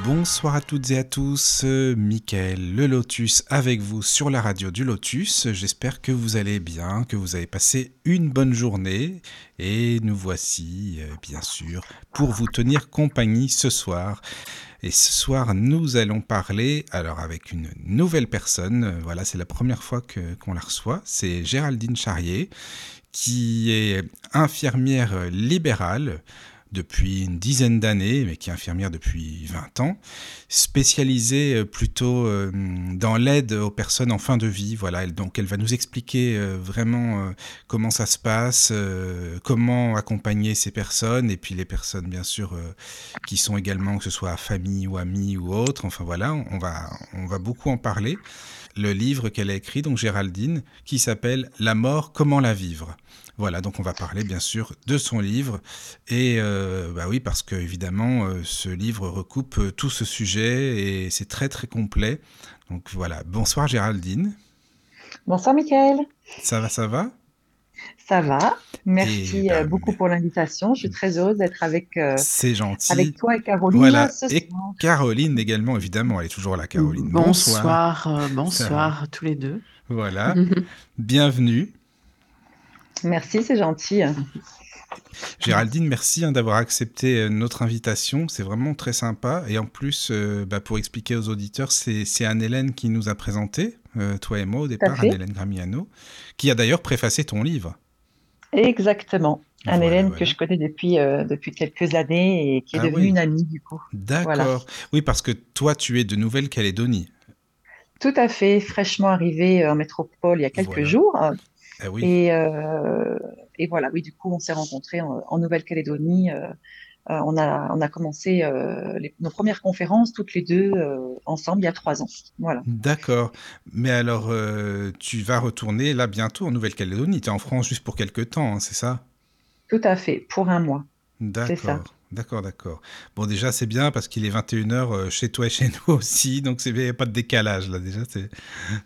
Bonsoir à toutes et à tous, Mickaël le Lotus avec vous sur la radio du Lotus. J'espère que vous allez bien, que vous avez passé une bonne journée et nous voici euh, bien sûr pour vous tenir compagnie ce soir. Et ce soir, nous allons parler, alors avec une nouvelle personne, voilà, c'est la première fois qu'on la reçoit, c'est Géraldine Charrier, qui est infirmière libérale depuis une dizaine d'années, mais qui est infirmière depuis 20 ans, spécialisée euh, plutôt euh, dans l'aide aux personnes en fin de vie. Voilà, donc elle va nous expliquer euh, vraiment comment ça se passe, comment accompagner ces personnes, et puis les personnes bien sûr qui sont également, que ce soit famille ou amis ou autres. Enfin voilà, on va, on va beaucoup en parler. Le livre qu'elle a écrit, donc Géraldine, qui s'appelle La mort, comment la vivre. Voilà, donc on va parler bien sûr de son livre. Et euh, bah oui, parce que évidemment, euh, ce livre recoupe euh, tout ce sujet et c'est très très complet. Donc voilà, bonsoir Géraldine. Bonsoir Mickaël, Ça va, ça va? Ça va? Merci Et euh, beaucoup pour l'invitation. Je suis très heureuse d'être avec, euh, C'est gentil. avec toi et Caroline Voilà, ce et soir. Caroline également, évidemment, elle est toujours là, Caroline. Bonsoir, euh, bonsoir tous les deux. Voilà, bienvenue. Merci, c'est gentil. Géraldine, merci hein, d'avoir accepté euh, notre invitation. C'est vraiment très sympa. Et en plus, euh, bah, pour expliquer aux auditeurs, c'est Anne-Hélène qui nous a présenté, euh, toi et moi au départ. Anne-Hélène Gramiano, qui a d'ailleurs préfacé ton livre. Exactement. Voilà, Anne-Hélène voilà. que je connais depuis, euh, depuis quelques années et qui est Ah devenue oui. une amie du coup. D'accord. Voilà. Oui, parce que toi, tu es de Nouvelle-Calédonie. Tout à fait, fraîchement arrivée en métropole il y a quelques jours. Ah oui. Et, euh, et voilà, oui, du coup, on s'est rencontrés en, en Nouvelle-Calédonie. euh, euh, on a, on a commencé les- nos premières conférences toutes les deux ensemble il y a trois ans. Voilà. D'accord. Mais alors, tu vas retourner là bientôt en Nouvelle-Calédonie. Tu es en France juste pour quelques temps, hein, c'est ça? Tout à fait, pour un mois. D'accord. D'accord, d'accord. Bon, déjà, c'est bien parce qu'il est 21h chez toi et chez nous aussi. Donc, il n'y a pas de décalage là. Déjà,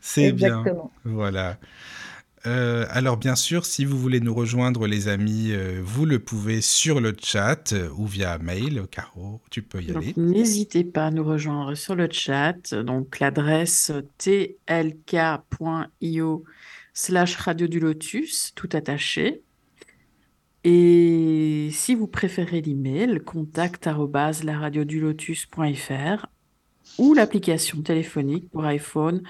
c'est bien. Voilà. Euh, alors bien sûr, si vous voulez nous rejoindre les amis, euh, vous le pouvez sur le chat euh, ou via mail. Caro, tu peux y aller. N'hésitez pas à nous rejoindre sur le chat. Donc, l'adresse tlk.io slash radio du lotus, tout attaché. Et si vous préférez l'email, contact laradiodulotus.fr ou l'application téléphonique pour iPhone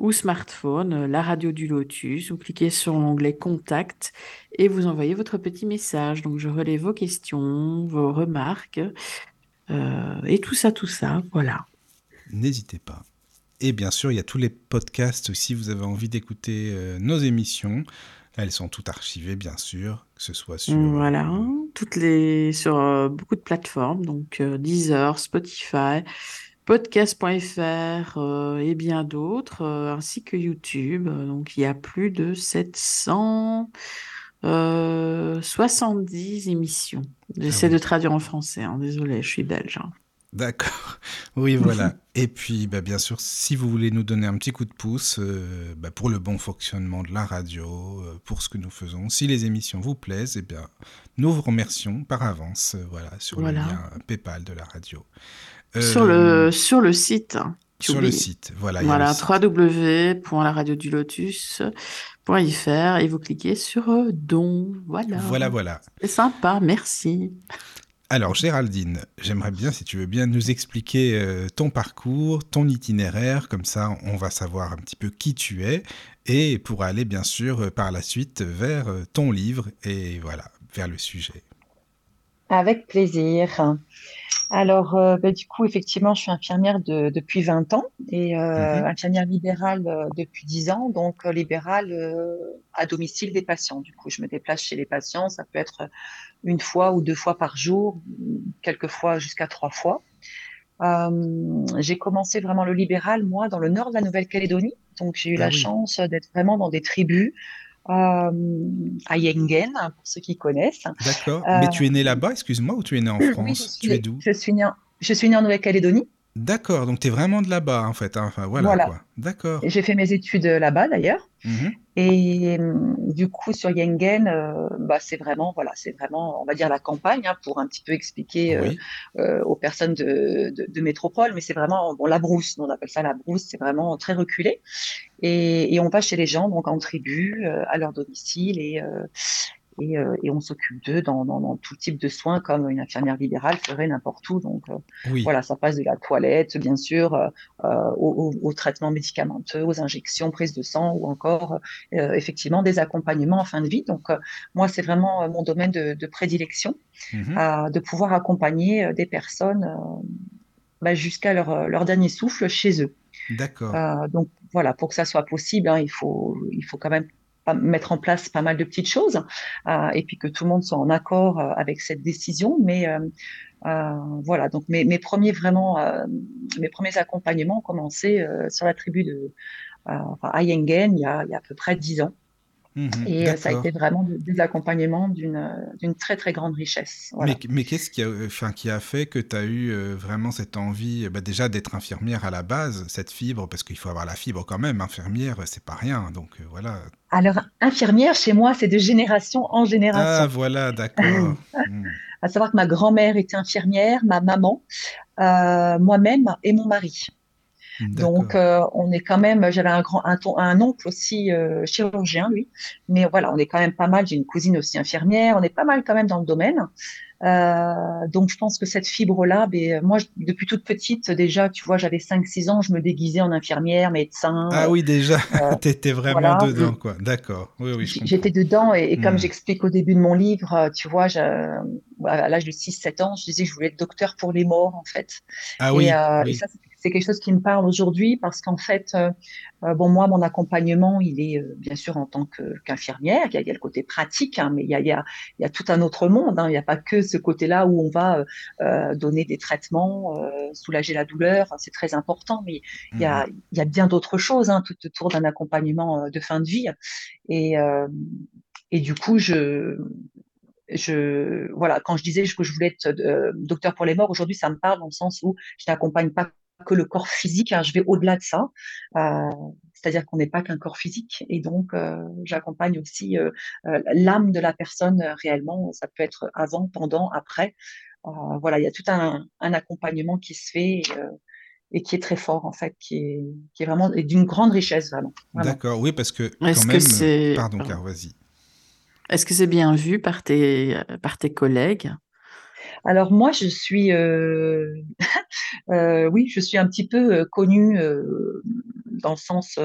ou smartphone, euh, la radio du lotus. Vous cliquez sur l'onglet contact et vous envoyez votre petit message. Donc, je relais vos questions, vos remarques. Euh, et tout ça, tout ça, voilà. N'hésitez pas. Et bien sûr, il y a tous les podcasts si vous avez envie d'écouter euh, nos émissions. Elles sont toutes archivées, bien sûr, que ce soit sur... Voilà, toutes les sur euh, beaucoup de plateformes, donc Deezer, Spotify, podcast.fr euh, et bien d'autres, euh, ainsi que YouTube. Euh, Donc il y a plus de 770 émissions. J'essaie oui. de traduire en français, hein, désolé, je suis belge. hein. D'accord. Oui, voilà. Et puis, bah, bien sûr, si vous voulez nous donner un petit coup de pouce euh, bah, pour le bon fonctionnement de la radio, euh, pour ce que nous faisons, si les émissions vous plaisent, eh bien, nous vous remercions par avance, euh, voilà, sur Voilà. le lien PayPal de la radio. Euh, Sur le, sur le site. hein, sur le site, voilà. Voilà, www.laradiodulotus.fr et vous cliquez sur euh, don. Voilà. Voilà, voilà. C'est sympa, merci. Alors, Géraldine, j'aimerais bien, si tu veux bien, nous expliquer euh, ton parcours, ton itinéraire, comme ça on va savoir un petit peu qui tu es, et pour aller bien sûr euh, par la suite vers euh, ton livre, et voilà, vers le sujet. Avec plaisir. Alors, euh, bah, du coup, effectivement, je suis infirmière de- depuis 20 ans et euh, Mhm. infirmière libérale euh, depuis 10 ans, donc libérale à domicile des patients. Du coup, je me déplace chez les patients, ça peut être une fois ou deux fois par jour, quelquefois jusqu'à trois fois. J'ai commencé vraiment le libéral, moi, dans le nord de la Nouvelle-Calédonie. Donc, j'ai eu Ah la oui. chance d'être vraiment dans des tribus à Yengen, pour ceux qui connaissent. D'accord. Euh, Mais tu es né là-bas, excuse-moi, ou tu es né en Oui, France? je suis, Tu es d'où? je suis née en, je suis née en Nouvelle-Calédonie. D'accord, donc tu es vraiment de là-bas en fait. hein. Enfin voilà Voilà. quoi. D'accord. J'ai fait mes études euh, là-bas d'ailleurs. Mhm. Et hum, du coup, sur Yengen, euh, bah, c'est vraiment, voilà, c'est vraiment, on va dire la campagne, hein, pour un petit peu expliquer euh, Oui, euh, aux personnes de, de, de métropole, mais c'est vraiment, bon, la brousse, on appelle ça la brousse, c'est vraiment très reculé. Et, et on va chez les gens, donc en tribu, à leur domicile, et, et, euh, et on s'occupe d'eux dans, dans, dans tout type de soins, comme une infirmière libérale ferait n'importe où. Donc euh, oui. voilà, ça passe de la toilette, bien sûr, euh, euh, au, au, au traitement médicamenteux, aux injections, prise de sang, ou encore effectivement des accompagnements en fin de vie. Donc moi, c'est vraiment mon domaine de, de prédilection, Mhm. de pouvoir accompagner des personnes bah, jusqu'à leur, leur dernier souffle chez eux. D'accord. Euh, donc voilà, pour que ça soit possible, hein, il faut, il faut quand même mettre en place pas mal de petites choses euh, et puis que tout le monde soit en accord euh, avec cette décision. Mais euh, voilà, donc mes, premiers vraiment, mes premiers accompagnements ont commencé sur la tribu de à il y a, il y a à peu près dix ans. Mhm. Et euh, ça a été vraiment de- des accompagnements d'une euh, d'une très très grande richesse. Mais, Voilà. mais qu'est-ce qui a, enfin, qui a fait que tu as eu euh, vraiment cette envie, euh, bah, déjà d'être infirmière à la base, cette fibre, parce qu'il faut avoir la fibre quand même, infirmière, euh, c'est pas rien, donc euh, voilà. Alors, infirmière, chez moi, c'est de génération en Ah, génération. voilà, d'accord. Hmm. À savoir que ma grand-mère était infirmière, ma maman, euh, moi-même et mon mari. Donc, euh, on est quand même, j'avais un grand, un, ton- un oncle aussi euh, chirurgien, lui. Mais voilà, on est quand même pas mal. J'ai une cousine aussi infirmière. On est pas mal quand même dans le domaine. Euh, donc, je pense que cette fibre-là, ben, moi, je- depuis toute petite, déjà, tu vois, j'avais cinq six ans, je me déguisais en infirmière, médecin. Ah euh, oui, déjà, euh, t'étais vraiment voilà. dedans, quoi. D'accord. Oui, oui. J'étais dedans et, et comme Hmm. j'explique au début de mon livre, euh, tu vois, je- à l'âge de six sept ans, je disais que je voulais être docteur pour les morts, en fait. Ah Et, oui, euh, et oui. ça, c'est quelque chose qui me parle aujourd'hui parce qu'en fait, euh, euh, bon, moi, mon accompagnement, il est euh, bien sûr en tant qu'infirmière. Il y a, il y a le côté pratique, hein, mais il y a, il y a, il y a tout un autre monde. hein. Il n'y a pas que ce côté-là où on va euh, donner des traitements, soulager la douleur. C'est très important, mais il y a, il y a bien d'autres choses hein, tout autour d'un accompagnement de fin de vie. Et, et du coup, je, je, voilà, quand je disais que je voulais être euh, docteur pour les morts, aujourd'hui, ça me parle dans le sens où je n'accompagne pas que le corps physique, hein, je vais au-delà de ça. Euh, c'est-à-dire qu'on n'est pas qu'un corps physique, et donc euh, j'accompagne aussi euh, euh, l'âme de la personne euh, réellement. Ça peut être avant, pendant, après. Euh, voilà, il y a tout un, un accompagnement qui se fait et, euh, et qui est très fort en fait, qui est, qui est vraiment et d'une grande richesse vraiment, vraiment. D'accord, oui, parce que quand Est-ce que même... c'est Pardon, pardon. Car, vas-y. Est-ce que c'est bien vu par tes, par tes collègues? Alors moi, je suis, euh, euh, oui, je suis un petit peu euh, connue dans le sens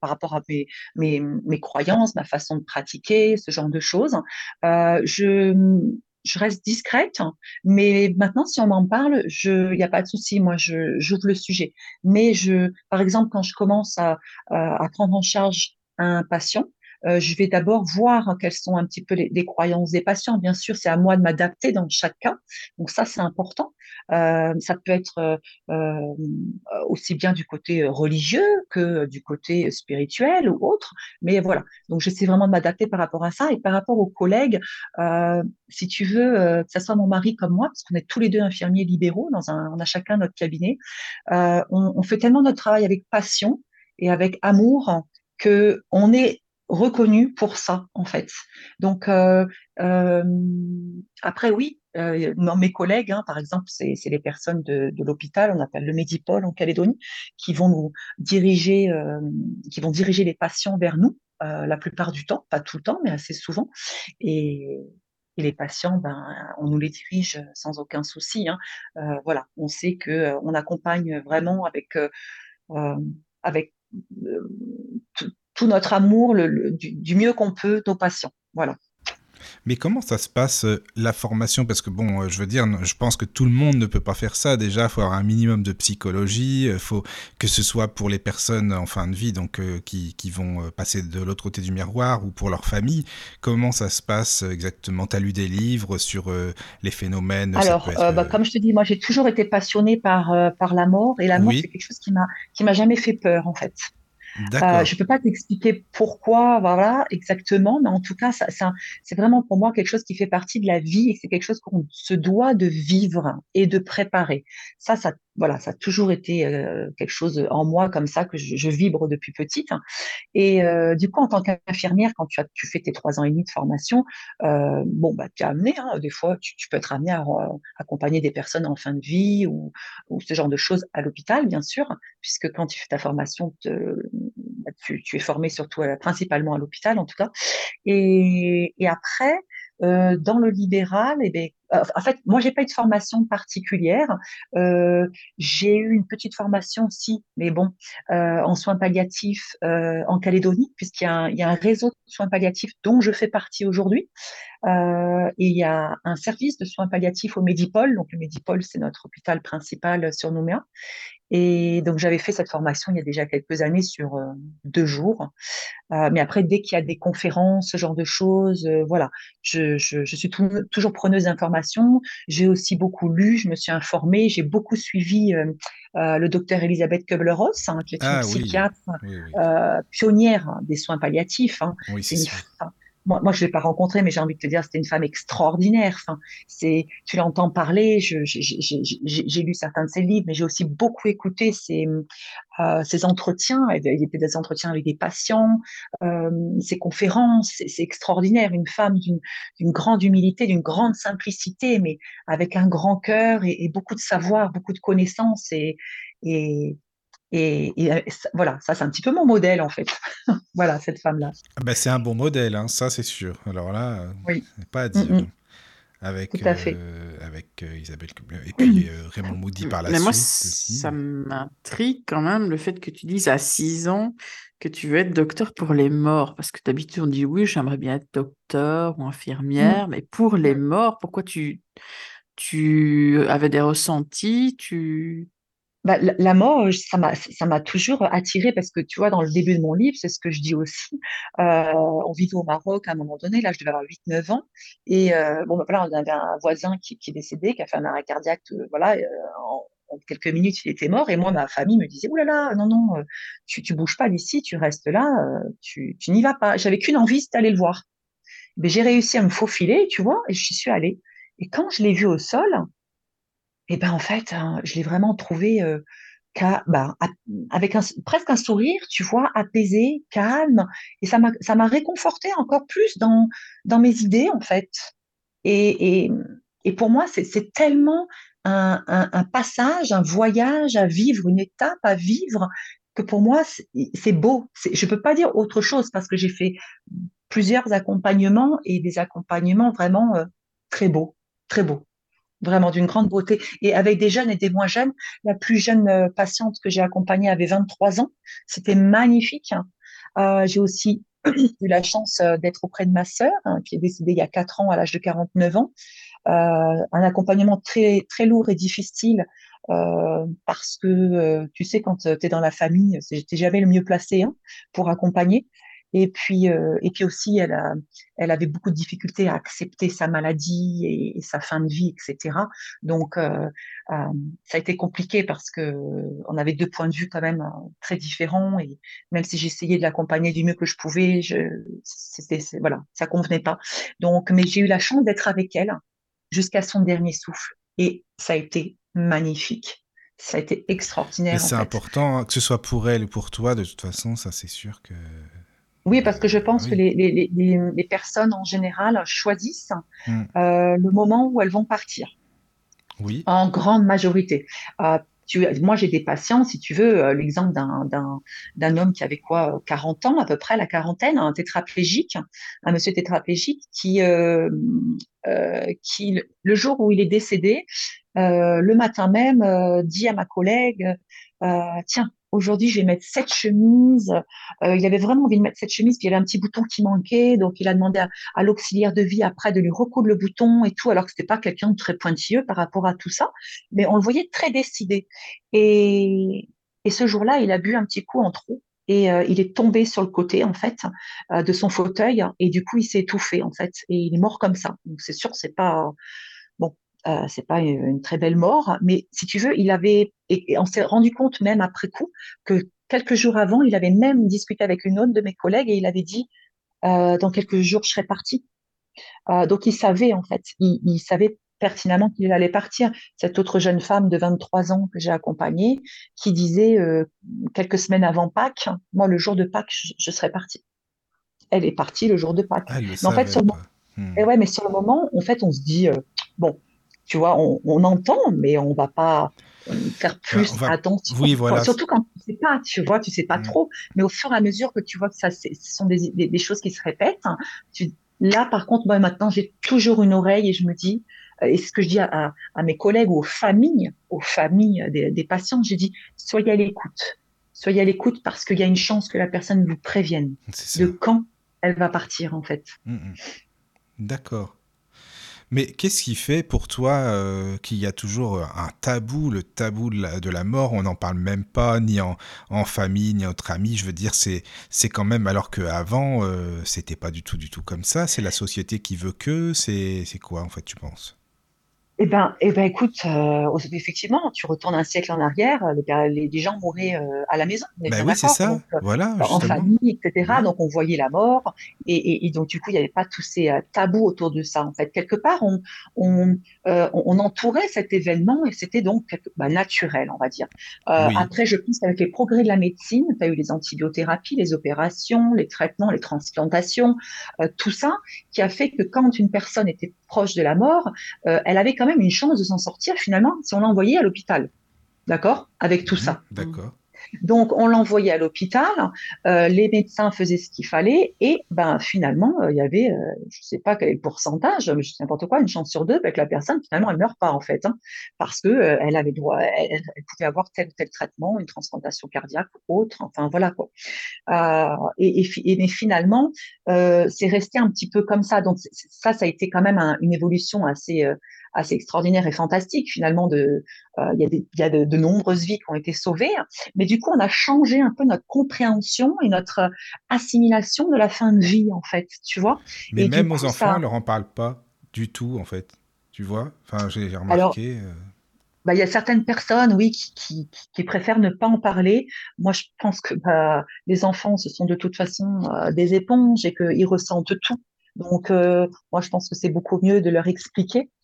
par rapport à mes, croyances, ma façon de pratiquer, ce genre de choses. Je, reste discrète, mais maintenant, si on m'en parle, il n'y a pas de souci. Moi, j'ouvre le sujet. Mais je, par exemple, quand je commence à, prendre en charge un patient, je vais d'abord voir quelles sont un petit peu les, croyances des patients. Bien sûr, c'est à moi de m'adapter dans chaque cas. Donc ça, c'est important. Euh, ça peut être euh, euh, aussi bien du côté religieux que du côté spirituel ou autre. Mais voilà. Donc j'essaie vraiment de m'adapter par rapport à ça et par rapport aux collègues. Euh, si tu veux, euh, que ce soit mon mari comme moi, parce qu'on est tous les deux infirmiers libéraux, dans un, on a chacun notre cabinet. Euh, on, on fait tellement notre travail avec passion et avec amour que on est reconnu pour ça en fait. Donc euh, euh, après oui, euh, mes collègues, hein, par exemple, c'est les personnes de, de l'hôpital, on appelle le Médipôle en Calédonie, qui vont nous diriger, euh, qui vont diriger les patients vers nous euh, la plupart du temps, pas tout le temps, mais assez souvent. Et, et les patients, ben, on nous les dirige sans aucun souci. Hein. Euh, voilà, on sait que on accompagne vraiment avec avec euh, tout notre amour, le, le, du, du, mieux qu'on peut, nos patients. Voilà. Mais comment ça se passe la formation? Parce que bon, je veux dire, je pense que tout le monde ne peut pas faire ça. Déjà, il faut avoir un minimum de psychologie. Il faut que ce soit pour les personnes en fin de vie, donc euh, qui, qui, vont passer de l'autre côté du miroir, ou pour leur famille. Comment ça se passe exactement? Tu as lu des livres sur euh, les phénomènes? Alors, être... euh, bah, comme je te dis, moi, j'ai toujours été passionnée par par la mort, et la mort, oui. c'est quelque chose qui m'a qui m'a jamais fait peur, en fait. Euh, je peux pas t'expliquer pourquoi, voilà, exactement, mais en tout cas, c'est vraiment pour moi quelque chose qui fait partie de la vie et c'est quelque chose qu'on se doit de vivre et de préparer. Ça, ça voilà, ça a toujours été euh, quelque chose en moi comme ça que je, vibre depuis petite. Et euh, du coup, en tant qu'infirmière, quand tu, as, tu fais tes trois ans et demi de formation, euh, bon, bah, tu es amené, hein, des fois, tu, peux être amené à, accompagner des personnes en fin de vie ou, ce genre de choses à l'hôpital, bien sûr, puisque quand tu fais ta formation, bah, tu, es formé surtout, principalement à l'hôpital en tout cas. Et, et après, euh, dans le libéral, eh bien, euh, en fait, moi, j'ai pas eu de formation particulière. Euh, j'ai eu une petite formation, si, mais bon, euh, en soins palliatifs euh, en Calédonie, puisqu'il y, a un réseau de soins palliatifs dont je fais partie aujourd'hui. Euh, et il y a un service de soins palliatifs au Médipôle. Donc, le Médipôle, c'est notre hôpital principal sur Nouméa. Et donc, j'avais fait cette formation il y a déjà quelques années sur euh, deux jours. Euh, mais après, dès qu'il y a des conférences, ce genre de choses, euh, voilà, je suis toujours preneuse d'informations. J'ai aussi beaucoup lu, je me suis informée, j'ai beaucoup suivi euh, euh, le docteur Elisabeth Kubler-Ross, hein, qui est une ah psychiatre pionnière des soins palliatifs. Hein. Oui, c'est moi, moi je l'ai pas rencontré, mais j'ai envie de te dire, c'était une femme extraordinaire. Enfin, c'est, tu l'entends parler. J'ai lu certains de ses livres, mais j'ai aussi beaucoup écouté ses, euh, entretiens. Il était des entretiens avec des patients, euh, ses conférences. C'est extraordinaire. Une femme d'une grande humilité, d'une grande simplicité, mais avec un grand cœur et, beaucoup de savoir, beaucoup de connaissances et, et, euh, voilà, ça c'est un petit peu mon modèle en fait. voilà, cette femme-là. Ah bah, c'est un bon modèle, hein, ça c'est sûr. Alors là, oui. pas à dire. Mm, mm. Avec, euh, avec euh, Isabelle et puis Raymond Moody par la Mais suite. Moi, ça m'intrigue quand même le fait que tu dises à 6 ans que tu veux être docteur pour les morts. Parce que d'habitude, on dit oui, j'aimerais bien être docteur ou infirmière, mm. mais pour les morts, pourquoi tu, tu avais des ressentis tu, bah, la, mort, ça m'a, ça m'a toujours attiré parce que tu vois, dans le début de mon livre, c'est ce que je dis aussi. Euh, on vivait au Maroc à un moment donné, là, je devais avoir 8-9 ans. Et euh, bon, bah, voilà, on avait un voisin qui, qui est décédé, qui a fait un arrêt cardiaque, euh, voilà, euh, en, quelques minutes, il était mort. Et moi, ma famille me disait, oulala, là là, non, non, euh, tu, tu bouges pas d'ici, tu restes là, tu, tu n'y vas pas. J'avais qu'une envie, c'était d'aller le voir. Mais j'ai réussi à me faufiler, tu vois, et je suis allée. Et quand je l'ai vu au sol, et ben en fait, hein, je l'ai vraiment trouvé euh, bah, avec un, presque un sourire, tu vois, apaisé, calme, et ça m'a réconforté encore plus dans dans mes idées en fait. Et, et, et pour moi, c'est tellement un, un, un, passage, un voyage à vivre, une étape à vivre, que pour moi, c'est beau. Je peux pas dire autre chose parce que j'ai fait plusieurs accompagnements et des accompagnements vraiment euh, très beaux, très beaux vraiment d'une grande beauté. Et avec des jeunes et des moins jeunes, la plus jeune euh, patiente que j'ai accompagnée avait 23 ans. C'était magnifique. Hein. Euh, j'ai aussi eu la chance euh, d'être auprès de ma sœur, hein, qui est décédée il y a 4 ans à l'âge de 49 ans. Un accompagnement très, très lourd et difficile. Parce que tu sais quand tu es dans la famille, j'étais jamais le mieux placé hein, pour accompagner. Et puis, euh, et puis aussi, elle, a, elle avait beaucoup de difficultés à accepter sa maladie et, sa fin de vie, etc. Donc, euh, euh, ça a été compliqué parce que on avait deux points de vue quand même très différents. Et même si j'essayais de l'accompagner du mieux que je pouvais, je, c'était, voilà, ça convenait pas. Donc, mais j'ai eu la chance d'être avec elle jusqu'à son dernier souffle. Et ça a été magnifique ça a été extraordinaire. c'est important, hein, que ce soit pour elle ou pour toi, de toute façon, ça c'est sûr que oui, parce que je pense que les, les, les, les, personnes en général choisissent hmm. euh, le moment où elles vont partir. Oui. En grande majorité. Euh, tu, moi, j'ai des patients, si tu veux, euh, l'exemple d'un homme qui avait quoi, 40 ans à peu près, la quarantaine, un tétraplégique, un monsieur tétraplégique qui, qui le jour où il est décédé, le matin même, dit à ma collègue, tiens, aujourd'hui je vais mettre cette chemise. Euh, il avait vraiment envie de mettre cette chemise, puis il y avait un petit bouton qui manquait, donc il a demandé à, l'auxiliaire de vie après de lui recoudre le bouton et tout, alors que c'était pas quelqu'un de très pointilleux par rapport à tout ça, mais on le voyait très décidé. Et, et ce jour-là, il a bu un petit coup en trop et euh, il est tombé sur le côté en fait euh, de son fauteuil et du coup il s'est étouffé en fait et il est mort comme ça. Donc c'est sûr c'est pas euh, c'est pas une, très belle mort, mais si tu veux, il avait, et, on s'est rendu compte même après coup que quelques jours avant, il avait même discuté avec une autre de mes collègues et il avait dit euh, dans quelques jours je serai parti. Euh, donc il savait en fait, il, il, savait pertinemment qu'il allait partir. Cette autre jeune femme de 23 ans que j'ai accompagnée, qui disait euh, quelques semaines avant Pâques, moi le jour de Pâques, je, serais partie. Elle est partie le jour de Pâques. Ah, mais en fait, sur le, hmm. et ouais, mais sur le moment, en fait, on se dit, bon, tu vois, on, entend, mais on va pas euh, faire plus attention. Oui, voilà. Surtout quand tu sais pas, tu vois, tu sais pas hmm. trop. Mais au fur et à mesure que tu vois que ça, ce sont des, des, choses qui se répètent, tu, là, par contre, moi, maintenant, j'ai toujours une oreille et je me dis, euh, et ce que je dis à, mes collègues ou aux familles, aux familles des, patients, j'ai dit soyez à l'écoute. Soyez à l'écoute parce qu'il y a une chance que la personne vous prévienne de quand elle va partir, en fait. Mm, mm. D'accord. Mais qu'est-ce qui fait pour toi euh, qu'il y a toujours un tabou, le tabou de la, mort? On n'en parle même pas, ni en, famille, ni entre amis. Je veux dire, c'est, quand même, alors qu'avant, euh, c'était pas du tout, du tout comme ça. C'est la société qui veut que. C'est quoi, en fait, tu penses? Eh ben, eh ben, écoute, euh, effectivement, tu retournes un siècle en arrière, les, les, gens mouraient euh, à la maison. Ben oui, c'est ça. Euh, voilà. En famille, etc. Donc, on voyait la mort, et, et, donc du coup, il n'y avait pas tous ces tabous autour de ça. En fait, quelque part, on, on, on entourait cet événement, et c'était donc bah, naturel, on va dire. Après, je pense qu'avec les progrès de la médecine, tu as eu les antibiothérapies, les opérations, les traitements, les transplantations, tout ça, qui a fait que quand une personne était proche de la mort, elle avait quand même une chance de s'en sortir finalement si on l'envoyait à l'hôpital. D'accord? Avec tout mhm, ça. D'accord. Donc, on l'envoyait à l'hôpital, euh, les médecins faisaient ce qu'il fallait, et ben finalement, euh, il y avait, euh, je ne sais pas quel pourcentage, mais je sais n'importe quoi, une chance sur deux avec la personne, finalement, elle ne meurt pas en fait, hein, parce que elle avait droit, elle, pouvait avoir tel ou tel traitement, une transplantation cardiaque autre, enfin voilà quoi. Et, mais finalement, c'est resté un petit peu comme ça. Donc ça, ça a été quand même une évolution assez assez extraordinaire et fantastique finalement. De, euh, il y a, des, y a de, nombreuses vies qui ont été sauvées, mais du coup on a changé un peu notre compréhension et notre assimilation de la fin de vie en fait, tu vois. Mais même aux enfants, on leur en parle pas du tout en fait, tu vois? Enfin, j'ai remarqué. Euh. bah, il y a certaines personnes, oui, qui, qui, qui, préfèrent ne pas en parler. Moi, je pense que bah, les enfants, ce sont de toute façon euh, des éponges et qu'ils ressentent tout. Donc, moi, je pense que c'est beaucoup mieux de leur expliquer euh,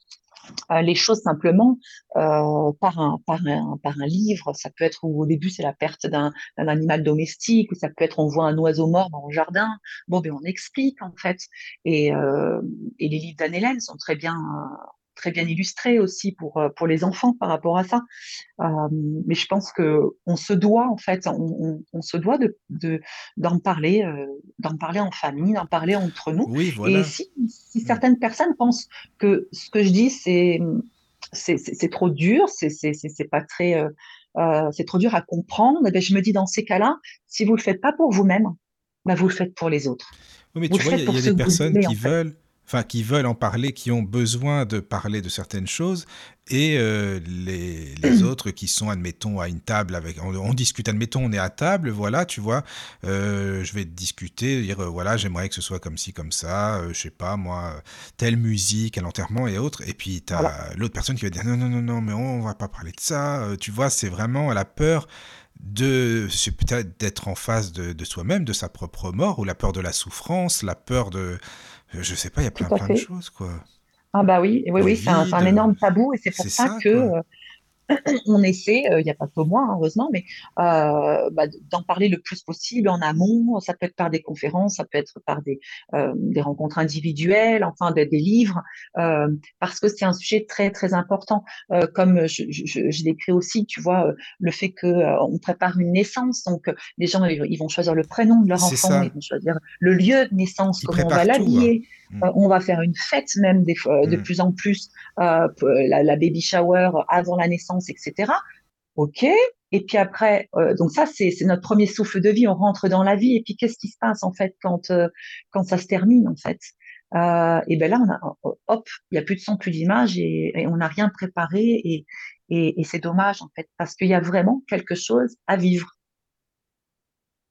les choses simplement euh, par, un, par, un, par un livre. Ça peut être au début, c'est la perte d'un animal domestique, ou ça peut être on voit un oiseau mort dans le jardin. Bon, ben on explique en fait. Et, euh, et les livres d'Anne-Hélène sont très bien très bien illustré aussi pour, euh, pour les enfants par rapport à ça. Euh, mais je pense que on se doit, en fait, on, on, se doit de, d'en parler, euh, d'en parler en famille, d'en parler entre nous. Oui, voilà. Et si, si mm. certaines personnes pensent que ce que je dis, c'est, trop dur, c'est, pas très, euh, c'est trop dur à comprendre, eh ben, je me dis dans ces cas-là, si vous le faites pas pour vous-même, ben, vous le faites pour les autres. Oui, mais tu vois, il y a, des personnes qui veulent enfin qui veulent en parler, qui ont besoin de parler de certaines choses, et euh, les, les autres qui sont, admettons, à une table avec, on, discute, admettons, on est à table, voilà, tu vois, euh, je vais discuter, dire, euh, voilà, j'aimerais que ce soit comme ci, comme ça, je sais pas, moi, telle musique à l'enterrement et autres, et puis tu as l'autre personne qui va dire, non, non, non, non, mais on, va pas parler de ça, tu vois, c'est vraiment la peur de peut-être d'être en face de, de soi-même, de sa propre mort, ou la peur de la souffrance, la peur de je sais pas, il y a plein, plein de choses, quoi. Ah bah oui, oui, oui, c'est un, énorme tabou et c'est pour ça, que euh, on essaie, il n'y a pas que moi, hein, heureusement, mais euh, bah, d'en parler le plus possible en amont. Ça peut être par des conférences, ça peut être par des, euh, des rencontres individuelles, enfin des, des livres, euh, parce que c'est un sujet très très important. Euh, comme je, je, je l'écris aussi, tu vois, le fait que on prépare une naissance, donc les gens ils vont choisir le prénom de leur enfant, ils vont choisir le lieu de naissance, comment on va l'habiller. Mm. Euh, on va faire une fête même des de mm. plus en plus, euh, la, baby shower avant la naissance, etc. Ok. Et puis après, euh, donc ça c'est notre premier souffle de vie. On rentre dans la vie. Et puis qu'est-ce qui se passe en fait quand quand ça se termine en fait? Et ben là, on a, hop, il y a plus de son, plus d'image et, on n'a rien préparé. Et, et c'est dommage en fait parce qu'il y a vraiment quelque chose à vivre.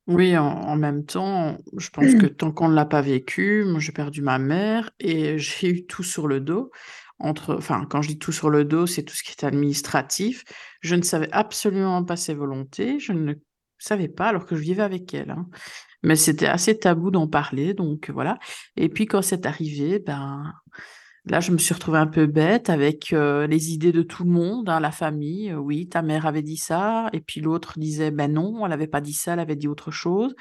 Oui, en, même temps, je pense que tant qu'on ne l'a pas vécu, moi j'ai perdu ma mère et j'ai eu tout sur le dos. Entre, enfin, quand je dis tout sur le dos, c'est tout ce qui est administratif. Je ne savais absolument pas ses volontés, je ne savais pas alors que je vivais avec elle. Hein. Mais c'était assez tabou d'en parler, donc voilà. Et puis quand c'est arrivé, ben Là, je me suis retrouvée un peu bête avec euh, les idées de tout le monde, hein, la famille. Euh, oui, ta mère avait dit ça, et puis l'autre disait, ben non, elle n'avait pas dit ça, elle avait dit autre chose.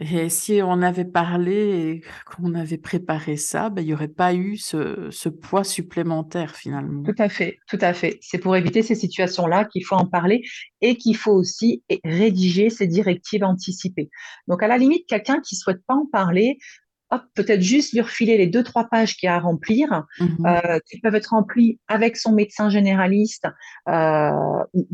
Et si on avait parlé et qu'on avait préparé ça, ben, il n'y aurait pas eu ce, ce poids supplémentaire finalement. Tout à fait, tout à fait. C'est pour éviter ces situations-là qu'il faut en parler et qu'il faut aussi rédiger ces directives anticipées. Donc, à la limite, quelqu'un qui souhaite pas en parler, peut-être juste lui refiler les deux, trois pages qu'il y a à remplir, mhm. euh, qui peuvent être remplies avec son médecin généraliste euh, ou,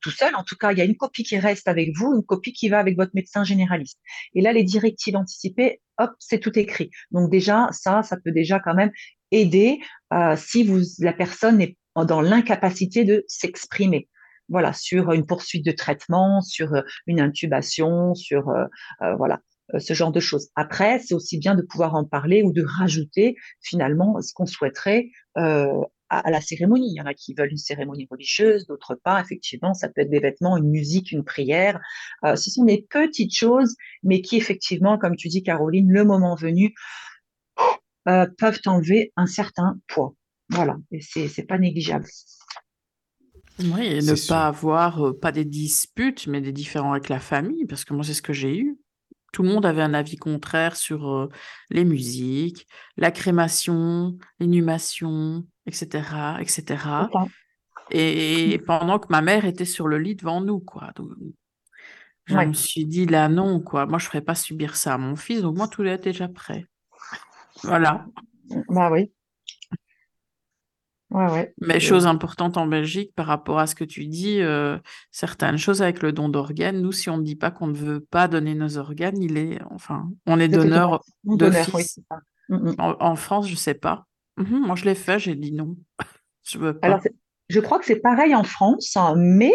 tout seul. En tout cas, il y a une copie qui reste avec vous, une copie qui va avec votre médecin généraliste. Et là, les directives anticipées, hop, c'est tout écrit. Donc déjà, ça, ça peut déjà quand même aider euh, si vous, la personne est dans l'incapacité de s'exprimer voilà, sur une poursuite de traitement, sur une intubation, sur voilà. Euh, ce genre de choses. Après, c'est aussi bien de pouvoir en parler ou de rajouter finalement ce qu'on souhaiterait euh, à, la cérémonie. Il y en a qui veulent une cérémonie religieuse, d'autres pas. Effectivement, ça peut être des vêtements, une musique, une prière. Euh, ce sont des petites choses, mais qui effectivement, comme tu dis, Caroline, le moment venu, peuvent enlever un certain poids. Voilà, et c'est pas négligeable. Oui, et ne pas avoir, pas des disputes, mais des différends avec la famille, parce que moi, c'est ce que j'ai eu. Tout le monde avait un avis contraire sur les musiques, la crémation, l'inhumation, etc., etc. Et pendant que ma mère était sur le lit devant nous, quoi. je me suis dit là non, quoi. Moi, je ne ferais pas subir ça à mon fils, donc moi, tout est déjà prêt. Voilà. Bah oui. Mais chose importante en Belgique par rapport à ce que tu dis, euh, certaines choses avec le don d'organes, nous, si on ne dit pas qu'on ne veut pas donner nos organes, il est, enfin, on est donneur d'office. Mm, mm. en, France, je ne sais pas. Mhm, moi, je l'ai fait, j'ai dit non. je veux pas. Alors, je crois que c'est pareil en France, hein, mais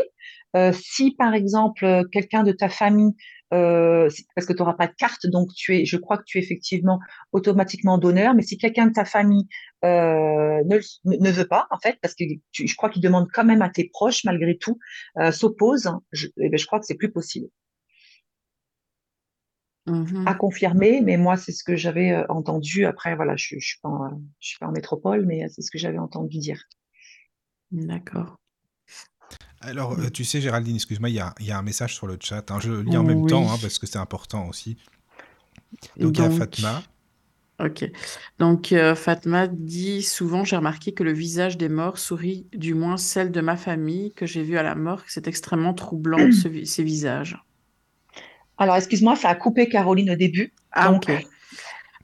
euh, si par exemple quelqu'un de ta famille euh, parce que tu n'auras pas de carte, donc tu es, je crois que tu es effectivement automatiquement donneur. Mais si quelqu'un de ta famille euh, ne, ne, veut pas, en fait, parce que je crois qu'il demande quand même à tes proches, malgré tout, euh, s'oppose, je, eh ben, je crois que c'est plus possible. Mmh à confirmer, mais moi, c'est ce que j'avais euh, entendu. Après, voilà, je ne je suis, pas en, je suis pas en métropole, mais c'est ce que j'avais entendu dire. D'accord. Alors, euh, tu sais, Géraldine, excuse-moi, il y a, un message sur le chat. Hein. je le lis en même temps hein, parce que c'est important aussi. Donc, il y a Fatma. Ok. Donc, euh, Fatma dit souvent, j'ai remarqué que le visage des morts sourit, du moins celle de ma famille que j'ai vue à la mort. C'est extrêmement troublant, ces visages. Alors, excuse-moi, ça a coupé Caroline au début. Ah, ok.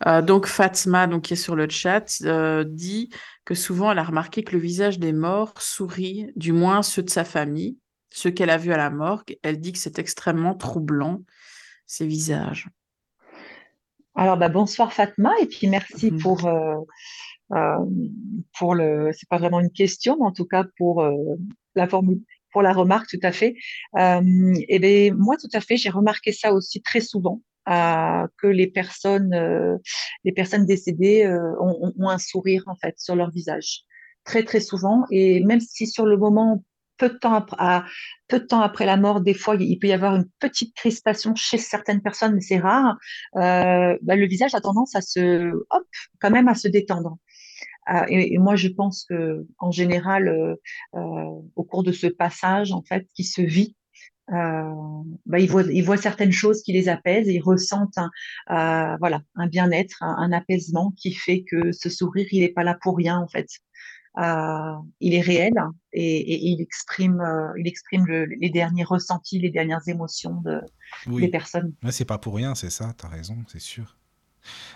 Euh, donc, Fatma, donc, qui est sur le chat, dit que souvent elle a remarqué que le visage des morts sourit, du moins ceux de sa famille, ceux qu'elle a vus à la morgue. Elle dit que c'est extrêmement troublant, ces visages. Alors, bah, bonsoir Fatma, et puis merci mhm. pour, euh, euh, pour le. C'est pas vraiment une question, mais en tout cas pour euh, la formule, pour la remarque, tout à fait. et bien, moi, tout à fait, j'ai remarqué ça aussi très souvent que les personnes, euh, les personnes décédées euh, ont, un sourire en fait sur leur visage très très souvent et même si sur le moment peu de temps après, peu de temps après la mort, des fois, il peut y avoir une petite crispation chez certaines personnes, mais c'est rare. Euh, bah, le visage a tendance à se, hop, quand même à se détendre. et, moi, je pense que, en général, au cours de ce passage, en fait, qui se vit, euh, bah, ils, voient, ils voient certaines choses qui les apaisent, et ils ressentent un, euh, voilà, un bien-être, un, apaisement qui fait que ce sourire, il n'est pas là pour rien en fait. Euh, il est réel et, il exprime, euh, il exprime les derniers ressentis, les dernières émotions de, des personnes. c'est pas pour rien, c'est ça, tu as raison, c'est sûr.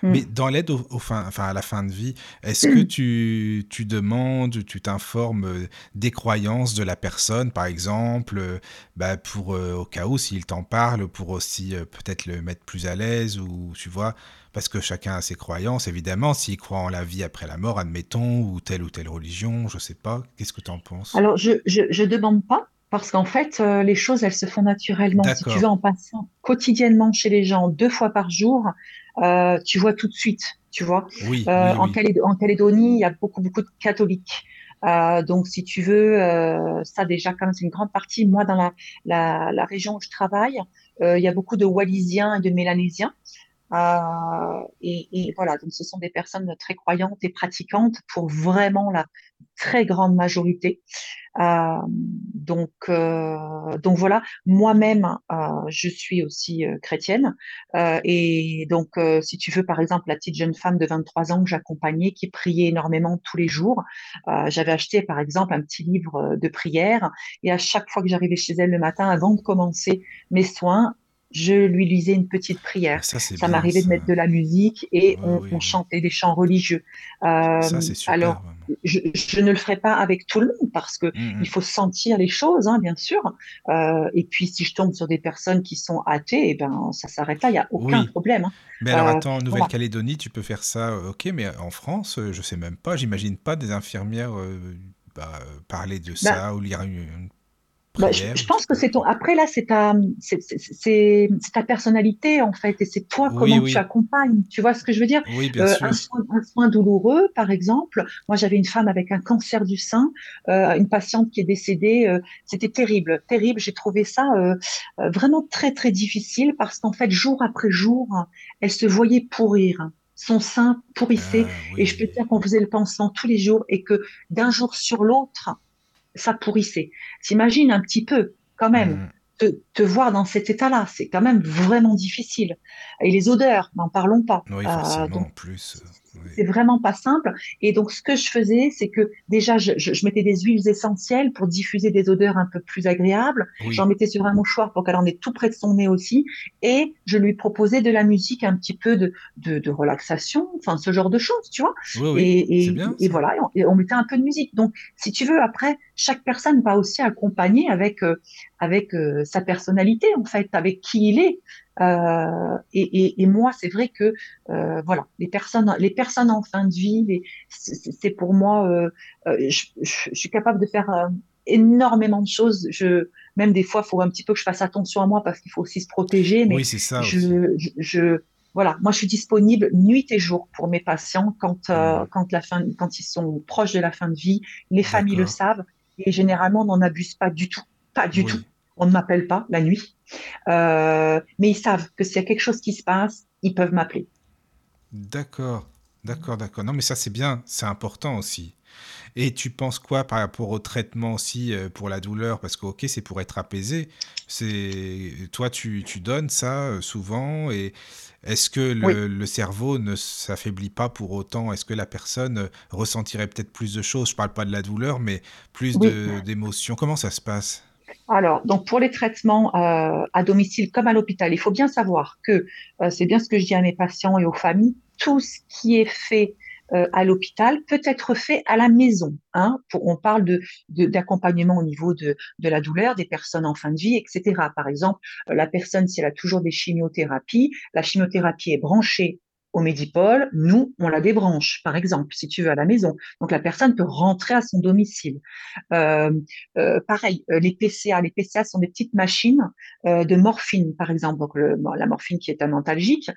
Mm. Mais dans l'aide au, fin, enfin à la fin de vie, est-ce que tu, tu, demandes, tu t'informes euh, des croyances de la personne, par exemple, euh, bah pour euh, au cas où s'il t'en parle, pour aussi peut-être le mettre plus à l'aise ou tu vois, parce que chacun a ses croyances, évidemment. S'il croit en la vie après la mort, admettons, ou telle ou telle religion, je sais pas. Qu'est-ce que tu en penses? Alors je, je, je demande pas. Parce qu'en fait, les choses, elles se font naturellement. Si tu veux, en passant quotidiennement chez les gens deux fois par jour, euh, tu vois tout de suite, tu vois. Oui, euh, en, Calédonie, il y a beaucoup, beaucoup de catholiques. Euh, donc, si tu veux, ça déjà, quand c'est une grande partie. Moi, dans la, la, région où je travaille, il y a beaucoup de Wallisiens et de Mélanésiens. Euh, et, voilà, donc ce sont des personnes très croyantes et pratiquantes pour vraiment la très grande majorité. Euh, donc, euh, donc voilà, moi-même, je suis aussi chrétienne. et donc, si tu veux, par exemple, la petite jeune femme de 23 ans que j'accompagnais, qui priait énormément tous les jours, j'avais acheté, par exemple, un petit livre de prière. Et à chaque fois que j'arrivais chez elle le matin, avant de commencer mes soins, je lui lisais une petite prière. Ça, ça m'arrivait de mettre de la musique et on, chantait des chants religieux. Euh, ça, super. Alors, je, je, ne le ferai pas avec tout le monde parce que mmh, mmh. il faut sentir les choses, hein, bien sûr. Euh, et puis, si je tombe sur des personnes qui sont athées, eh ben, ça s'arrête là, il n'y a aucun problème. Hein. Mais alors, euh, attends, en Nouvelle-Calédonie, tu peux faire ça, euh, ok, mais en France, je sais même pas, j'imagine pas des infirmières bah, parler de bah ça ou lire une, bah, je, pense que c'est ton. Après là, c'est ta, c'est ta personnalité en fait, et c'est toi comment tu accompagnes. Tu vois ce que je veux dire? Oui, bien euh, sûr. Un soin, un, soin, douloureux, par exemple. Moi, j'avais une femme avec un cancer du sein, euh, une patiente qui est décédée. Euh, C'était terrible, terrible. J'ai trouvé ça euh, euh, vraiment très très difficile parce qu'en fait, jour après jour, elle se voyait pourrir son sein pourrissait. Ah, et je peux dire qu'on faisait le pansement tous les jours et que d'un jour sur l'autre, ça pourrissait. T'imagines un petit peu, quand même, mm. te, te, voir dans cet état-là, c'est quand même vraiment difficile. Et les odeurs, n'en parlons pas. Oui, forcément, en plus. C'est vraiment pas simple. Et donc, ce que je faisais, c'est que déjà, je, je, mettais des huiles essentielles pour diffuser des odeurs un peu plus agréables. J'en mettais sur un mouchoir pour qu'elle en ait tout près de son nez aussi. Et je lui proposais de la musique, un petit peu de, de, de relaxation, enfin, ce genre de choses, tu vois. Oui, et, et, bien, et voilà, et on, mettait un peu de musique. Donc, si tu veux, après, chaque personne va aussi accompagner avec, euh, avec euh, sa personnalité, en fait, avec qui il est. Euh, et, et, et, moi, c'est vrai que euh, voilà, les personnes, les personnes en fin de vie, c'est pour moi, euh, euh je, je, suis capable de faire euh, énormément de choses. Je, même des fois, il faut un petit peu que je fasse attention à moi parce qu'il faut aussi se protéger. Mais oui, c'est ça. Je, je, je, voilà, moi, je suis disponible nuit et jour pour mes patients quand, mmh. quand la fin, quand ils sont proches de la fin de vie. Les familles le savent et généralement, on n'en abuse pas du tout, pas du tout on ne m'appelle pas la nuit. Euh, mais ils savent que s'il y a quelque chose qui se passe, ils peuvent m'appeler. D'accord, d'accord, d'accord. Non, mais ça, c'est bien, c'est important aussi. Et tu penses quoi par rapport au traitement aussi euh, pour la douleur? Parce que, ok, c'est pour être apaisé. C'est Toi, tu, tu donnes ça euh, souvent. Et est-ce que le, le, cerveau ne s'affaiblit pas pour autant? Est-ce que la personne ressentirait peut-être plus de choses? Je ne parle pas de la douleur, mais plus d'émotions. Comment ça se passe? Alors, donc pour les traitements euh, à domicile comme à l'hôpital, il faut bien savoir que euh, c'est bien ce que je dis à mes patients et aux familles, tout ce qui est fait euh, à l'hôpital peut être fait à la maison. Hein, on parle d'accompagnement au niveau de, de la douleur des personnes en fin de vie, etc. Par exemple, la personne, si elle a toujours des chimiothérapies, la chimiothérapie est branchée au Medipol, nous, on la débranche, par exemple, si tu veux, à la maison. Donc, la personne peut rentrer à son domicile. Euh, euh, pareil, euh, les PCA. Les PCA sont des petites machines de morphine, par exemple. Donc, la morphine qui est un antalgique,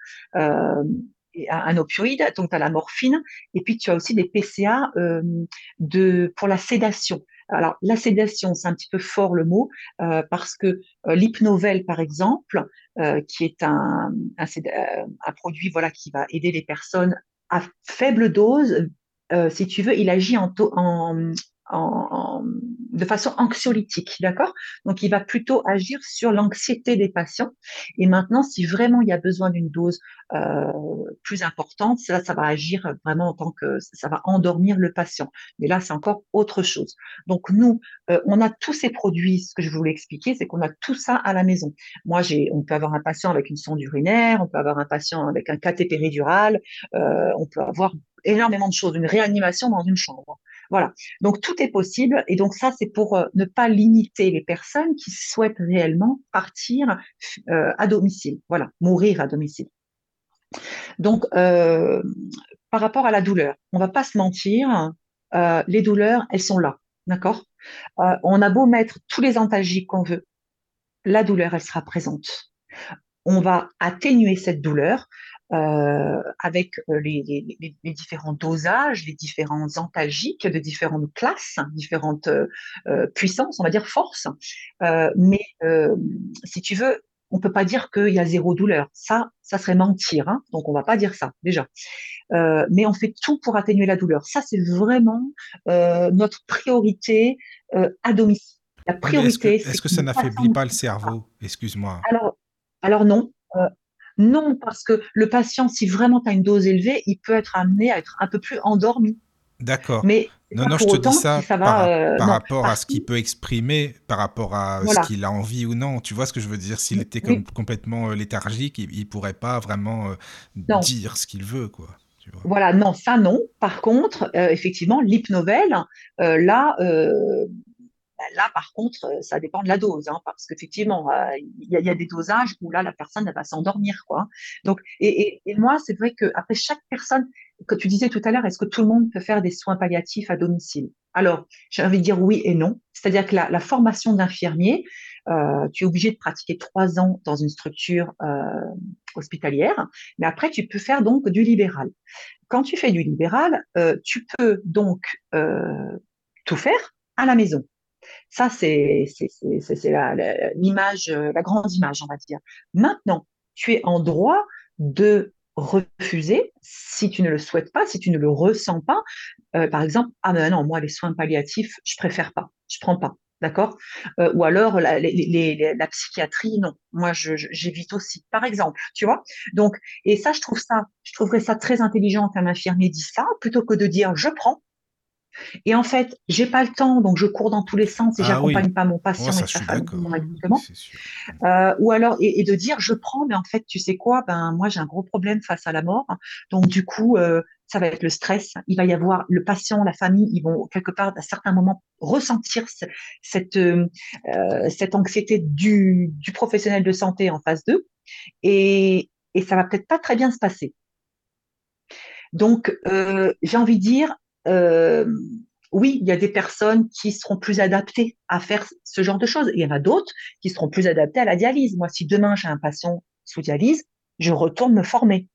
et un, opioïde, donc tu as la morphine. Et puis, tu as aussi des PCA de, pour la sédation. Alors, la sédation, c'est un petit peu fort le mot, euh, parce que euh, par exemple, euh, qui est un, un, un, produit voilà, qui va aider les personnes à faible dose, si tu veux, il agit en, en, de façon anxiolytique, d'accord? Donc, il va plutôt agir sur l'anxiété des patients. Et maintenant, si vraiment il y a besoin d'une dose euh, plus importante, ça, ça va agir vraiment en tant que ça va endormir le patient. Mais là, c'est encore autre chose. Donc, nous, euh, on a tous ces produits. Ce que je voulais expliquer, c'est qu'on a tout ça à la maison. Moi, j'ai, on peut avoir un patient avec une sonde urinaire, on peut avoir un patient avec un cathé péridural, euh, on peut avoir énormément de choses, une réanimation dans une chambre. Voilà. Donc tout est possible. Et donc ça, c'est pour euh, ne pas limiter les personnes qui souhaitent réellement partir euh, à domicile. Voilà, mourir à domicile. Donc, euh, par rapport à la douleur, on va pas se mentir, les douleurs, elles sont là, d'accord? On a beau mettre tous les antalgiques qu'on veut, la douleur, elle sera présente. On va atténuer cette douleur euh, avec euh, les, les, les, différents dosages, les différents antalgiques de différentes classes, différentes euh, puissances, on va dire forces. Euh, mais si tu veux, on peut pas dire qu'il y a zéro douleur. Ça, ça serait mentir. Hein. Donc, on va pas dire ça déjà. Euh, mais on fait tout pour atténuer la douleur. Ça, c'est vraiment euh, notre priorité euh, à domicile. La priorité. Est-ce que, ça n'affaiblit pas le cerveau? Excuse-moi. Alors, alors non. Non, parce que le patient, si vraiment tu as une dose élevée, il peut être amené à être un peu plus endormi. D'accord. Mais non, non, je te dis ça, par, rapport à ce qu'il peut exprimer, par rapport à ce qu'il a envie ou non. Tu vois ce que je veux dire? S'il était complètement léthargique, il, ne pourrait pas vraiment dire ce qu'il veut, quoi. Voilà, non, ça non. Par contre, euh, effectivement, l'hypnovelle, euh, là, euh, là, par contre, ça dépend de la dose, hein, parce qu'effectivement, il y, a des dosages où là, la personne va s'endormir, quoi. Donc, et, moi, c'est vrai que après chaque personne, que tu disais tout à l'heure, est-ce que tout le monde peut faire des soins palliatifs à domicile? Alors, j'ai envie de dire oui et non. C'est-à-dire que la, la formation d'infirmier, tu es obligé de pratiquer trois ans dans une structure hospitalière, mais après, tu peux faire donc du libéral. Quand tu fais du libéral, euh, tu peux donc euh, tout faire à la maison. Ça, c'est l'image, euh, la grande image, on va dire. Maintenant, tu es en droit de refuser si tu ne le souhaites pas, si tu ne le ressens pas. par exemple, ah ben non, moi les soins palliatifs, je préfère pas, je prends pas. D'accord? Euh, Ou alors la, la, psychiatrie, non. Moi, j'évite aussi, par exemple, tu vois? Donc, et ça, je trouve ça, je trouverais ça très intelligent qu'un infirmier dise ça, plutôt que de dire je prends. Et en fait, j'ai pas le temps, donc je cours dans tous les sens et ah j'accompagne pas mon patient et sa famille Euh, ou alors, et, et, de dire je prends, mais en fait, tu sais quoi Ben moi, j'ai un gros problème face à la mort, donc du coup, euh, ça va être le stress. Il va y avoir le patient, la famille, ils vont quelque part à certains moments ressentir cette, euh, cette anxiété du, du, professionnel de santé en face d'eux. Et, et ça va peut-être pas très bien se passer. Donc, euh, j'ai envie de dire, euh, oui, il y a des personnes qui seront plus adaptées à faire ce genre de choses. Il y en a d'autres qui seront plus adaptées à la dialyse. Moi, si demain j'ai un patient sous dialyse, je retourne me former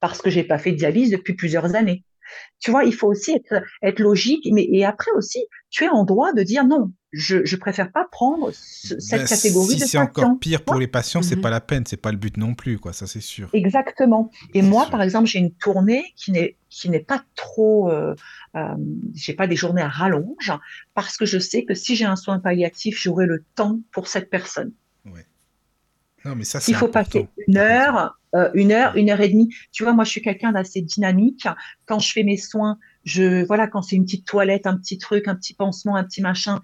parce que j'ai pas fait de dialyse depuis plusieurs années. Tu vois, il faut aussi être, être logique, mais et après aussi, tu es en droit de dire non. Je, je préfère pas prendre cette ben, catégorie si c'est encore pire pour les patients, c'est mhm. pas la peine, c'est pas le but non plus, quoi. Ça c'est sûr. Exactement. Et moi, par exemple, j'ai une tournée qui n'est qui n'est pas trop, euh, euh, j'ai pas des journées à rallonge, parce que je sais que si j'ai un soin palliatif, j'aurai le temps pour cette personne. Non, mais ça, Il faut passer une heure, euh, une heure, une heure et demie. Tu vois, moi, je suis quelqu'un d'assez dynamique. Quand je fais mes soins, je, voilà, quand c'est une petite toilette, un petit truc, un petit pansement, un petit machin,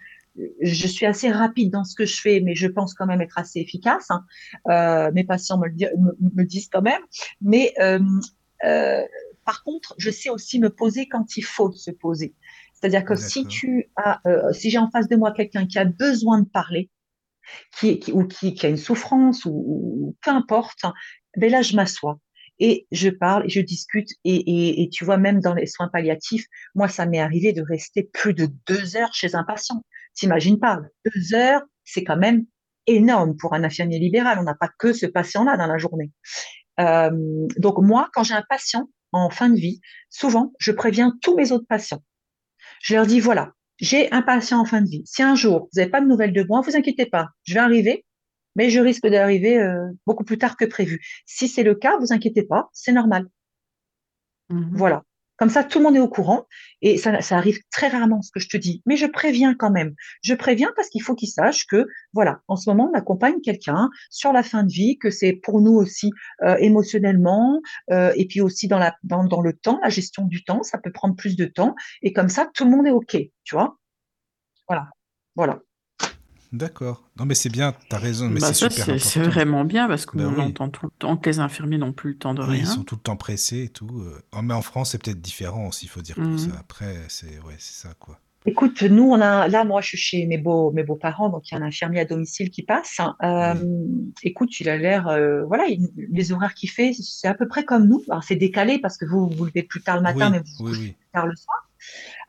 je suis assez rapide dans ce que je fais, mais je pense quand même être assez efficace. Hein. Euh, mes patients me le, disent quand même. Mais euh, par contre, je sais aussi me poser quand il faut se poser. C'est-à-dire que si tu as, si j'ai en face de moi quelqu'un qui a besoin de parler, qui, ou qui, a une souffrance ou, ou peu importe, ben là, je m'assois et je parle et je discute. Et, et, et, tu vois, même dans les soins palliatifs, moi, ça m'est arrivé de rester plus de deux heures chez un patient. T'imagines pas, deux heures, c'est quand même énorme pour un infirmier libéral. On n'a pas que ce patient-là dans la journée. Euh, donc moi, quand j'ai un patient en fin de vie, souvent, je préviens tous mes autres patients. Je leur dis, voilà, j'ai un patient en fin de vie. Si un jour, vous n'avez pas de nouvelles de moi, vous inquiétez pas, je vais arriver, mais je risque d'arriver euh, beaucoup plus tard que prévu. Si c'est le cas, vous inquiétez pas, c'est normal. Mmh voilà. Comme ça, tout le monde est au courant et ça, arrive très rarement ce que je te dis. Mais je préviens quand même. Je préviens parce qu'il faut qu'ils sachent que, voilà, en ce moment, on accompagne quelqu'un sur la fin de vie, que c'est pour nous aussi euh, émotionnellement euh, et puis aussi dans, dans le temps, la gestion du temps, ça peut prendre plus de temps. Et comme ça, tout le monde est OK, tu vois? Voilà. Voilà. D'accord. Non, mais c'est bien, tu as raison, mais bah, c'est super C'est vraiment bien parce qu'on bah entend tout le temps que les infirmiers n'ont plus le temps de rien. Ils sont tout le temps pressés et tout. Euh. Oh, mais en France, c'est peut-être différent aussi, il faut dire mmh. ça. Après, c'est ouais, ça, quoi. Écoute, nous, on a, là, moi, je suis chez mes beaux, mes beaux-parents, donc il y a un infirmier à domicile qui passe. Euh, écoute, il a l'air, euh, voilà, les horaires qu'il fait, c'est à peu près comme nous. Alors, c'est décalé parce que vous, vous levez plus tard le matin, mais vous vous plus tard le soir.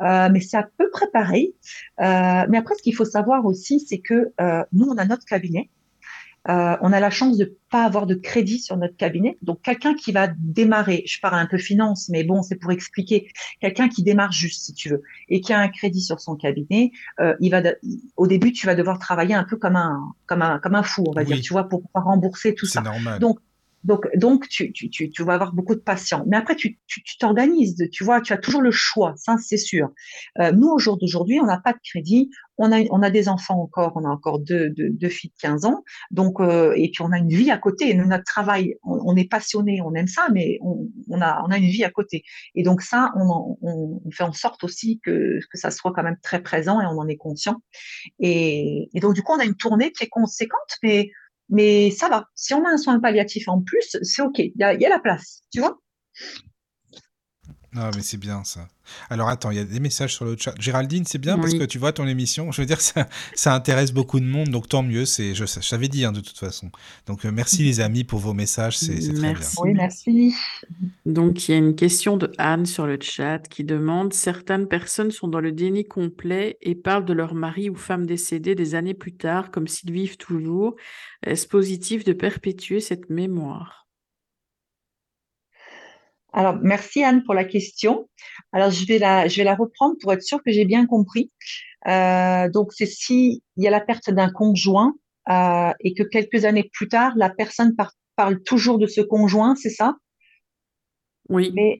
Euh, mais c'est à peu près pareil. Euh, mais après, ce qu'il faut savoir aussi, c'est que euh, nous, on a notre cabinet. euh, on a la chance de pas avoir de crédit sur notre cabinet. Donc quelqu'un qui va démarrer, je parle un peu finance, mais bon, c'est pour expliquer, quelqu'un qui démarre juste, si tu veux, et qui a un crédit sur son cabinet, euh, il va, au début, tu vas devoir travailler un peu comme un, comme un, comme un fou, on va dire, tu vois, pour pouvoir rembourser tout ça. Normal. Donc donc, donc tu, tu, tu, tu, vas avoir beaucoup de patients. Mais après, tu t'organises, tu, vois, tu as toujours le choix, ça c'est sûr. Euh, nous, au jour d'aujourd'hui, on n'a pas de crédit, on a, on a des enfants encore, on a encore deux, deux, deux filles de 15 ans, donc, euh, et puis on a une vie à côté. Notre travail, on, est passionné, on aime ça, mais on, on, a, on a une vie à côté. Et donc ça, on, on, fait en sorte aussi que, que ça soit quand même très présent et on en est conscient. Et, et donc, du coup, on a une tournée qui est conséquente, mais mais ça va. Si on a un soin palliatif en plus, c'est OK. Il y a, la place, tu vois? Ah, mais c'est bien ça. Alors attends, il y a des messages sur le chat. Géraldine, c'est bien parce que tu vois ton émission. Je veux dire, ça, ça intéresse beaucoup de monde, donc tant mieux. C'est, je, je t'avais dit hein, de toute façon. Donc euh, merci les amis pour vos messages, c'est, très bien. Oui, merci. Donc il y a une question de Anne sur le chat qui demande certaines personnes sont dans le déni complet et parlent de leur mari ou femme décédée des années plus tard comme s'ils vivent toujours. Est-ce positif de perpétuer cette mémoire? Alors, merci Anne pour la question. Alors, je vais la, je vais la reprendre pour être sûre que j'ai bien compris. Euh, donc, c'est si il y a la perte d'un conjoint euh, et que quelques années plus tard, la personne parle toujours de ce conjoint, c'est ça? Oui. Mais,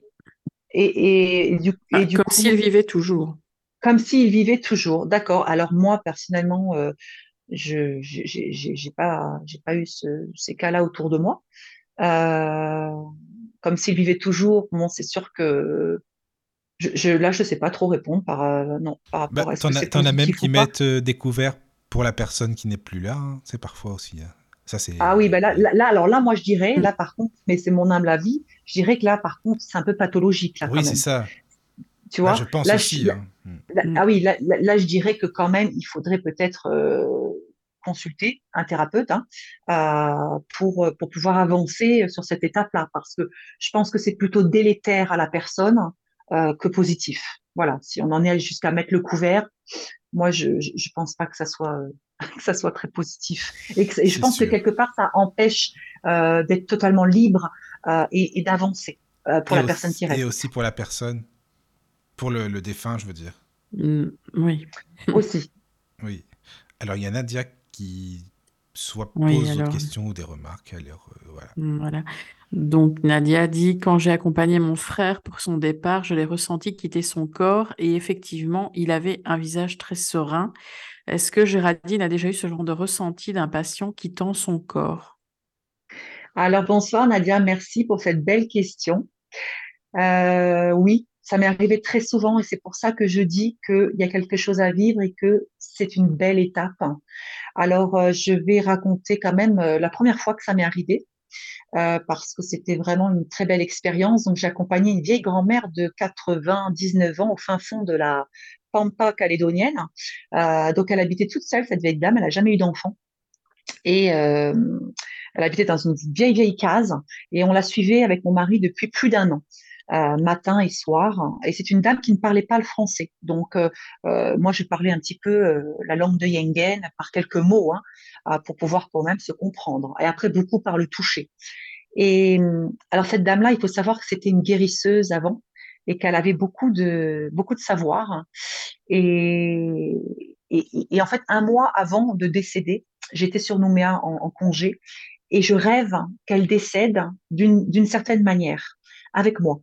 et, et, du, ah, comme s'il vivait toujours. Comme s'il vivait toujours. D'accord. Alors moi, personnellement, euh, je j'ai pas pas eu ce, ces cas-là autour de moi. Euh, comme s'il vivait toujours, bon, c'est sûr que je, je, là, je sais pas trop répondre par, euh, non, par rapport bah, à ce T'en as, même qui mettent euh, découvert pour la personne qui n'est plus là, hein. c'est parfois aussi. Hein. Ça, c'est... Ah oui, bah là, là, alors là, moi, je dirais, là, par contre, mais c'est mon humble avis, je dirais que là, par contre, c'est un peu pathologique. Là, oui, c'est ça. Tu vois bah, Je pense aussi. Hein. ah oui, là, là, je dirais que quand même, il faudrait peut-être euh, consulter un thérapeute hein, euh, pour, pour pouvoir avancer sur cette étape-là, parce que je pense que c'est plutôt délétère à la personne euh, que positif. Voilà, si on en est jusqu'à mettre le couvert, moi je je pense pas que ça soit que ça soit très positif. Et, je pense que quelque part ça empêche euh, d'être totalement libre et, d'avancer pour la personne qui reste. Et aussi pour la personne, pour le, le défunt, je veux dire. Mmh, oui. Aussi. Oui. Alors il y a Nadia qui soit pose des questions ou des remarques. Alors, euh, voilà. Mmh, voilà. Donc Nadia dit, quand j'ai accompagné mon frère pour son départ, je l'ai ressenti quitter son corps et effectivement, il avait un visage très serein. Est-ce que Géraldine a déjà eu ce genre de ressenti d'un patient quittant son corps? Alors bonsoir Nadia, merci pour cette belle question. Euh, oui, ça m'est arrivé très souvent et c'est pour ça que je dis qu'il y a quelque chose à vivre et que c'est une belle étape. Alors, euh, je vais raconter quand même euh, la première fois que ça m'est arrivé. Euh, parce que c'était vraiment une très belle expérience. Donc, j'ai accompagné une vieille grand-mère de 99 ans au fin fond de la pampa calédonienne. Donc, elle habitait toute seule, cette vieille dame. Elle n'a jamais eu d'enfant. Et elle habitait dans une vieille, vieille case. Et on la suivait avec mon mari depuis plus d'un an. Euh, matin et soir. Et c'est une dame qui ne parlait pas le français. Donc, euh, euh, moi, je parlais un petit peu la langue de Yengen par quelques mots hein, pour pouvoir quand même se comprendre. Et après, beaucoup par le toucher. Et alors, cette dame-là, il faut savoir que c'était une guérisseuse avant et qu'elle avait beaucoup de beaucoup de savoir. Et, et, et, en fait, un mois avant de décéder, j'étais sur Nouméa en, en congé et je rêve qu'elle décède d'une certaine manière avec moi.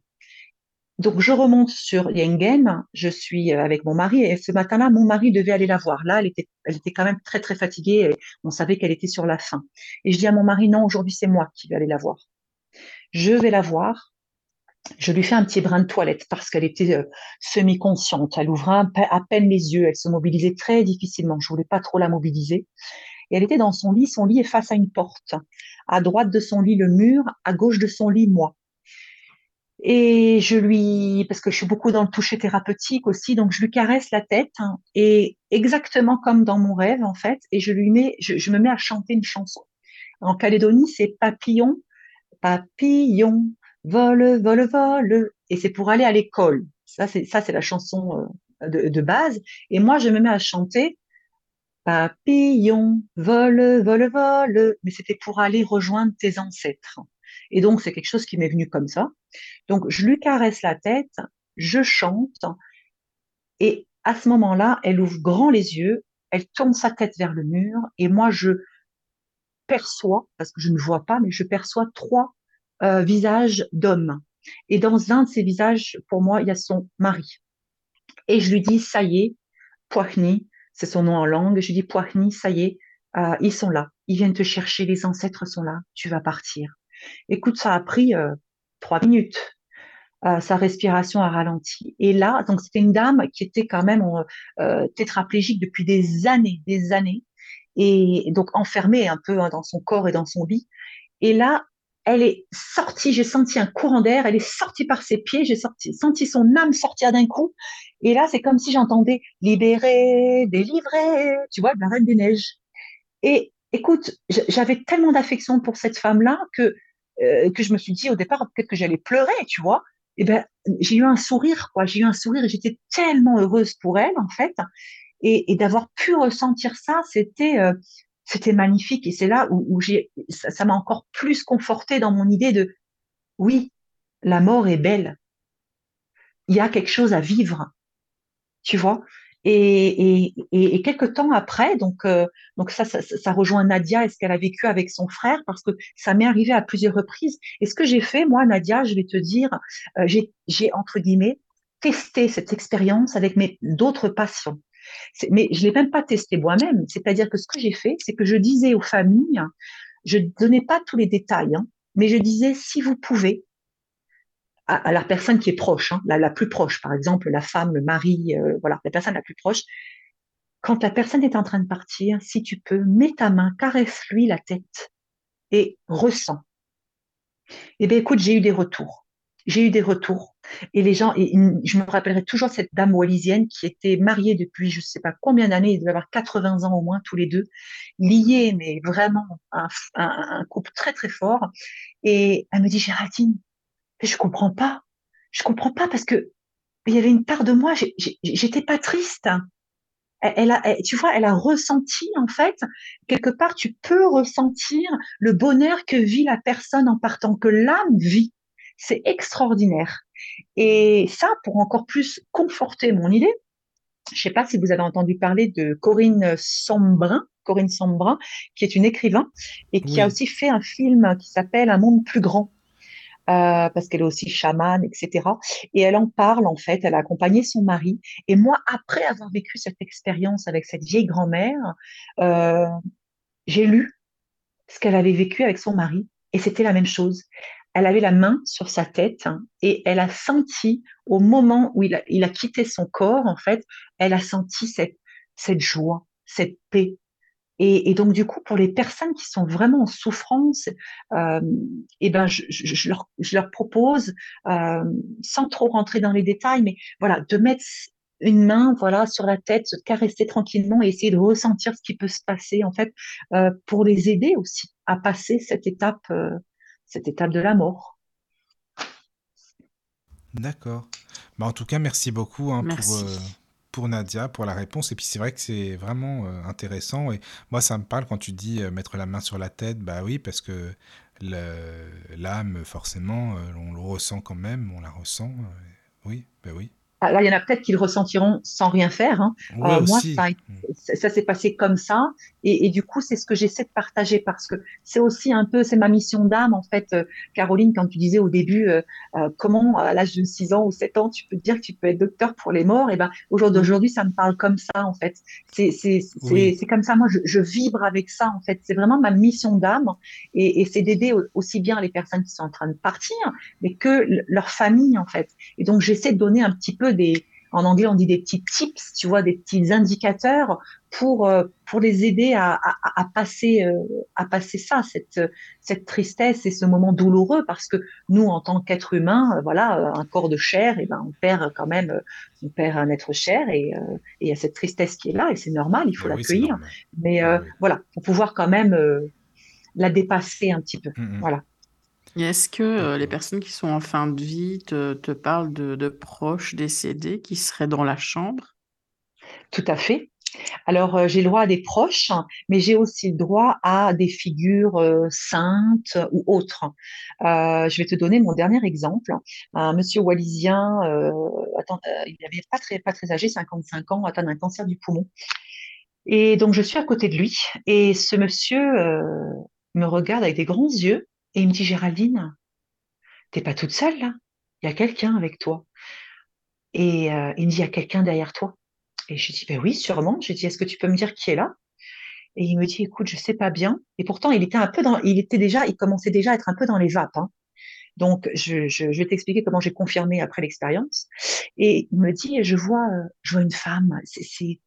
Donc, je remonte sur Yengen, je suis euh, avec mon mari, et ce matin-là, mon mari devait aller la voir. Là, elle était, elle était quand même très, très fatiguée, et on savait qu'elle était sur la fin. Et je dis à mon mari, non, aujourd'hui, c'est moi qui vais aller la voir. Je vais la voir, je lui fais un petit brin de toilette parce qu'elle était euh, semi-consciente. Elle ouvrait à peine les yeux, elle se mobilisait très difficilement. Je voulais pas trop la mobiliser. Et elle était dans son lit, son lit est face à une porte. À droite de son lit, le mur, à gauche de son lit, moi. Et je lui, parce que je suis beaucoup dans le toucher thérapeutique aussi, donc je lui caresse la tête hein, et exactement comme dans mon rêve en fait, et je lui mets, je, me mets à chanter une chanson. En Calédonie, c'est papillon, papillon, vole, vole, vole, et c'est pour aller à l'école. Ça, c'est ça, c'est la chanson euh, de, de, base. Et moi, je me mets à chanter Papillon, vole, vole, vole. Mais c'était pour aller rejoindre tes ancêtres. Et donc, c'est quelque chose qui m'est venu comme ça. Donc, je lui caresse la tête, je chante, et à ce moment-là, elle ouvre grand les yeux, elle tourne sa tête vers le mur, et moi, je perçois, parce que je ne vois pas, mais je perçois trois euh, visages d'hommes. Et dans un de ces visages, pour moi, il y a son mari. Et je lui dis, ça y est, Poachni, c'est son nom en langue, je lui dis, Poachni, ça y est, euh, ils sont là, ils viennent te chercher, les ancêtres sont là, tu vas partir. Écoute, ça a pris euh, trois minutes. Euh, sa respiration a ralenti. Et là, donc c'était une dame qui était quand même euh, tétraplégique depuis des années, des années, et donc enfermée un peu hein, dans son corps et dans son lit. Et là, elle est sortie, j'ai senti un courant d'air, elle est sortie par ses pieds, j'ai senti son âme sortir d'un coup. Et là, c'est comme si j'entendais libérer, délivrer, tu vois, la Reine des Neiges. Et écoute, j'avais tellement d'affection pour cette femme-là que euh, que je me suis dit au départ peut-être que j'allais pleurer, tu vois. Et ben j'ai eu un sourire, quoi. J'ai eu un sourire et j'étais tellement heureuse pour elle en fait. Et, et d'avoir pu ressentir ça, c'était euh, c'était magnifique. Et c'est là où, où j'ai ça m'a encore plus conforté dans mon idée de oui, la mort est belle. Il y a quelque chose à vivre, tu vois. Et, et, et, quelques temps après, donc, euh, donc ça, ça, ça, rejoint Nadia et ce qu'elle a vécu avec son frère, parce que ça m'est arrivé à plusieurs reprises. Et ce que j'ai fait, moi, Nadia, je vais te dire, euh, j'ai, entre guillemets, testé cette expérience avec mes d'autres patients. Mais je l'ai même pas testé moi-même. C'est-à-dire que ce que j'ai fait, c'est que je disais aux familles, je donnais pas tous les détails, hein, mais je disais, si vous pouvez, à, la personne qui est proche, hein, la, plus proche, par exemple la femme, le mari, euh, voilà, la personne la plus proche. Quand la personne est en train de partir, si tu peux, mets ta main, caresse-lui la tête et ressens. Eh bien, écoute, j'ai eu des retours. J'ai eu des retours. Et les gens, je me rappellerai toujours cette dame wallisienne qui était mariée depuis je ne sais pas combien d'années, ils devaient avoir 80 ans au moins tous les deux, liés, mais vraiment un, un couple très très fort. Et elle me dit, Géraldine, je comprends pas. Je comprends pas parce que il y avait une part de moi, j'étais pas triste. Elle, a, tu vois, elle a ressenti en fait quelque part. Tu peux ressentir le bonheur que vit la personne en partant, que l'âme vit. C'est extraordinaire. Et ça, pour encore plus conforter mon idée, je sais pas si vous avez entendu parler de Corinne Sombrin, Corinne Sombrin, qui est une écrivain et qui a aussi fait un film qui s'appelle Un monde plus grand. Euh, parce qu'elle est aussi chamane, etc. Et elle en parle, en fait, elle a accompagné son mari. Et moi, après avoir vécu cette expérience avec cette vieille grand-mère, euh, j'ai lu ce qu'elle avait vécu avec son mari. Et c'était la même chose. Elle avait la main sur sa tête hein, et elle a senti, au moment où il a, quitté son corps, en fait, elle a senti cette joie, cette paix, et, donc, du coup, pour les personnes qui sont vraiment en souffrance, euh, eh ben, je, je, leur, je, leur, propose, euh, sans trop rentrer dans les détails, mais voilà, de mettre une main voilà sur la tête, se caresser tranquillement et essayer de ressentir ce qui peut se passer en fait euh, pour les aider aussi à passer cette étape, euh, cette étape de la mort. D'accord. Bah, en tout cas, merci beaucoup hein, pour euh, pour Nadia pour la réponse. Et puis c'est vrai que c'est vraiment euh, intéressant. Et moi, ça me parle quand tu dis euh, mettre la main sur la tête. Bah oui, parce que l'âme, forcément, euh, on le ressent quand même, on la ressent. oui, bah oui. Ah, il y en a peut-être qui le ressentiront sans rien faire. Hein. Euh, moi, ça, s'est passé comme ça. Et, du coup, c'est ce que j'essaie de partager parce que c'est aussi un peu, c'est ma mission d'âme, en fait. Euh, Caroline, quand tu disais au début, euh, comment, à l'âge de 6 ans ou 7 ans, tu peux te dire que tu peux être docteur pour les morts. Et ben, aujourd'hui, ça me parle comme ça, en fait. C'est c'est comme ça. Moi, je, vibre avec ça, en fait. C'est vraiment ma mission d'âme. Et, et c'est d'aider aussi bien les personnes qui sont en train de partir, mais que leur famille, en fait. Et donc, j'essaie de donner un petit peu des, en anglais on dit des petits tips, tu vois, des petits indicateurs pour euh, pour les aider à, à, à passer euh, à passer ça, cette cette tristesse et ce moment douloureux, parce que nous en tant qu'être humain, euh, voilà, un corps de chair, et ben on perd quand même, on perd un être cher et il y a cette tristesse qui est là et c'est normal, il faut l'accueillir, mais bah voilà, pour pouvoir quand même la dépasser un petit peu, mm, mm. voilà. Est-ce que euh, les personnes qui sont en fin de vie te, parlent de, proches décédés qui seraient dans la chambre? Tout à fait. Alors, euh, j'ai le droit à des proches, mais j'ai aussi le droit à des figures euh, saintes ou autres. Je vais te donner mon dernier exemple. Un monsieur wallisien, il avait pas très, pas très âgé, 55 ans, atteint d'un cancer du poumon. Et donc, je suis à côté de lui, et ce monsieur me regarde avec des grands yeux, et il me dit, Géraldine, t'es pas toute seule là, il y a quelqu'un avec toi. Et il me dit, il y a quelqu'un derrière toi. Et je dis, ben oui, sûrement. J'ai dit, est-ce que tu peux me dire qui est là? Et il me dit, écoute, je sais pas bien. Et pourtant, il était un peu dans, il était déjà, il commençait déjà à être un peu dans les vapes. Hein. Donc, je, je, je, vais t'expliquer comment j'ai confirmé après l'expérience. Et il me dit, je vois, euh, je vois une femme. C'est,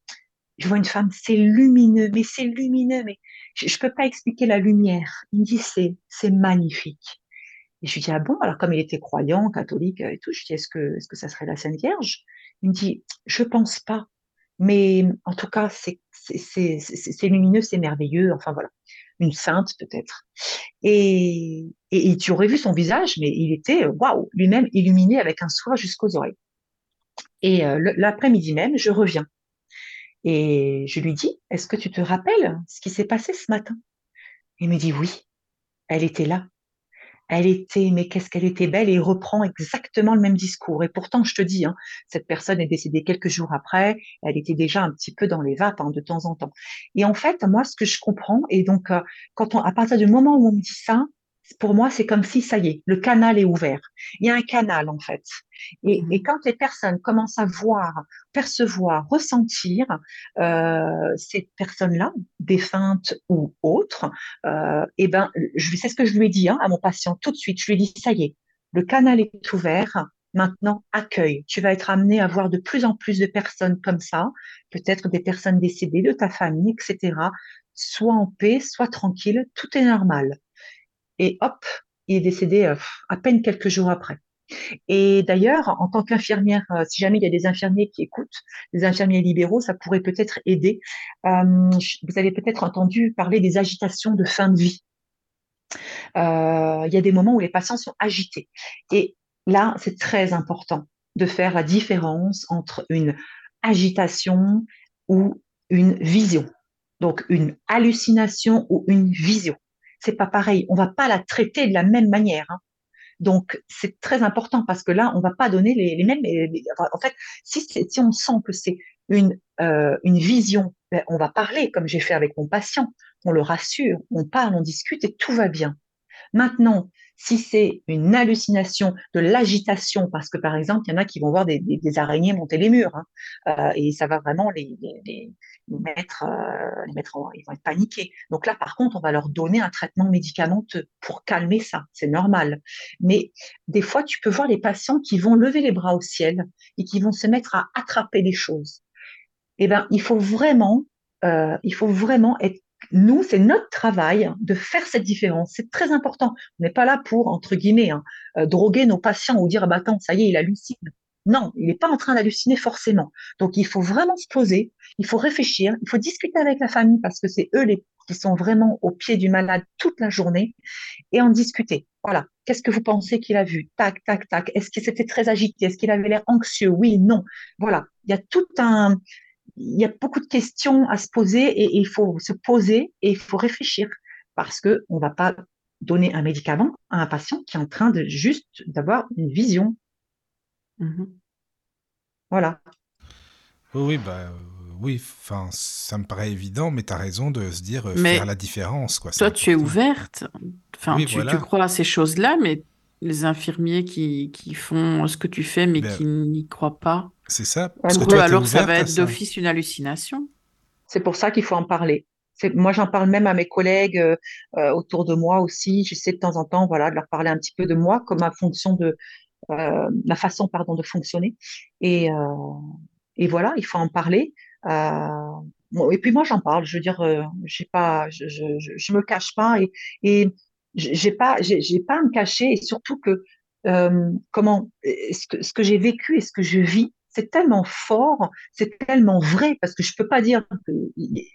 je vois une femme, c'est lumineux, mais c'est lumineux, mais je, je peux pas expliquer la lumière. Il me dit, c'est, c'est magnifique. Et je lui dis, ah bon, alors comme il était croyant, catholique et tout, je lui dis, est-ce que, est-ce que ça serait la Sainte Vierge? Il me dit, je pense pas. Mais en tout cas, c'est lumineux, c'est merveilleux. Enfin voilà, une sainte peut-être. Et, et, tu aurais vu son visage, mais il était waouh, lui-même illuminé avec un soin jusqu'aux oreilles. Et euh, l'après-midi même, je reviens. Et je lui dis, est-ce que tu te rappelles ce qui s'est passé ce matin? Il me dit oui, elle était là elle était, mais qu'est-ce qu'elle était belle, et il reprend exactement le même discours. Et pourtant, je te dis, hein, cette personne est décédée quelques jours après, elle était déjà un petit peu dans les vapes hein, de temps en temps. Et en fait, moi, ce que je comprends, et donc, euh, quand on, à partir du moment où on me dit ça, pour moi, c'est comme si, ça y est, le canal est ouvert. Il y a un canal, en fait. Et, mmh. et quand les personnes commencent à voir, percevoir, ressentir euh, ces personnes-là, défuntes ou autres, euh, eh ben, c'est ce que je lui ai dit hein, à mon patient tout de suite. Je lui ai dit, ça y est, le canal est ouvert. Maintenant, accueille. Tu vas être amené à voir de plus en plus de personnes comme ça, peut-être des personnes décédées de ta famille, etc. Soit en paix, soit tranquille, tout est normal. Et hop, il est décédé euh, à peine quelques jours après. Et d'ailleurs, en tant qu'infirmière, euh, si jamais il y a des infirmiers qui écoutent, des infirmiers libéraux, ça pourrait peut-être aider. Euh, vous avez peut-être entendu parler des agitations de fin de vie. il y a des moments où les patients sont agités. Et là, c'est très important de faire la différence entre une agitation ou une vision. Donc, une hallucination ou une vision c'est pas pareil. On va pas la traiter de la même manière. Hein. Donc c'est très important parce que là, on va pas donner les, mêmes. en fait, si, si on sent que c'est une, euh, une vision, ben, on va parler comme j'ai fait avec mon patient. On le rassure, on parle, on discute et tout va bien. Maintenant, si c'est une hallucination, de l'agitation, parce que par exemple, il y en a qui vont voir des, araignées monter les murs, hein, euh, et ça va vraiment les, mettre, euh, les mettre ils vont être paniqués. Donc là, par contre, on va leur donner un traitement médicamenteux pour calmer ça, c'est normal. Mais des fois, tu peux voir les patients qui vont lever les bras au ciel et qui vont se mettre à attraper les choses. Eh ben, il faut vraiment, euh, il faut vraiment être nous, c'est notre travail de faire cette différence. C'est très important. On n'est pas là pour, entre guillemets, hein, euh, droguer nos patients ou dire, ah bah attends, ça y est, il hallucine. Non, il n'est pas en train d'halluciner forcément. Donc, il faut vraiment se poser, il faut réfléchir, il faut discuter avec la famille parce que c'est eux les, qui sont vraiment au pied du malade toute la journée et en discuter. Voilà. Qu'est-ce que vous pensez qu'il a vu? Tac, tac, tac. Est-ce qu'il s'était très agité? Est-ce qu'il avait l'air anxieux? Oui, non. Voilà. Il y a tout un, il y a beaucoup de questions à se poser et, il faut se poser et il faut réfléchir parce que on va pas donner un médicament à un patient qui est en train de juste d'avoir une vision. Mm-hmm. Voilà. Oui, bah euh, oui, enfin ça me paraît évident, mais tu as raison de se dire euh, faire la différence quoi. Toi, tu es ouverte. Enfin, tu, tu, crois à ces choses-là, mais les infirmiers qui, qui, font ce que tu fais mais ben, qui n'y croient pas. C'est ça. Parce que alors ça va être d'office une hallucination. C'est pour ça qu'il faut en parler. Moi, j'en parle même à mes collègues euh, euh, autour de moi aussi. J'essaie de temps en temps, voilà, de leur parler un petit peu de moi, comme ma fonction de, euh, ma façon, pardon, de fonctionner. Et, et voilà, il faut en parler. et puis moi, j'en parle. Je veux dire, j'ai pas, je, je, je, me cache pas et, et j'ai pas, j'ai pas à me cacher. Et surtout que euh, comment ce que, ce que j'ai vécu et ce que je vis, c'est tellement fort, c'est tellement vrai parce que je peux pas dire que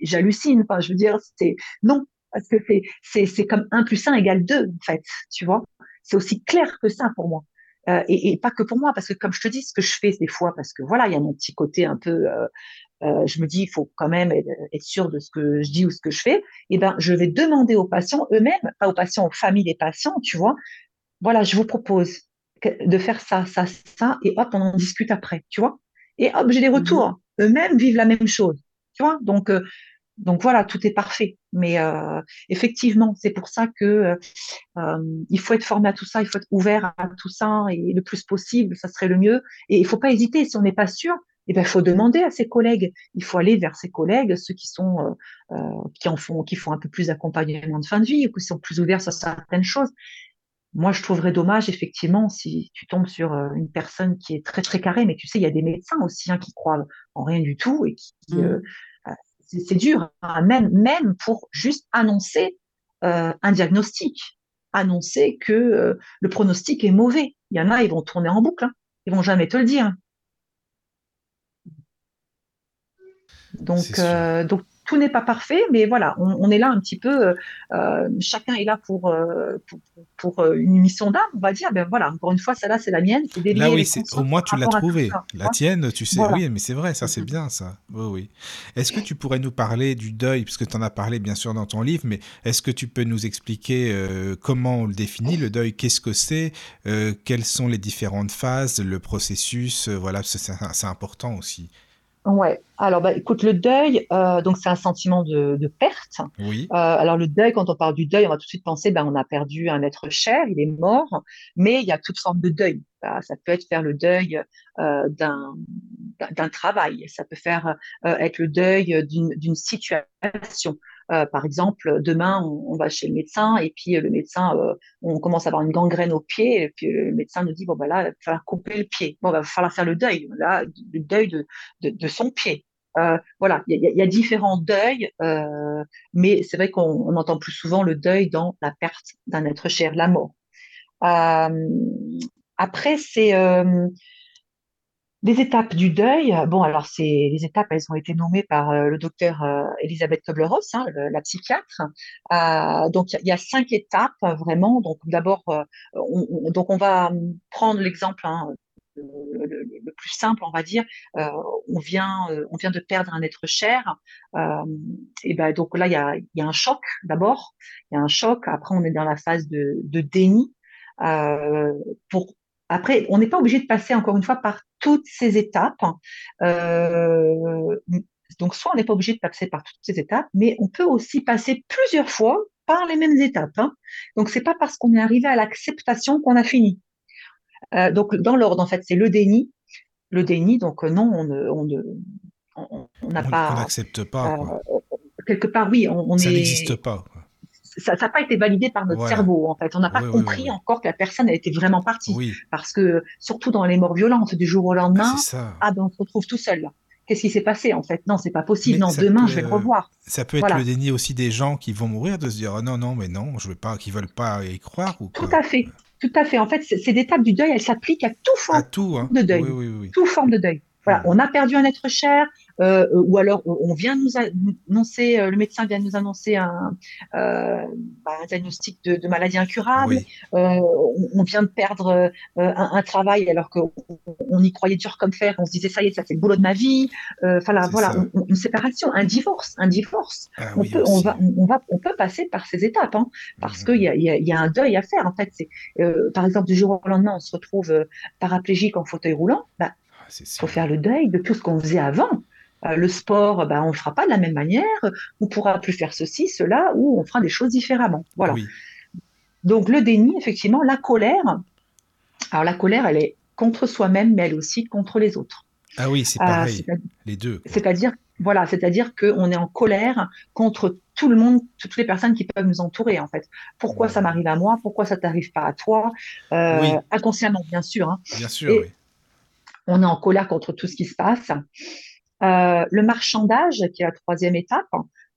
j'hallucine. Enfin, je veux dire, c'est non parce que c'est comme 1 plus 1 égale 2 en fait, tu vois. C'est aussi clair que ça pour moi. Euh, et, pas que pour moi, parce que comme je te dis, ce que je fais des fois, parce que voilà, il y a mon petit côté un peu euh, euh, je me dis, il faut quand même être, sûr de ce que je dis ou ce que je fais, et eh ben, je vais demander aux patients eux-mêmes, pas aux patients, aux familles des patients, tu vois, voilà, je vous propose de faire ça, ça, ça, et hop, on en discute après, tu vois. Et hop, j'ai des mmh retours. Eux-mêmes vivent la même chose, tu vois. Donc, euh, donc voilà, tout est parfait. Mais euh, effectivement, c'est pour ça que euh, il faut être formé à tout ça, il faut être ouvert à tout ça et le plus possible, ça serait le mieux. Et il faut pas hésiter. Si on n'est pas sûr, eh ben, il faut demander à ses collègues. Il faut aller vers ses collègues, ceux qui sont qui en font, qui font un peu plus d'accompagnement de fin de vie ou qui sont plus ouverts sur certaines choses. Moi, je trouverais dommage, effectivement, si tu tombes sur une personne qui est très très carrée, mais tu sais, il y a des médecins aussi hein, qui croient en rien du tout et qui, mmh c'est dur, hein, même, même pour juste annoncer euh, un diagnostic, annoncer que euh, le pronostic est mauvais. Il y en a, ils vont tourner en boucle, hein. ils vont jamais te le dire. Donc, euh, donc tout n'est pas parfait, mais voilà, on, est là un petit peu, euh, euh, chacun est là pour, euh, pour, une mission d'âme, on va dire. Ben voilà, encore une fois, celle-là, c'est la mienne. Là, oui, au moins tu l'as trouvé. La tienne, tu sais, oui, mais c'est vrai, ça, c'est bien, ça. Oui, oui. Est-ce que tu pourrais nous parler du deuil, puisque tu en as parlé, bien sûr, dans ton livre, mais est-ce que tu peux nous expliquer comment on le définit, le deuil, qu'est-ce que c'est, quelles sont les différentes phases, le processus, voilà, c'est important aussi. Ouais. Alors, bah, écoute, le deuil, euh, donc c'est un sentiment de, de perte. Oui. Euh, alors, le deuil, quand on parle du deuil, on va tout de suite penser, ben, on a perdu un être cher, il est mort, mais il y a toute forme de deuil. Bah, ça peut être faire le deuil euh, d'un d'un travail, ça peut faire euh, être le deuil d'une situation. Euh, par exemple, demain, on, va chez le médecin et puis le médecin, euh, on commence à avoir une gangrène au pied et puis le médecin nous dit bon ben là, il va falloir couper le pied. Bon, il va falloir faire le deuil, là, le deuil de, de, son pied. Euh, voilà, il y, a différents deuils, euh, mais c'est vrai qu'on entend plus souvent le deuil dans la perte d'un être cher, la mort. Euh, après, c'est les étapes du deuil, bon, alors c'est les étapes, elles ont été nommées par euh, le docteur euh, Elisabeth Kubler-Ross, hein, la psychiatre. Euh, donc il y, a cinq étapes vraiment. Donc d'abord, on, donc on va prendre l'exemple hein, le, plus simple, on va dire. on vient, on vient de perdre un être cher. et ben donc là, il y a, y a un choc d'abord. Il y a un choc. Après, on est dans la phase de, de déni. pour après, on n'est pas obligé de passer encore une fois par toutes ces étapes. Euh, donc, soit on n'est pas obligé de passer par toutes ces étapes, mais on peut aussi passer plusieurs fois par les mêmes étapes. Hein. Donc, c'est pas parce qu'on est arrivé à l'acceptation qu'on a fini. Euh, donc, dans l'ordre, en fait, c'est le déni. Le déni, donc non, on ne, on ne, on n'a pas. On n'accepte pas. Euh, quelque part, oui, on, ça n'existe pas ça n'a pas été validé par notre cerveau, en fait. On n'a pas compris encore que la personne été vraiment partie. Parce que, surtout dans les morts violentes du jour au lendemain, ah ben, on se retrouve tout seul. Qu'est-ce qui s'est passé en fait? Non, c'est pas possible. non, demain je vais le revoir. Ça peut être le déni aussi des gens qui vont mourir de se dire oh non non mais non je veux pas, qui veulent pas y croire ou Tout à fait, tout à fait. En fait, ces étapes du deuil, elles s'appliquent à tout forme tout, hein. de deuil, tout forme de deuil. Voilà, on a perdu un être cher, euh, ou alors on vient nous annoncer, euh, le médecin vient nous annoncer un, euh, bah, un diagnostic de, de, maladie incurable, euh, on, vient de perdre un, un, travail alors qu'on on y croyait dur comme fer, on se disait ça y est, ça c'est le boulot de ma vie, enfin voilà, une séparation, un divorce, un divorce, ah on, peut, on, va, on, va, on peut passer par ces étapes, hein, parce qu'il y a, y, a, y a un deuil à faire en fait. C'est, par exemple, du jour au lendemain, on se retrouve paraplégique en fauteuil roulant, bah, il faut faire le deuil de tout ce qu'on faisait avant. Euh, le sport, ben, on ne fera pas de la même manière, on pourra plus faire ceci, cela, ou on fera des choses différemment. Voilà. Donc le déni, effectivement, la colère. Alors la colère, elle est contre soi-même, mais elle aussi contre les autres. Ah oui, c'est euh, pareil, les deux. C'est-à-dire, voilà, c'est-à-dire qu'on est en colère contre tout le monde, toutes les personnes qui peuvent nous entourer, en fait. Pourquoi ça m'arrive à moi? Pourquoi ça t'arrive pas à toi? Euh, Inconsciemment, bien sûr. Hein. Bien sûr, oui on est en colère contre tout ce qui se passe. Euh, le marchandage, qui est la troisième étape,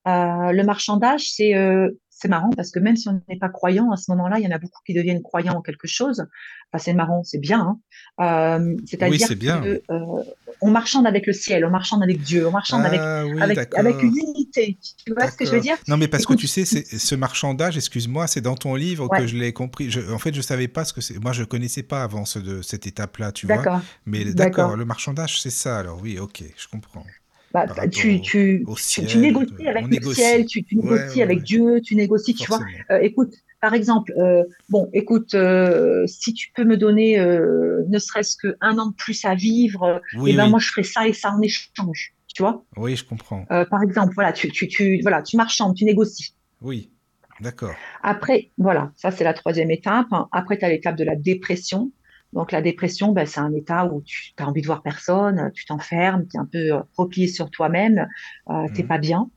euh, le marchandage, c'est euh, c'est marrant parce que même si on n'est pas croyant, à ce moment-là, il y en a beaucoup qui deviennent croyants en quelque chose. Enfin, c'est marrant, c'est bien. Hein. Euh, C'est-à-dire que euh, on marchande avec le ciel, on marchande avec Dieu, on marchande avec, ah avec, avec, une unité. Tu vois ce que je veux dire? Non, mais parce que tu sais, ce marchandage, excuse-moi, c'est dans ton livre que je l'ai compris. en fait, je savais pas ce que c'est. Moi, je connaissais pas avant ce, de, cette étape-là, tu vois. Mais d'accord, le marchandage, c'est ça. Alors oui, ok, je comprends. Bah, tu, ciel. négocies avec le ciel, tu, négocies ouais, avec ouais, Dieu, tu négocies, tu vois. Euh, écoute, par exemple, euh, bon, écoute, euh, si tu peux me donner ne serait-ce qu'un an de plus à vivre, eh Oui, ben moi je ferai ça et ça en échange, tu vois. oui, je comprends. Par exemple, voilà, tu, tu, tu, voilà, tu marchandes, tu négocies. Oui, d'accord. Après, voilà, ça c'est la troisième étape. Après, tu as l'étape de la dépression. Donc la dépression, ben, c'est un état où tu as envie de voir personne, tu t'enfermes, tu es un peu euh, replié sur toi-même, euh, t'es Mhm. pas bien.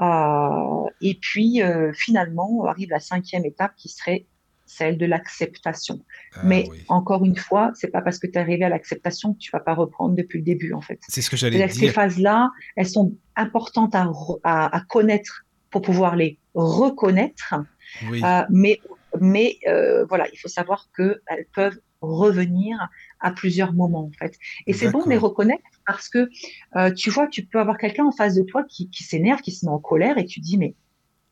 Euh, et puis euh, finalement, arrive la cinquième étape qui serait celle de l'acceptation. Ah Mais oui. encore une fois, c'est pas parce que tu es arrivé à l'acceptation que tu vas pas reprendre depuis le début, en fait. C'est ce que j'allais que ces dire. phases-là, elles sont importantes à, re- à, à connaître pour pouvoir les reconnaître. Oui, Euh, mais mais euh, voilà, il faut savoir qu'elles peuvent revenir à plusieurs moments, en fait. Et c'est bon de les reconnaître parce que, euh, tu vois, tu peux avoir quelqu'un en face de toi qui, qui s'énerve, qui se met en colère et tu dis, mais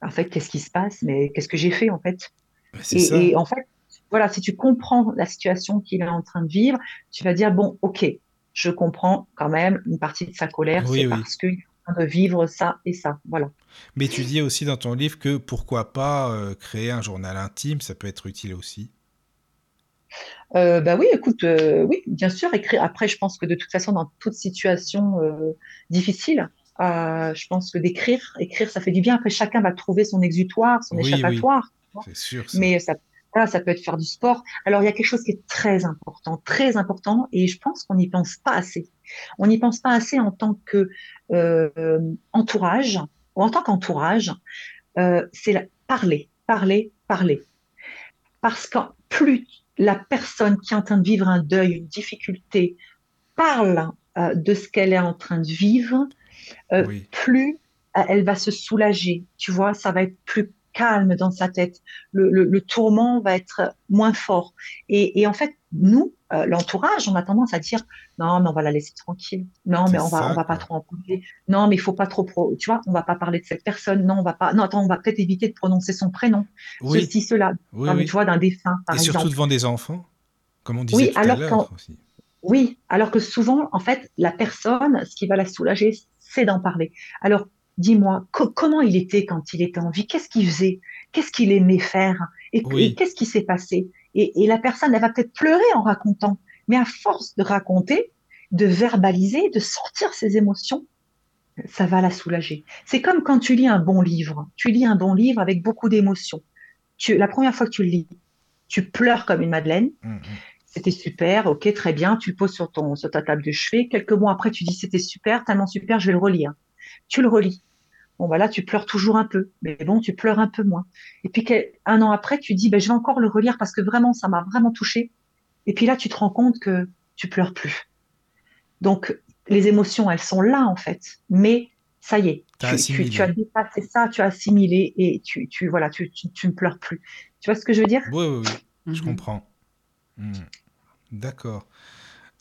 en fait, qu'est-ce qui se passe? Mais qu'est-ce que j'ai fait, en fait? C'est Et, ça. et en fait, voilà, si tu comprends la situation qu'il est en train de vivre, tu vas dire, bon, ok, je comprends quand même une partie de sa colère, Oui, c'est oui. parce qu'il est en train de vivre ça et ça. Voilà. Mais tu dis aussi dans ton livre que pourquoi pas euh, créer un journal intime, ça peut être utile aussi. Euh, bah oui, écoute, euh, oui, bien sûr, écrire. Après, je pense que de toute façon, dans toute situation euh, difficile, euh, je pense que d'écrire, écrire, ça fait du bien. Après, chacun va trouver son exutoire, son Oui, oui, échappatoire. c'est sûr ça. Mais ça, voilà, ça peut être faire du sport. Alors, il y a quelque chose qui est très important, très important, et je pense qu'on n'y pense pas assez. On n'y pense pas assez en tant que entourage, ou en tant qu'entourage, c'est parler, parler, parler. Parce que plus la personne qui est en train de vivre un deuil, une difficulté, parle euh, de ce qu'elle est en train de vivre, euh, Oui, plus euh, elle va se soulager. Tu vois, ça va être plus calme dans sa tête. Le, le- le tourment va être moins fort. Et, et en fait, nous, euh, l'entourage, on a tendance à dire non, mais on va la laisser tranquille. Non, mais on va, on ça va pas trop en parler. Non, mais il faut pas trop, pro- tu vois, on va pas parler de cette personne. Non, on va pas. Non, attends, on va peut-être éviter de prononcer son prénom. Oui, Ceci, cela. oui, Comme, oui. tu vois, d'un défunt, Et surtout devant des enfants, comme on disait Oui, tout à alors quand, l'heure aussi. oui, alors que souvent, en fait, la personne, ce qui va la soulager, c'est d'en parler. Alors, dis-moi, co- comment il était quand il était en vie? Qu'est-ce qu'il faisait? Qu'est-ce qu'il aimait faire? Et, Oui, qu'est-ce qui s'est passé? Et, et la personne, elle va peut-être pleurer en racontant, mais à force de raconter, de verbaliser, de sortir ses émotions, ça va la soulager. C'est comme quand tu lis un bon livre. Tu lis un bon livre avec beaucoup d'émotions. La première fois que tu le lis, tu pleures comme une madeleine. Mm, mm. C'était super, ok, très bien. Tu le poses sur ton, sur ta table de chevet. Quelques mois après, tu dis c'était super, tellement super, je vais le relire. Tu le relis. Bon, bah là, tu pleures toujours un peu, mais bon, tu pleures un peu moins. Et puis, un an après, tu dis, ben, je vais encore le relire parce que vraiment, ça m'a vraiment touché. Et puis là, tu te rends compte que tu pleures plus. Donc, les émotions, elles sont là, en fait. Mais ça y est, T'as tu, tu, tu as dépassé ça, tu as assimilé et tu, tu, voilà, tu, tu, tu ne pleures plus. Tu vois ce que je veux dire? Oui, oui, oui, je Mhm. comprends. Mm. D'accord.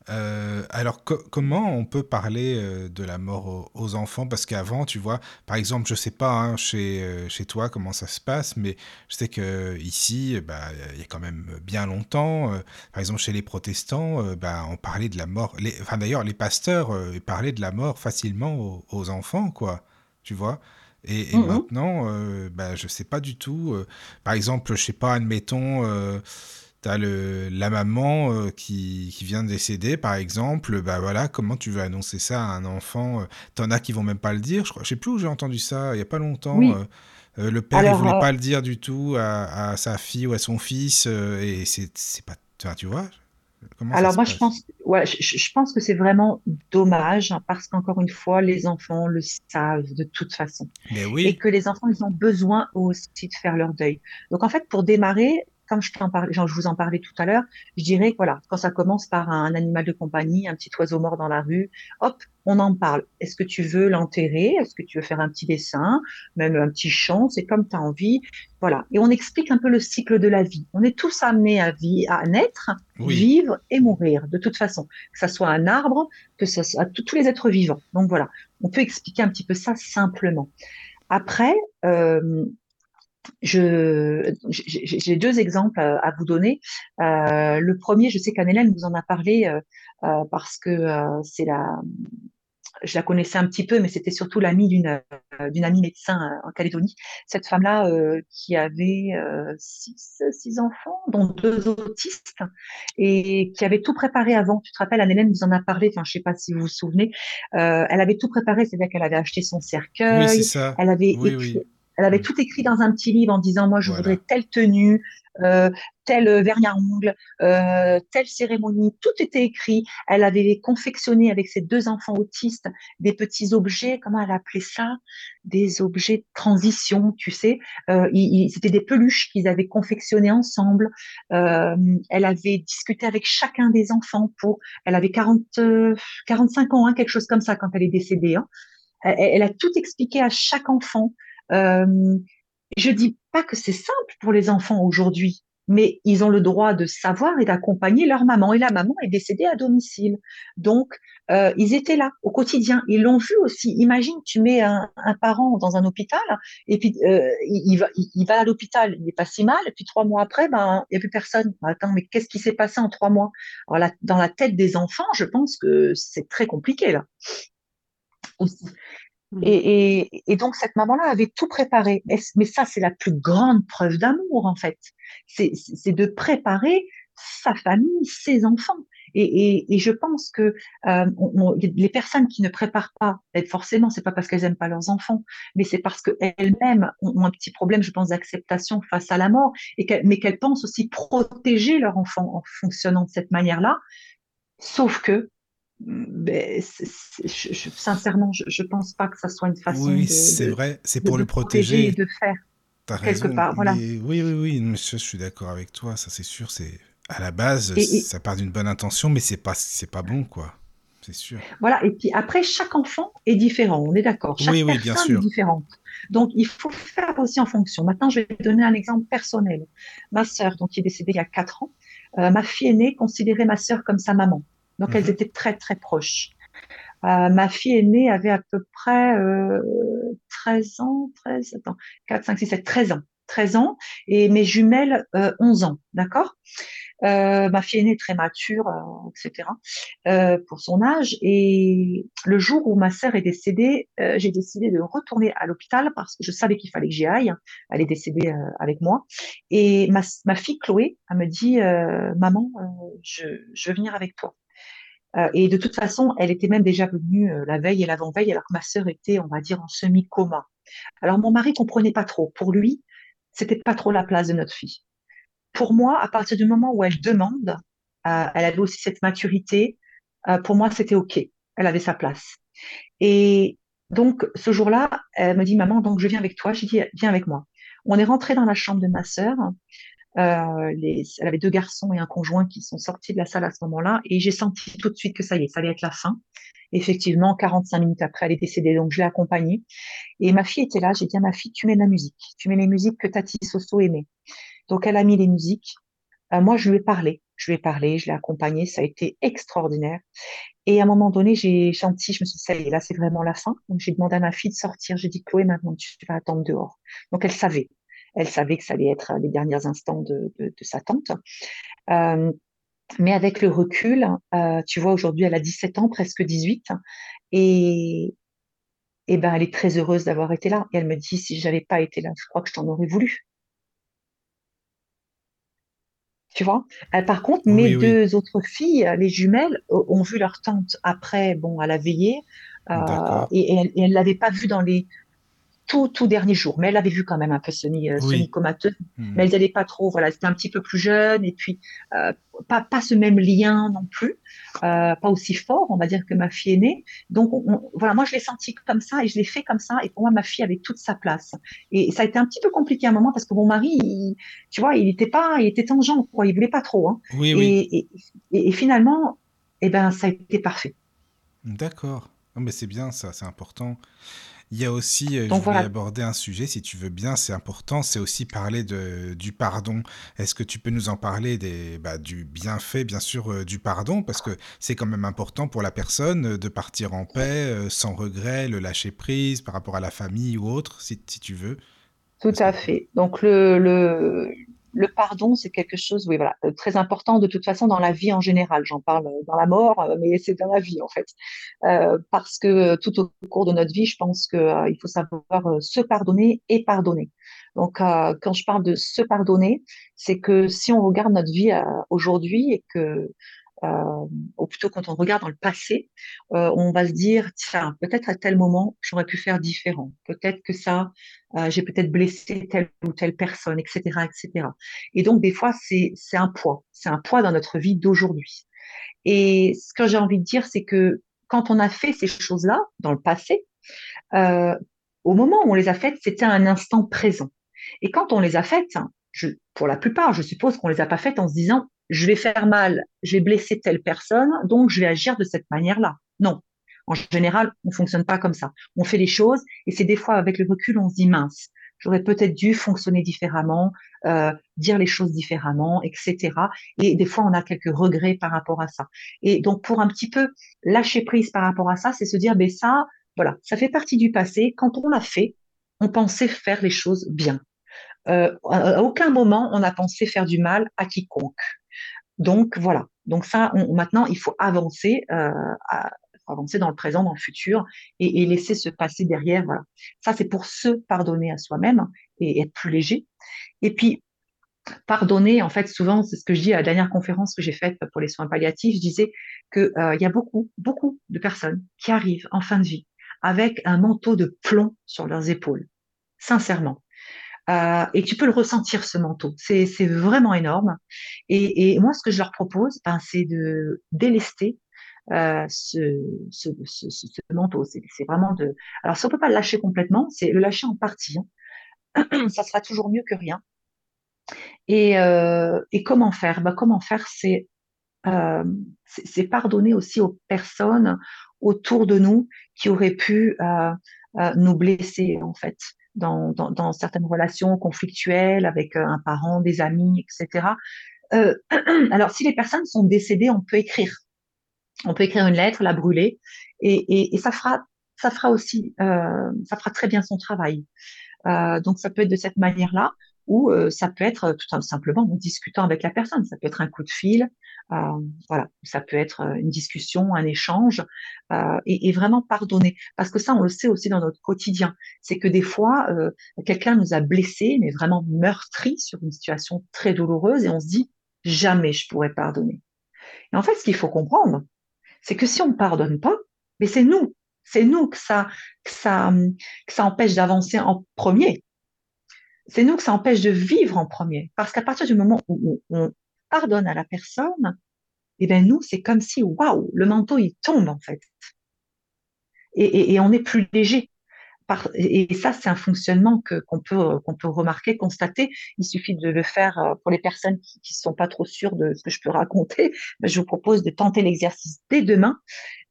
Euh, alors, co- comment on peut parler euh, de la mort aux, aux enfants? Parce qu'avant, tu vois, par exemple, je sais pas hein, chez, euh, chez toi comment ça se passe, mais je sais que ici, bah, il y a quand même bien longtemps, par exemple, chez les protestants, bah, on parlait de la mort. Les, enfin, d'ailleurs, les pasteurs parlaient de la mort facilement aux, aux enfants, quoi. Tu vois? Et, et Mhm. maintenant, bah, je sais pas du tout. par exemple, je sais pas, admettons. T'as le, la maman euh, qui, qui vient de décéder, par exemple, bah voilà, comment tu veux annoncer ça à un enfant euh, T'en as qui vont même pas le dire, je crois. Je sais plus où j'ai entendu ça, il y a pas longtemps. Oui. euh, le père, il Alors, voulait euh, pas le dire du tout à, à sa fille ou à son fils, et c'est c'est pas... Tu vois Comment Alors moi je pense, ouais, je, pense que c'est vraiment dommage hein, parce qu'encore une fois les enfants le savent de toute façon Mais et oui, que les enfants ils ont besoin aussi de faire leur deuil. Donc en fait pour démarrer, comme je t'en parlais, genre, je vous en parlais tout à l'heure, je dirais que voilà quand ça commence par un animal de compagnie, un petit oiseau mort dans la rue, hop on en parle. Est-ce que tu veux l'enterrer? Est-ce que tu veux faire un petit dessin, même un petit chant? C'est comme tu as envie. Voilà. Et on explique un peu le cycle de la vie. On est tous amenés à, vie, à naître, oui, vivre et mourir, de toute façon. Que ça soit un arbre, que ça soit tous tous les êtres vivants. Donc voilà, on peut expliquer un petit peu ça simplement. Après, euh, je, j'ai deux exemples à, à vous donner. Euh, le premier, je sais qu'Anne-Hélène vous en a parlé euh, euh, parce que euh, c'est la, je la connaissais un petit peu, mais c'était surtout l'amie d'une euh, d'une amie médecin euh, en Calédonie. Cette femme-là euh, qui avait six, six enfants, dont deux autistes, et qui avait tout préparé avant. Tu te rappelles, Anne-Hélène nous en a parlé. Enfin, je sais pas si vous vous souvenez. elle avait tout préparé, c'est-à-dire qu'elle avait acheté son cercueil. Oui, c'est ça. Elle avait Oui, écrit, oui. Elle avait Mm. tout écrit dans un petit livre en disant, moi, je voudrais telle tenue, euh, tel euh, vernis à ongles, euh, telle cérémonie. Tout était écrit. Elle avait confectionné avec ses deux enfants autistes des petits objets, comment elle appelait ça? Des objets de transition, tu sais. Euh, c'était des peluches qu'ils avaient confectionnées ensemble. Euh, elle avait discuté avec chacun des enfants pour, elle avait 40, euh, 45 ans, hein, quelque chose comme ça quand elle est décédée. hein. Elle, elle a tout expliqué à chaque enfant. Euh, je dis pas que c'est simple pour les enfants aujourd'hui, mais ils ont le droit de savoir et d'accompagner leur maman. Et la maman est décédée à domicile. Donc, euh, ils étaient là au quotidien. Ils l'ont vu aussi. Imagine, tu mets un, parent dans un hôpital et puis euh, il, va, à l'hôpital, il n'est pas si mal. Et puis trois mois après, ben, il n'y a plus personne. Attends, mais qu'est-ce qui s'est passé en trois mois? Dans la tête des enfants, je pense que c'est très compliqué là aussi. Mm. Et, et, et donc, cette maman-là avait tout préparé. Mais ça, c'est la plus grande preuve d'amour, en fait. C'est de préparer sa famille, ses enfants. Et, et, je pense que euh, les personnes qui ne préparent pas, forcément, c'est pas parce qu'elles aiment pas leurs enfants, mais c'est parce qu'elles-mêmes ont, un petit problème, je pense, d'acceptation face à la mort, mais qu'elles pensent aussi protéger leur enfant en fonctionnant de cette manière-là. Sauf que ben, je- sincèrement, je, je pense pas que ça soit une façon Oui, c'est vrai, c'est pour le protéger et de faire quelque raison. part. Voilà. Mais oui, oui, oui, monsieur, je suis d'accord avec toi, ça c'est sûr. C'est à la base, Et, et ça part d'une bonne intention, mais c'est pas, c'est pas bon, quoi. C'est sûr. voilà. Et puis après, chaque enfant est différent. On est d'accord. Chaque Oui, oui, bien personne est sûr. différente. Donc, il faut faire aussi en fonction. Maintenant, je vais donner un exemple personnel. Ma sœur, donc qui est décédée il y a quatre ans, euh, ma fille aînée considérait ma sœur comme sa maman. Donc, elles Mhm. étaient très, très proches. Euh, ma fille aînée avait à peu près euh, 13 ans, 13, attends, 4, 5, 6, 7, 13 ans. 13 ans et mes jumelles euh, 11 ans, d'accord? Euh, Ma fille aînée est très mature, euh, etc. euh, pour son âge. Et le jour où ma sœur est décédée, euh, j'ai décidé de retourner à l'hôpital parce que je savais qu'il fallait que j'y aille. Elle est décédée euh, avec moi. Et ma, ma fille Chloé, elle me dit, euh, maman, euh, je, je veux venir avec toi. Euh, et de toute façon, elle était même déjà venue euh, la veille et l'avant-veille, alors que ma sœur était, on va dire, en semi-coma. Alors mon mari comprenait pas trop. Pour lui, c'était pas trop la place de notre fille. Pour moi, à partir du moment où elle demande, euh, elle avait aussi cette maturité. pour moi, c'était OK. Elle avait sa place. Et donc, ce jour-là, elle me dit, maman, donc je viens avec toi. J'ai dit, viens avec moi. On est rentré dans la chambre de ma sœur. Euh, les, elle avait deux garçons et un conjoint qui sont sortis de la salle à ce moment-là. Et j'ai senti tout de suite que ça y est, ça allait être la fin. Effectivement, 45 minutes après, elle est décédée. Donc, je l'ai accompagnée. Et ma fille était là. J'ai dit à ma fille, tu mets de la musique. Tu mets les musiques que Tati Soso aimait. Donc, elle a mis les musiques. Euh, moi, je lui ai parlé. Je lui ai parlé, je l'ai accompagnée. Ça a été extraordinaire. Et à un moment donné, j'ai senti, je me suis dit, ça y est, là, c'est vraiment la fin. Donc, j'ai demandé à ma fille de sortir. J'ai dit, Chloé, maintenant, tu vas attendre dehors. Donc, elle savait. Elle savait que ça allait être les derniers instants de, de, de sa tante. Euh, mais avec le recul, euh, tu vois, aujourd'hui, elle a 17 ans, presque 18. Et, et ben, elle est très heureuse d'avoir été là. Et elle me dit, si j'avais pas été là, je crois que je t'en aurais voulu. Tu vois? Euh, par contre, mes Oui, deux autres filles, les jumelles, ont vu leur tante après, bon, à la veillée, euh, et, et elle, elle l'avait pas vue dans les tout, tout derniers jours, mais elle l'avait vue quand même un peu semi, euh, Oui. semi-comateuse, Hmm. mais elles n'allaient pas trop, voilà, c'était un petit peu plus jeune, et puis euh, pas, pas ce même lien non plus, euh, pas aussi fort, on va dire, que ma fille aînée. Donc, on- on- voilà, moi, je l'ai senti comme ça, et je l'ai fait comme ça, et pour moi, ma fille avait toute sa place. Et ça a été un petit peu compliqué à un moment, parce que mon mari, il- tu vois, il était pas, il était tangent, quoi, il voulait pas trop, hein. Oui, oui. Et, et, et- et finalement, eh ben, ça a été parfait. D'accord. Non, mais c'est bien ça, c'est important. Il y a aussi, euh, je voulais voilà, aborder un sujet, si tu veux bien, c'est important, c'est aussi parler de, du pardon. Est-ce que tu peux nous en parler des, bah, du bienfait, bien sûr, euh, du pardon, parce que c'est quand même important pour la personne euh, de partir en paix, euh, sans regret, le lâcher prise par rapport à la famille ou autre, si, si tu veux. tout à fait. Donc, le, le, le pardon, c'est quelque chose, oui, voilà, très important de toute façon dans la vie en général. J'en parle dans la mort, mais c'est dans la vie en fait, parce que tout au cours de notre vie, je pense qu'il faut savoir se pardonner et pardonner. Donc, quand je parle de se pardonner, c'est que si on regarde notre vie aujourd'hui et que euh, ou plutôt quand on regarde dans le passé, euh, on va se dire, tiens, peut-être à tel moment, j'aurais pu faire différent. Peut-être que ça, euh, j'ai peut-être blessé telle ou telle personne, etc., etc. Et donc, des fois, c'est un poids. C'est un poids dans notre vie d'aujourd'hui. Et ce que j'ai envie de dire, c'est que quand on a fait ces choses-là dans le passé, au moment où on les a faites, c'était un instant présent. Et quand on les a faites, je, pour la plupart, je suppose qu'on les a pas faites en se disant je vais faire mal, je vais blesser telle personne, donc je vais agir de cette manière-là. Non. En général, on fonctionne pas comme ça. On fait les choses et c'est des fois avec le recul, on se dit mince, j'aurais peut-être dû fonctionner différemment, euh, dire les choses différemment, etc. Et des fois, on a quelques regrets par rapport à ça. Et donc, pour un petit peu lâcher prise par rapport à ça, c'est se dire, ben ça, voilà, ça fait partie du passé. Quand on l'a fait, on pensait faire les choses bien. Euh, à aucun moment, on a pensé faire du mal à quiconque. Donc voilà. Donc ça, maintenant, il faut avancer, euh, avancer dans le présent, dans le futur, et, laisser se passer derrière. Voilà. Ça, c'est pour se pardonner à soi-même et être plus léger. Et puis pardonner, en fait, souvent, c'est ce que je dis à la dernière conférence que j'ai faite pour les soins palliatifs. Je disais que euh, y a beaucoup, beaucoup de personnes qui arrivent en fin de vie avec un manteau de plomb sur leurs épaules. Sincèrement. Euh, et tu peux le ressentir ce manteau. C'est vraiment énorme. Et, et, moi, ce que je leur propose, ben, c'est de délester euh, ce, ce, ce, ce, manteau. C'est vraiment de. Alors, si on peut pas le lâcher complètement, c'est le lâcher en partie. Hein. Ça sera toujours mieux que rien. Et, euh, et comment faire? Ben, Comment faire? C'est euh, c'est pardonner aussi aux personnes autour de nous qui auraient pu euh, euh nous blesser en fait dans, dans, certaines relations conflictuelles avec euh, un parent, des amis, etc. Euh, alors, si les personnes sont décédées, on peut écrire. On peut écrire une lettre, la brûler, et, et, ça fera, ça fera aussi, euh, ça fera très bien son travail. Donc, ça peut être de cette manière-là ou euh, ça peut être tout simplement en discutant avec la personne. Ça peut être un coup de fil, euh, voilà, ça peut être euh, une discussion, un échange, et, et, vraiment pardonner. Parce que ça, on le sait aussi dans notre quotidien. C'est que des fois, quelqu'un nous a blessés, mais vraiment meurtri sur une situation très douloureuse, et on se dit jamais je pourrais pardonner. Et en fait, ce qu'il faut comprendre, c'est que si on ne pardonne pas, mais c'est nous, c'est nous que ça, que ça, que ça empêche d'avancer en premier c'est nous que ça empêche de vivre en premier. Parce qu'à partir du moment où on, pardonne à la personne, eh bien nous, c'est comme si, waouh, le manteau, il tombe en fait. Et, on est plus léger. Et ça, c'est un fonctionnement qu'on peut, remarquer, constater. Il suffit de le faire euh, pour les personnes qui ne sont pas trop sûres de ce que je peux raconter. Je vous propose de tenter l'exercice dès demain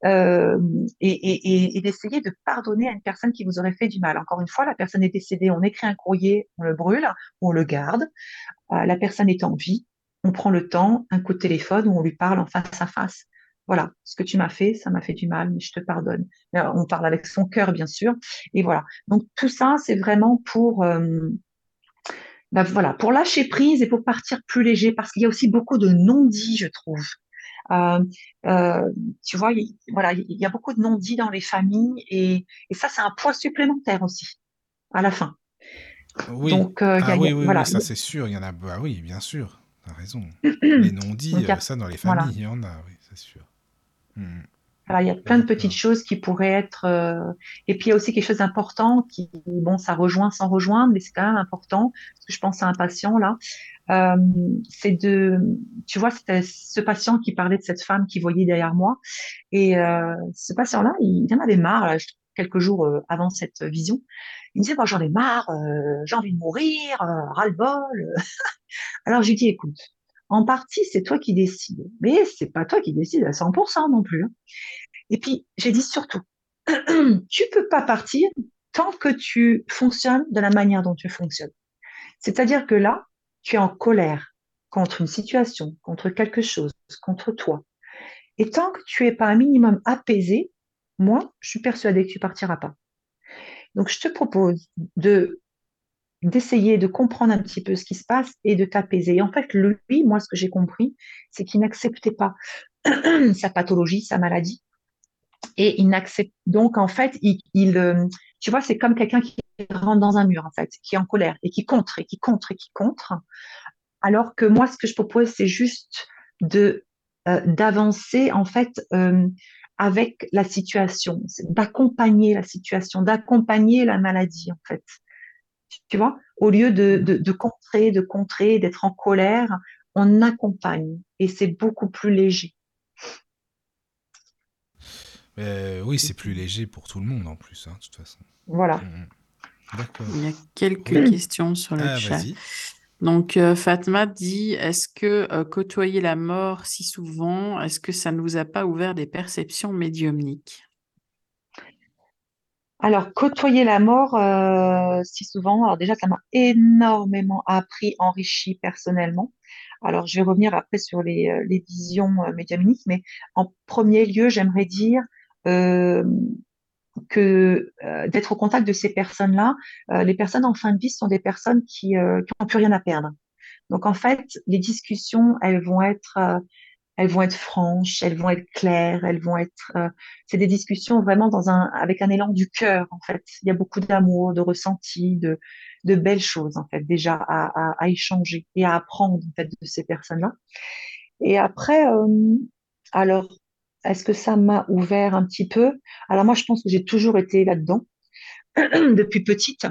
euh, et d'essayer de pardonner à une personne qui vous aurait fait du mal. Encore une fois, la personne est décédée, on écrit un courrier, on le brûle, on le garde. Euh, la personne est en vie, on prend le temps, un coup de téléphone où on lui parle en face à face. Voilà, ce que tu m'as fait, ça m'a fait du mal, mais je te pardonne. on parle avec son cœur, bien sûr. Et voilà. Donc tout ça, c'est vraiment pour euh, ben voilà, pour lâcher prise et pour partir plus léger, parce qu'il y a aussi beaucoup de non-dits, je trouve. Euh, euh, tu vois, il, voilà, il y a beaucoup de non-dits dans les familles et, et ça, c'est un poids supplémentaire aussi à la fin. Oui. Donc, euh, ah, y a, oui, oui, voilà. oui, ça c'est sûr. Il y en a. Bah, oui, bien sûr. T'as raison. les non-dits, a... ça dans les familles, voilà. il y en a. Oui, c'est sûr. Il y a plein de petites choses qui pourraient être. Euh... Et puis il y a aussi quelque chose d'important qui, bon, ça rejoint sans rejoindre, mais c'est quand même important. Parce que je pense à un patient là euh, c'est de, tu vois, c'était ce patient qui parlait de cette femme qui voyait derrière moi, et euh, ce patient-là, il, en avait marre, là, quelques jours avant cette vision. Il me disait, moi, j'en ai marre, j'ai envie de mourir, ras-le-bol. Alors, j'ai dit, écoute, en partie, c'est toi qui décides, mais c'est pas toi qui décides à 100% non plus. Hein. Et puis, j'ai dit surtout, tu peux pas partir tant que tu fonctionnes de la manière dont tu fonctionnes. C'est-à-dire que là, tu es en colère contre une situation, contre quelque chose, contre toi. Et tant que tu es pas un minimum apaisé, moi, je suis persuadée que tu partiras pas. Donc, je te propose de d'essayer de comprendre un petit peu ce qui se passe et de t'apaiser. En fait, lui, moi, ce que j'ai compris, c'est qu'il n'acceptait pas sa pathologie, sa maladie. Et il n'accepte donc en fait, il, il euh, tu vois, c'est comme quelqu'un qui rentre dans un mur en fait, qui est en colère et qui contre et qui contre et qui contre. Alors que moi, ce que je propose, c'est juste de euh, d'avancer en fait euh, avec la situation, d'accompagner la situation, d'accompagner la maladie en fait. Tu vois, au lieu de, de, de contrer, de contrer, d'être en colère, on accompagne et c'est beaucoup plus léger. Euh, oui, c'est plus léger pour tout le monde en plus, hein, de toute façon. Voilà. Mm. D'accord. Il y a quelques questions sur le Ah, chat. Donc, euh, Fatma dit, est-ce que euh, côtoyer la mort si souvent, est-ce que ça ne vous a pas ouvert des perceptions médiumniques? Alors, côtoyer la mort, euh, si souvent, alors déjà, ça m'a énormément appris, enrichi personnellement. Alors, je vais revenir après sur les, euh, les visions euh, médiumniques, mais en premier lieu, j'aimerais dire euh, que euh, d'être au contact de ces personnes-là, euh, les personnes en fin de vie sont des personnes qui n'ont plus rien à perdre. Donc, en fait, les discussions, elles vont être, elles vont être franches, elles vont être claires, elles vont être, euh, c'est des discussions vraiment dans un, avec un élan du cœur, en fait. Il y a beaucoup d'amour, de ressenti, de, de belles choses, en fait, déjà à, à, échanger et à apprendre, en fait, de ces personnes-là. Et après, euh, alors, est-ce que ça m'a ouvert un petit peu? Alors moi, je pense que j'ai toujours été là-dedans depuis petite.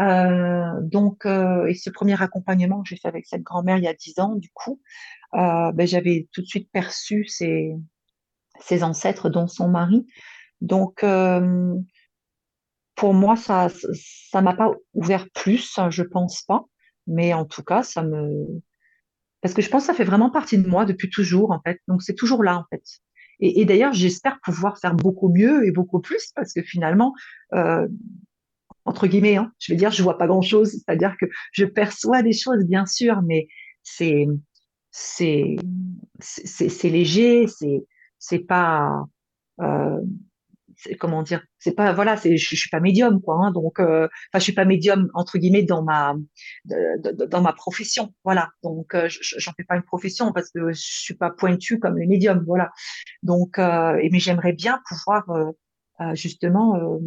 Euh, donc, euh, et ce premier accompagnement que j'ai fait avec cette grand-mère il y a dix ans, du coup, euh, ben, j'avais tout de suite perçu ses, ses ancêtres, dont son mari. Donc, euh, pour moi, ça, ça m'a pas ouvert plus, je pense pas. Mais en tout cas, ça me, parce que je pense que ça fait vraiment partie de moi depuis toujours, en fait. Donc, c'est toujours là, en fait. Et, et d'ailleurs, j'espère pouvoir faire beaucoup mieux et beaucoup plus, parce que finalement, euh, entre guillemets, hein, je vais dire, je vois pas grand-chose. C'est-à-dire que je perçois des choses, bien sûr, mais c'est, c'est, c'est, léger, c'est, c'est pas, euh, comment dire, c'est pas, voilà, c'est, je, je suis pas médium, quoi. hein, donc, euh, enfin, je suis pas médium entre guillemets dans ma, dans ma profession, voilà. Donc, euh, je- j'en fais pas une profession parce que je suis pas pointue comme les médiums, voilà. Donc, euh, mais j'aimerais bien pouvoir euh, justement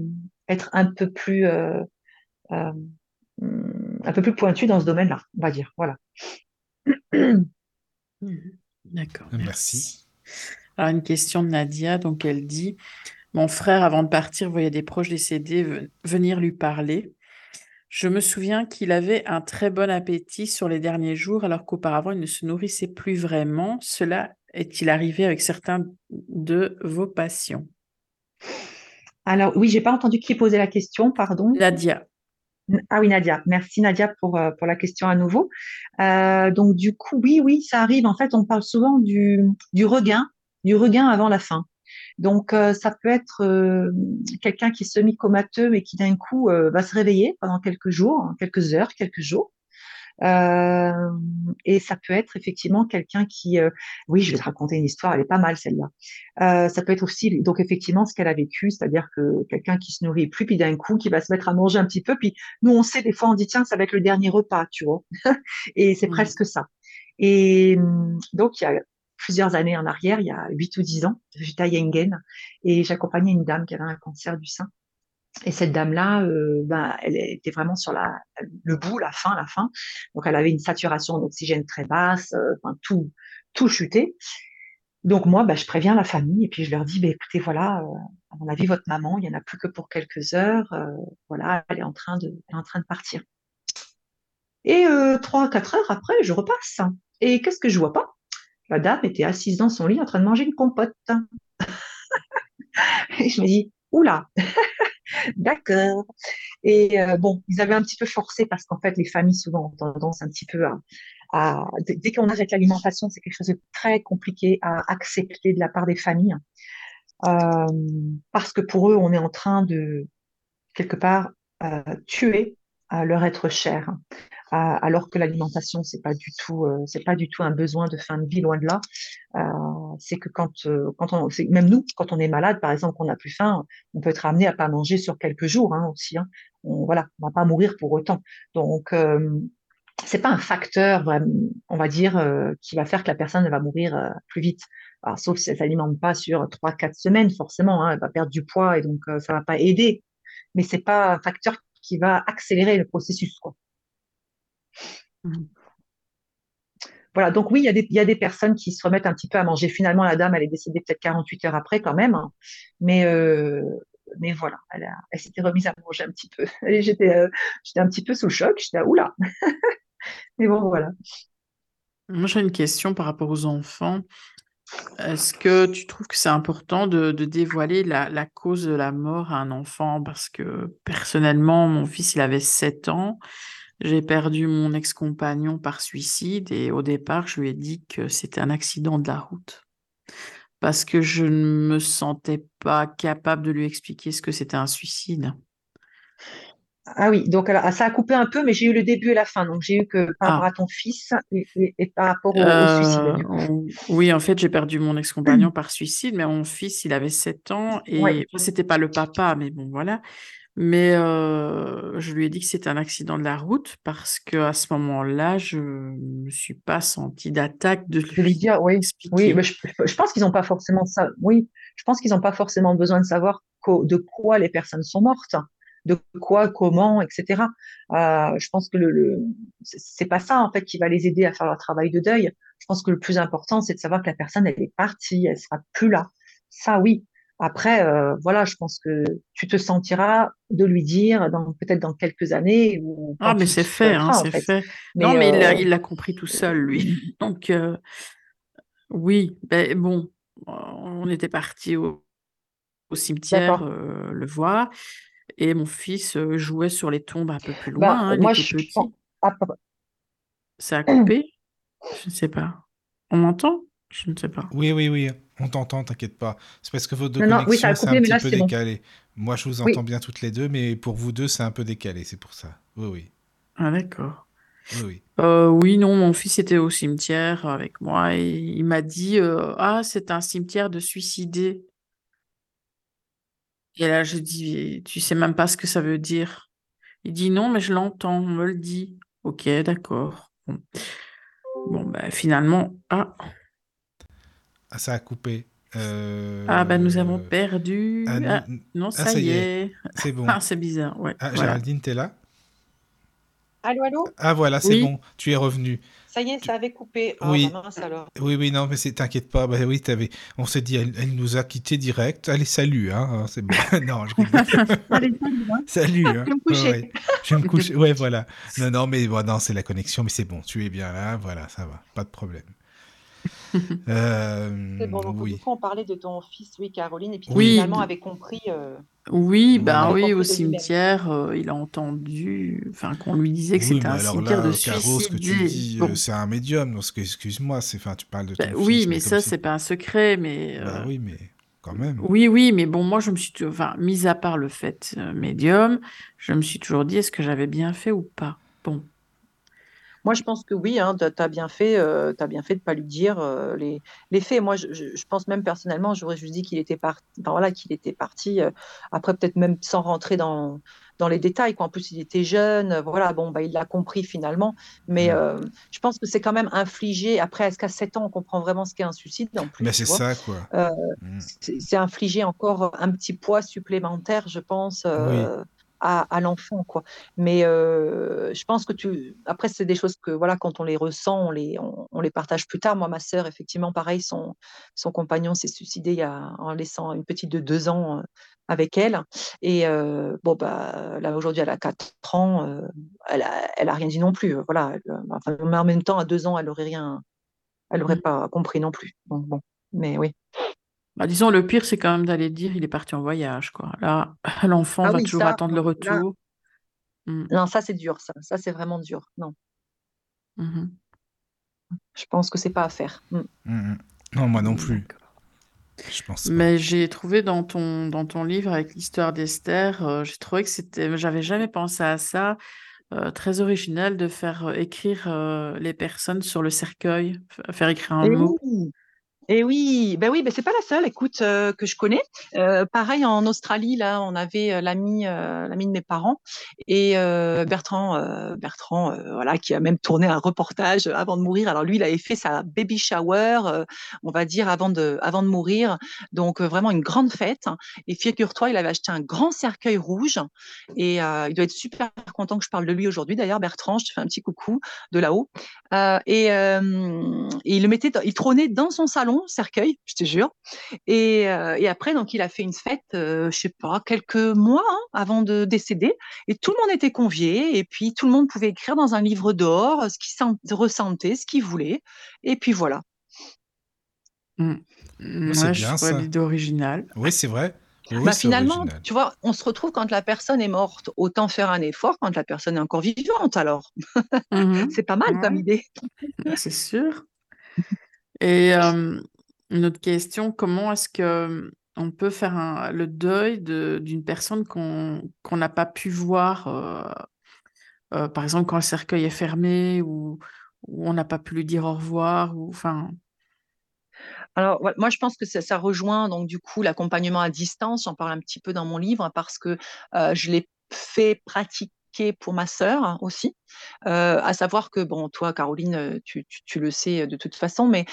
être un peu plus, euh, euh, un peu plus pointu dans ce domaine-là, on va dire, voilà. Mhm. D'accord, Merci. merci. Alors, une question de Nadia, donc elle dit, mon frère, avant de partir, voyait des proches décédés ve- venir lui parler. Je me souviens qu'il avait un très bon appétit sur les derniers jours, alors qu'auparavant, il ne se nourrissait plus vraiment. Cela est-il arrivé avec certains de vos patients? Alors, oui, j'ai pas entendu qui posait la question, pardon. Nadia. Ah oui, Nadia. Merci Nadia pour, euh, pour la question à nouveau. Euh, donc du coup, oui, oui, ça arrive. En fait, on parle souvent du, du regain, du regain avant la fin. Donc euh, ça peut être euh, quelqu'un qui est semi-comateux mais qui d'un coup va se réveiller pendant quelques jours, hein, quelques heures, quelques jours. Euh, et ça peut être effectivement quelqu'un qui, euh, oui, je vais te raconter une histoire, elle est pas mal celle-là. Euh, ça peut être aussi, donc effectivement, ce qu'elle a vécu, c'est-à-dire que quelqu'un qui se nourrit plus, puis d'un coup, qui va se mettre à manger un petit peu, puis nous, on sait, des fois, on dit, tiens, ça va être le dernier repas, tu vois. Et c'est presque ça. Et hum, donc, il y a plusieurs années en arrière, il y a huit ou dix ans, j'étais à Yengen et j'accompagnais une dame qui avait un cancer du sein. Et cette dame-là, euh, ben, elle était vraiment sur le bout, la fin, la fin. Donc, elle avait une saturation d'oxygène très basse, euh, tout, tout chuté. Donc, moi, ben, je préviens la famille et puis je leur dis, ben, écoutez, voilà, euh, à mon avis, votre maman, il n'y en a plus que pour quelques heures. euh, voilà, elle est en train de, elle est en train de partir. Et trois, quatre heures après, je repasse. Et qu'est-ce que je vois pas? La dame était assise dans son lit en train de manger une compote. Et je me dis, oula, D'accord. Et euh, bon, ils avaient un petit peu forcé parce qu'en fait, les familles souvent ont tendance un petit peu à, à dès qu'on arrête l'alimentation, c'est quelque chose de très compliqué à accepter de la part des familles, Euh, parce que pour eux, on est en train de quelque part euh, tuer leur être cher. alors que l'alimentation, c'est pas du tout, c'est pas du tout un besoin de fin de vie, loin de là. c'est que quand, quand on, même nous, quand on est malade, par exemple, qu'on n'a plus faim, on peut être amené à pas manger sur quelques jours hein, aussi. Hein. On, voilà, on va pas mourir pour autant. Donc c'est pas un facteur, on va dire, qui va faire que la personne va mourir plus vite. Alors, sauf si elle s'alimente pas sur 3-4 semaines, forcément, hein, elle va perdre du poids et donc ça va pas aider. Mais c'est pas un facteur qui va accélérer le processus. Quoi. Mmh. Voilà, donc oui, il y, a des, y, a des personnes qui se remettent un petit peu à manger. Finalement, la dame, elle est décédée peut-être 48 heures après quand même. Hein. Mais, euh, mais voilà, elle, elle s'était remise à manger un petit peu. J'étais euh, j'étais un petit peu sous le choc. J'étais, oula Mais bon, voilà. Moi, j'ai une question par rapport aux enfants. Est-ce que tu trouves que c'est important de, dévoiler la, cause de la mort à un enfant? Parce que personnellement, mon fils, il avait 7 ans. J'ai perdu mon ex-compagnon par suicide et au départ, je lui ai dit que c'était un accident de la route. Parce que je ne me sentais pas capable de lui expliquer ce que c'était un suicide. Ah oui, donc ça a coupé un peu, mais j'ai eu le début et la fin. Donc j'ai eu que par rapport ah. à ton fils et, par rapport au, suicide. Euh, oui, en fait, j'ai perdu mon ex-compagnon par suicide, mais mon fils, il avait 7 ans et c'était pas le papa, mais bon, voilà. Mais euh, je lui ai dit que c'était un accident de la route parce qu'à ce moment-là, je ne me suis pas sentie d'attaque de lui dire, oui, oui mais je, je pense qu'ils n'ont pas forcément ça. Oui, je pense qu'ils n'ont pas forcément besoin de savoir de quoi les personnes sont mortes de quoi, comment, etc. Euh, je pense que le, le c'est pas ça en fait qui va les aider à faire leur travail de deuil. Je pense que le plus important, c'est de savoir que la personne elle est partie, elle sera plus là. Ça oui. Après, euh, voilà, je pense que tu te sentiras de lui dire dans peut-être dans quelques années. Ou ah, mais c'est fait, hein, c'est fait. non, mais euh, il l'a compris tout seul, lui. Donc, oui, ben, bon, on était parti au, au cimetière le voir. Et mon fils jouait sur les tombes un peu plus loin. Bah, hein, moi, je suis Ça a coupé? Je ne sais pas. On m'entend? Je ne sais pas. Oui, oui, oui. On t'entend, t'inquiète pas. C'est parce que vos deux connexions, c'est un petit peu décalé. Moi, je vous entends bien toutes les deux, mais pour vous deux, c'est un peu décalé, c'est pour ça. Oui, oui. Ah, d'accord. Oui, oui. oui, non, mon fils était au cimetière avec moi et il m'a dit Ah, c'est un cimetière de suicidés. Et là, je dis, tu sais même pas ce que ça veut dire. Il dit, non, mais je l'entends, on me le dit. Ok, d'accord. Bon, ben, finalement, ah. ah. ça a coupé. Euh, ah, ben, nous avons perdu. Ah, ah, non, ah, ça, y est. C'est bon. Ah, c'est bizarre, ouais. Ah, Géraldine, t'es là? Allô, allô? Ah, voilà, c'est bon, tu es revenu. Ça y est, ça avait coupé. Oh, oui. oui, oui, non, mais t'inquiète pas. Bah, oui, avais... On s'est dit, elle, nous a quitté direct. Allez, salut, hein, hein c'est bon. non, je Allez, salut. Hein. salut. Hein. Je vais me coucher. Je vais me coucher. Ouais, voilà. Non, non, mais bon, non, c'est la connexion, mais c'est bon. Tu es bien là, voilà, ça va, pas de problème. Euh, c'est bon, donc oui. du coup, on parlait de ton fils, oui, Caroline, et puis oui. finalement avait compris. Euh, oui, ben oui, au cimetière, euh, il a entendu, enfin, qu'on lui disait que c'était un cimetière de Caro, ce que tu dis, c'est un médium, donc excuse-moi, c'est, enfin, tu parles de ton ben, Oui, mais, ça, c'est pas un secret, mais. Bah oui, mais quand même. Oui, oui, mais bon, moi, je me suis, enfin, mis à part le fait médium, je me suis toujours dit, est-ce que j'avais bien fait ou pas? Bon. Moi, je pense que oui, hein, tu as bien fait, euh, as bien fait de pas lui dire euh, les, les, faits. Moi, je, je, pense même personnellement, j'aurais juste dit qu'il était parti. voilà, qu'il était parti. Euh, après, peut-être même sans rentrer dans, dans les détails. Quoi. En plus, il était jeune. Voilà, bon, bah, il l'a compris finalement. Mais euh, je pense que c'est quand même infligé. Après, est-ce qu'à 7 ans, on comprend vraiment ce qu'est un suicide en plus Mais c'est ça, quoi. Mmh. C'est infliger encore un petit poids supplémentaire, je pense. Oui à, l'enfant quoi. Mais euh, je pense que tu après c'est des choses que voilà quand on les ressent on les on, les partage plus tard. Moi ma sœur effectivement pareil son son compagnon s'est suicidé il y a, en laissant une petite de deux ans euh, avec elle. Et euh, bon bah là aujourd'hui elle a quatre ans elle a, elle a rien dit non plus voilà. Enfin, mais en même temps à deux ans elle aurait rien elle aurait mmh. pas compris non plus. Donc bon. Mais oui bah, disons, le pire, c'est quand même d'aller dire il est parti en voyage, quoi. Là, l'enfant ah va toujours attendre le retour. Mmh. Non, ça c'est dur, ça. Ça c'est vraiment dur. Non. Mmh Je pense que c'est pas à faire. Mmh. Non, moi non plus. Je pense Mais j'ai trouvé dans ton, dans ton livre avec l'histoire d'Esther, euh, j'ai trouvé que c'était. J'avais jamais pensé à ça. euh, très original de faire euh, écrire euh, les personnes sur le cercueil, faire écrire un Et mot. oui, Et oui, ben oui, ben c'est pas la seule, écoute, euh, que je connais. Euh, pareil en Australie, là, on avait euh, l'ami, l'ami de mes parents et Bertrand, Bertrand, voilà, qui a même tourné un reportage avant de mourir. Alors lui, il avait fait sa baby shower, on va dire avant de, mourir, donc vraiment une grande fête. Et figure-toi, il avait acheté un grand cercueil rouge et il doit être super content que je parle de lui aujourd'hui. D'ailleurs, Bertrand, je te fais un petit coucou de là-haut. Et, et il le mettait, il trônait dans son salon, cercueil, je te jure. Et, euh, et après, donc, il a fait une fête, euh, je sais pas, quelques mois hein, avant de décéder. Et tout le monde était convié. Et puis, tout le monde pouvait écrire dans un livre d'or ce qu'il sent- ressentait, ce qu'il voulait. Et puis voilà. Mm. c'est Ouais, bien, je l'idée originale. Oui, c'est vrai. Oui, Bah, finalement, original. tu vois, on se retrouve quand la personne est morte. Autant faire un effort quand la personne est encore vivante. Alors, Mhm. c'est pas mal comme idée. c'est sûr. Et euh, une autre question, comment est-ce que on peut faire le deuil de- d'une personne qu'on n'a pas pu voir, euh, euh, par exemple quand le cercueil est fermé ou, on n'a pas pu lui dire au revoir, enfin? Alors, moi, je pense que ça, rejoint donc du coup l'accompagnement à distance. J'en parle un petit peu dans mon livre parce que je l'ai fait pratiquer pour ma sœur hein, aussi. À savoir que, bon, toi, Caroline, tu, tu- le sais de toute façon, mais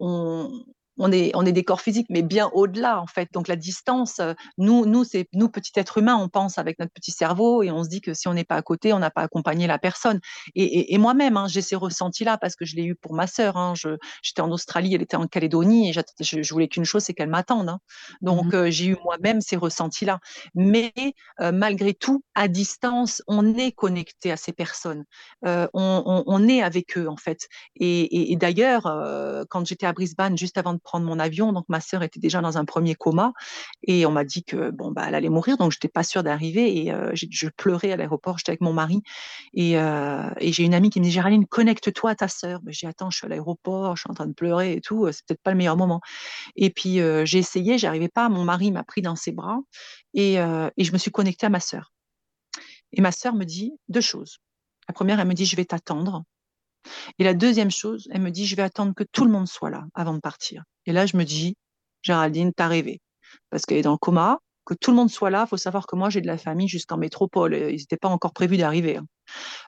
on, on est, on est des corps physiques, mais bien au-delà, en fait. Donc, la distance, euh, nous, nous, c'est, nous, petits êtres humains, on pense avec notre petit cerveau et on se dit que si on n'est pas à côté, on n'a pas accompagné la personne. Et, et- et moi-même, hein, j'ai ces ressentis-là parce que je l'ai eu pour ma sœur. hein. Je, j'étais en Australie, elle était en Calédonie et je, je voulais qu'une chose, c'est qu'elle m'attende. hein. Donc, Mhm. euh, j'ai eu moi-même ces ressentis-là. Mais euh, malgré tout, à distance, on est connecté à ces personnes. Euh, on, on- on est avec eux, en fait. Et, et- d'ailleurs, quand j'étais à Brisbane, juste avant de prendre mon avion, donc ma sœur était déjà dans un premier coma et on m'a dit que bon, bah, elle allait mourir, donc j'étais pas sûre d'arriver et euh, j'ai- je pleurais à l'aéroport, j'étais avec mon mari et, euh, et j'ai une amie qui me dit Géraldine, connecte-toi à ta sœur. Ben, j'ai dit attends, je suis à l'aéroport, je suis en train de pleurer et tout, euh, c'est peut-être pas le meilleur moment. Et puis j'ai essayé, j'arrivais pas. Mon mari m'a pris dans ses bras et, et je me suis connectée à ma sœur. Et ma sœur me dit deux choses. La première, elle me dit je vais t'attendre. Et la deuxième chose, elle me dit je vais attendre que tout le monde soit là avant de partir. Et là, je me dis Géraldine, t'as rêvé parce qu'elle est dans le coma. Que tout le monde soit là, faut savoir que moi j'ai de la famille jusqu'en métropole. Ils n'étaient pas encore prévus d'arriver. hein.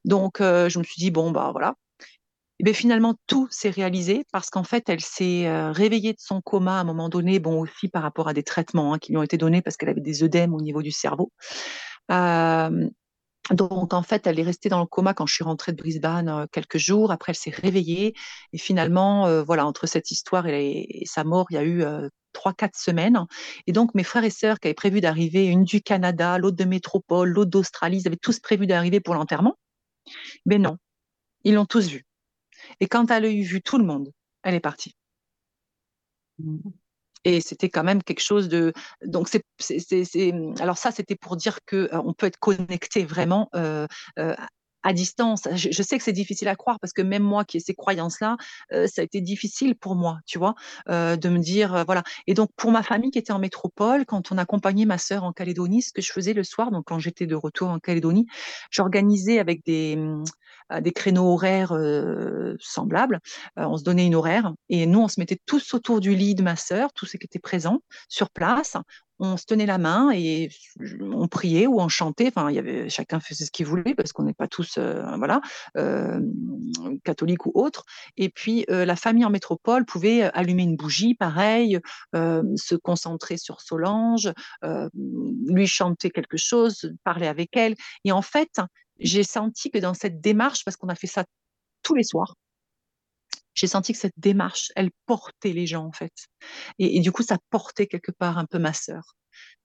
Donc euh, je me suis dit bon bah voilà. Et bien finalement, tout s'est réalisé parce qu'en fait, elle s'est euh, réveillée de son coma à un moment donné, bon aussi par rapport à des traitements hein, qui lui ont été donnés parce qu'elle avait des œdèmes au niveau du cerveau. Euh, donc en fait, elle est restée dans le coma quand je suis rentrée de Brisbane quelques jours. Après, elle s'est réveillée et finalement, voilà, entre cette histoire et, sa mort, il y a eu trois, quatre semaines. Et donc mes frères et sœurs qui avaient prévu d'arriver, une du Canada, l'autre de métropole, l'autre d'Australie, ils avaient tous prévu d'arriver pour l'enterrement. Mais non, ils l'ont tous vu. Et quand elle a eu vu tout le monde, elle est partie. Et c'était quand même quelque chose de. Donc, c'est, alors ça, c'était pour dire que euh, on peut être connecté vraiment à distance. Je, sais que c'est difficile à croire parce que même moi qui ai ces croyances-là, euh, ça a été difficile pour moi, tu vois, euh, de me dire euh, voilà. Et donc pour ma famille qui était en métropole, quand on accompagnait ma sœur en Calédonie, ce que je faisais le soir, donc quand j'étais de retour en Calédonie, j'organisais avec des euh, des créneaux horaires semblables. On se donnait une horaire et nous on se mettait tous autour du lit de ma sœur, tous ceux qui étaient présents sur place on se tenait la main et on priait ou on chantait. Enfin, il y avait chacun faisait ce qu'il voulait parce qu'on n'est pas tous, euh, voilà, euh, catholiques ou autres. Et puis euh, la famille en métropole pouvait allumer une bougie, pareil, euh, se concentrer sur Solange, lui chanter quelque chose, parler avec elle. Et en fait, j'ai senti que dans cette démarche, parce qu'on a fait ça tous les soirs, j'ai senti que cette démarche, elle portait les gens en fait. Et, du coup, ça portait quelque part un peu ma sœur.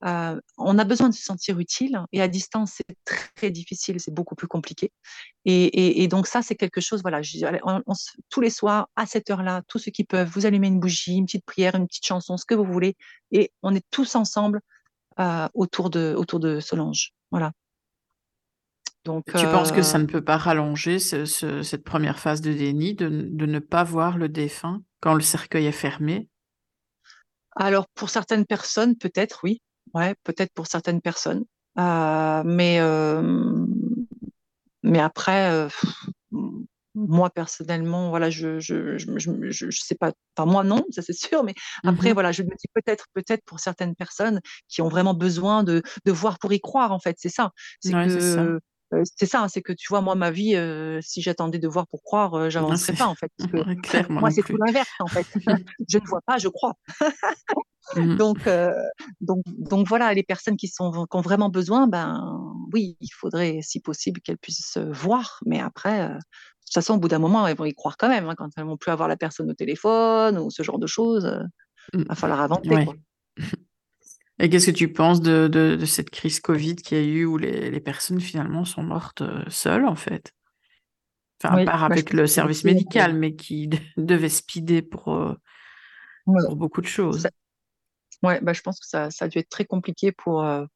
Euh, on a besoin de se sentir utile et à distance, c'est très difficile, c'est beaucoup plus compliqué. Et, donc ça, c'est quelque chose, voilà, tous les soirs, à cette heure-là, tous ceux qui peuvent, vous allumez une bougie, une petite prière, une petite chanson, ce que vous voulez, et on est tous ensemble euh, autour, de, autour de Solange. Voilà. Donc, tu euh... penses que ça ne peut pas rallonger ce, ce, cette première phase de déni, de, de, ne pas voir le défunt quand le cercueil est fermé? Alors, pour certaines personnes, peut-être, oui. Ouais, peut-être pour certaines personnes. Euh, mais euh, Mais après, moi personnellement, voilà, je je, je, je, je, sais pas, enfin moi non, ça c'est sûr, mais après Mhm. voilà, je me dis peut-être peut-être pour certaines personnes qui ont vraiment besoin de de voir pour y croire en fait, c'est ça, c'est Ouais, que euh, c'est ça, c'est que tu vois moi ma vie, si j'attendais de voir pour croire, j'avancerais pas en fait, que moi c'est tout l'inverse en fait, je ne vois pas, je crois. Mhm. Donc, euh, donc, donc voilà, les personnes qui sont, qui ont vraiment besoin, ben oui, il faudrait, si possible, qu'elles puissent voir. Mais après, euh, de toute façon, au bout d'un moment, elles vont y croire quand même. hein, quand elles vont plus avoir la personne au téléphone ou ce genre de choses, euh, Mhm. va falloir Ouais. quoi. Et qu'est-ce que tu penses de, de, de cette crise Covid qu'il y a eu où les, les personnes finalement sont mortes euh, seules en fait? Enfin, à Oui, part bah, avec le service été, euh, médical, mais qui devait speeder pour, euh, ouais, pour beaucoup de choses. ça- ouais, bah, je pense que ça, ça a dû être très compliqué pour, euh,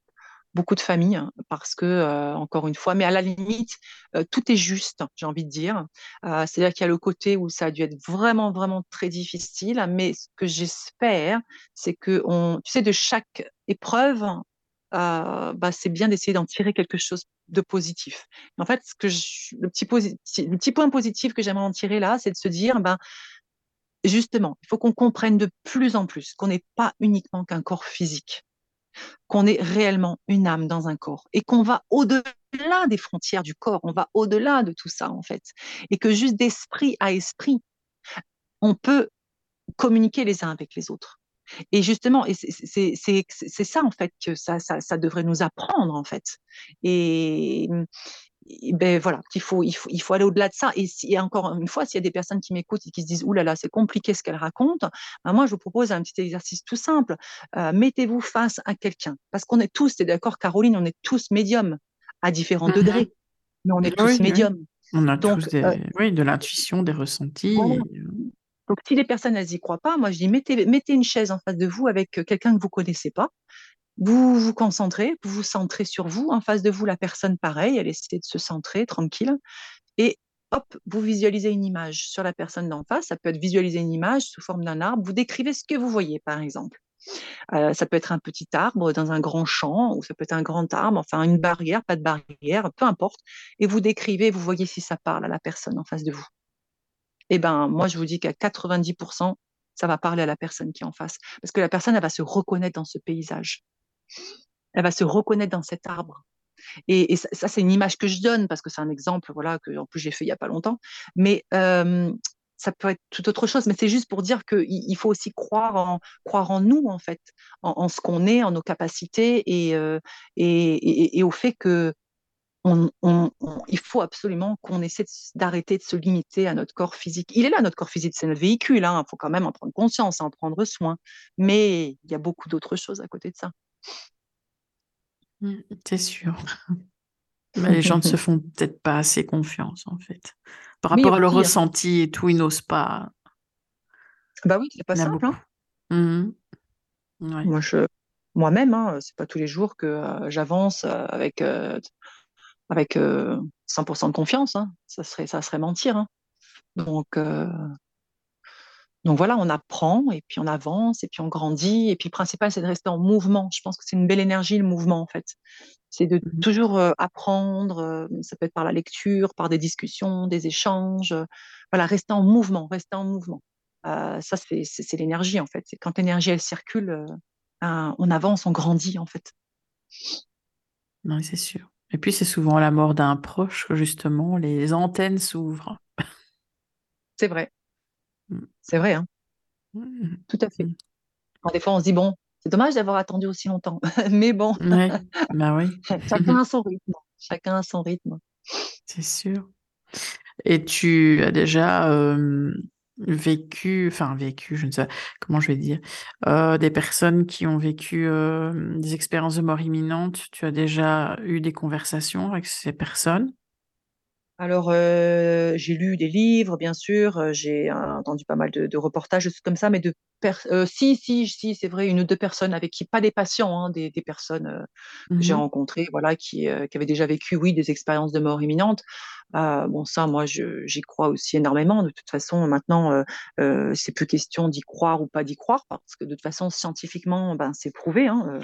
beaucoup de familles hein, parce que, euh, encore une fois, mais à la limite, euh, tout est juste, j'ai envie de dire. Euh, c'est-à-dire qu'il y a le côté où ça a dû être vraiment, vraiment très difficile, mais ce que j'espère, c'est que on, tu sais, de chaque épreuve, bah, c'est bien d'essayer d'en tirer quelque chose de positif. En fait, ce que le petit point positif que j'aimerais en tirer là, c'est de se dire, ben, justement, il faut qu'on comprenne de plus en plus qu'on n'est pas uniquement qu'un corps physique qu'on est réellement une âme dans un corps et qu'on va au-delà des frontières du corps, on va au-delà de tout ça en fait, et que juste d'esprit à esprit, on peut communiquer les uns avec les autres. Et justement, c'est ça en fait que ça, ça, ça devrait nous apprendre en fait. Et, ben voilà, qu'il faut, il faut, il faut aller au-delà de ça. Et, si, et encore une fois, s'il y a des personnes qui m'écoutent et qui se disent, Ouh là là, c'est compliqué ce qu'elle raconte, ben moi, je vous propose un petit exercice tout simple. Euh, Mettez-vous face à quelqu'un. Parce qu'on est tous, t'es d'accord, Caroline, on est tous médiums à différents Mhm. degrés, mais on est tous Oui, médiums. On a tous Donc, euh, des, oui, de l'intuition, des ressentis. voilà. Donc, si les personnes, elles y croient pas, moi, je dis, mettez, mettez une chaise en face de vous avec quelqu'un que vous connaissez pas. Vous vous concentrez, vous vous centrez sur vous. En face de vous, la personne, pareil, elle essaie de se centrer, tranquille. Et hop, vous visualisez une image sur la personne d'en face. Ça peut être visualiser une image sous forme d'un arbre. Vous décrivez ce que vous voyez, par exemple. Euh, ça peut être un petit arbre dans un grand champ, ou ça peut être un grand arbre, enfin une barrière, pas de barrière, peu importe. Et vous décrivez, vous voyez si ça parle à la personne en face de vous. Eh ben, moi, je vous dis qu'à 90%, ça va parler à la personne qui est en face. Parce que la personne, elle va se reconnaître dans ce paysage elle va se reconnaître dans cet arbre. Et, ça, c'est une image que je donne parce que c'est un exemple, voilà, que en plus j'ai fait il y a pas longtemps. Mais euh, ça peut être tout autre chose. Mais c'est juste pour dire qu'il il faut aussi croire en nous en fait, en, ce qu'on est, en nos capacités et, euh, au fait que on, on, on, il faut absolument qu'on essaie d'arrêter de, se limiter à notre corps physique. Il est là, notre corps physique, c'est notre véhicule. Il hein, faut quand même en prendre conscience, en prendre soin. Mais il y a beaucoup d'autres choses à côté de ça. Mmh, c'est sûr. Mais les gens ne se font peut-être pas assez confiance, en fait. Par rapport à leur pire. ressenti et tout, ils n'osent pas. Bah oui, c'est pas simple. Hein. Mmh. Ouais. Moi, je, moi-même, hein, c'est pas tous les jours que euh, j'avance euh, avec euh, avec 100% de confiance. Hein. Ça serait ça serait mentir. Hein. Donc donc voilà, on apprend et puis on avance et puis on grandit. Et puis le principal, c'est de rester en mouvement. Je pense que c'est une belle énergie, le mouvement, en fait. C'est de mmh. toujours apprendre. Ça peut être par la lecture, par des discussions, des échanges. Voilà, rester en mouvement, rester en mouvement. Euh, ça, c'est l'énergie, en fait. C'est quand l'énergie, elle circule, on avance, on grandit, en fait. Oui, c'est sûr. Et puis, c'est souvent la mort d'un proche que, justement, les antennes s'ouvrent. C'est vrai. Mmh. C'est vrai, hein mmh. Tout à fait. Quand des fois, on se dit, bon, c'est dommage d'avoir attendu aussi longtemps. Mais bon, ouais. bah oui. chacun a son rythme. Chacun a son rythme. C'est sûr. Et tu as déjà euh, vécu, enfin vécu, je ne sais pas comment je vais dire, euh, des personnes qui ont vécu euh, des expériences de mort imminente? Tu as déjà eu des conversations avec ces personnes? Alors, euh, j'ai lu des livres, bien sûr, j'ai entendu pas mal de, de reportages, de trucs comme ça, mais de euh, si, si, si, c'est vrai, une ou deux personnes avec qui, pas des patients, hein, des, des, personnes euh, que mmh j'ai rencontrées, voilà, qui, qui, avaient déjà vécu, oui, des expériences de mort imminente. bon, ça, moi, j'y crois aussi énormément. De toute façon, maintenant, c'est plus question d'y croire ou pas d'y croire, parce que de toute façon, scientifiquement, ben, c'est prouvé. Hein,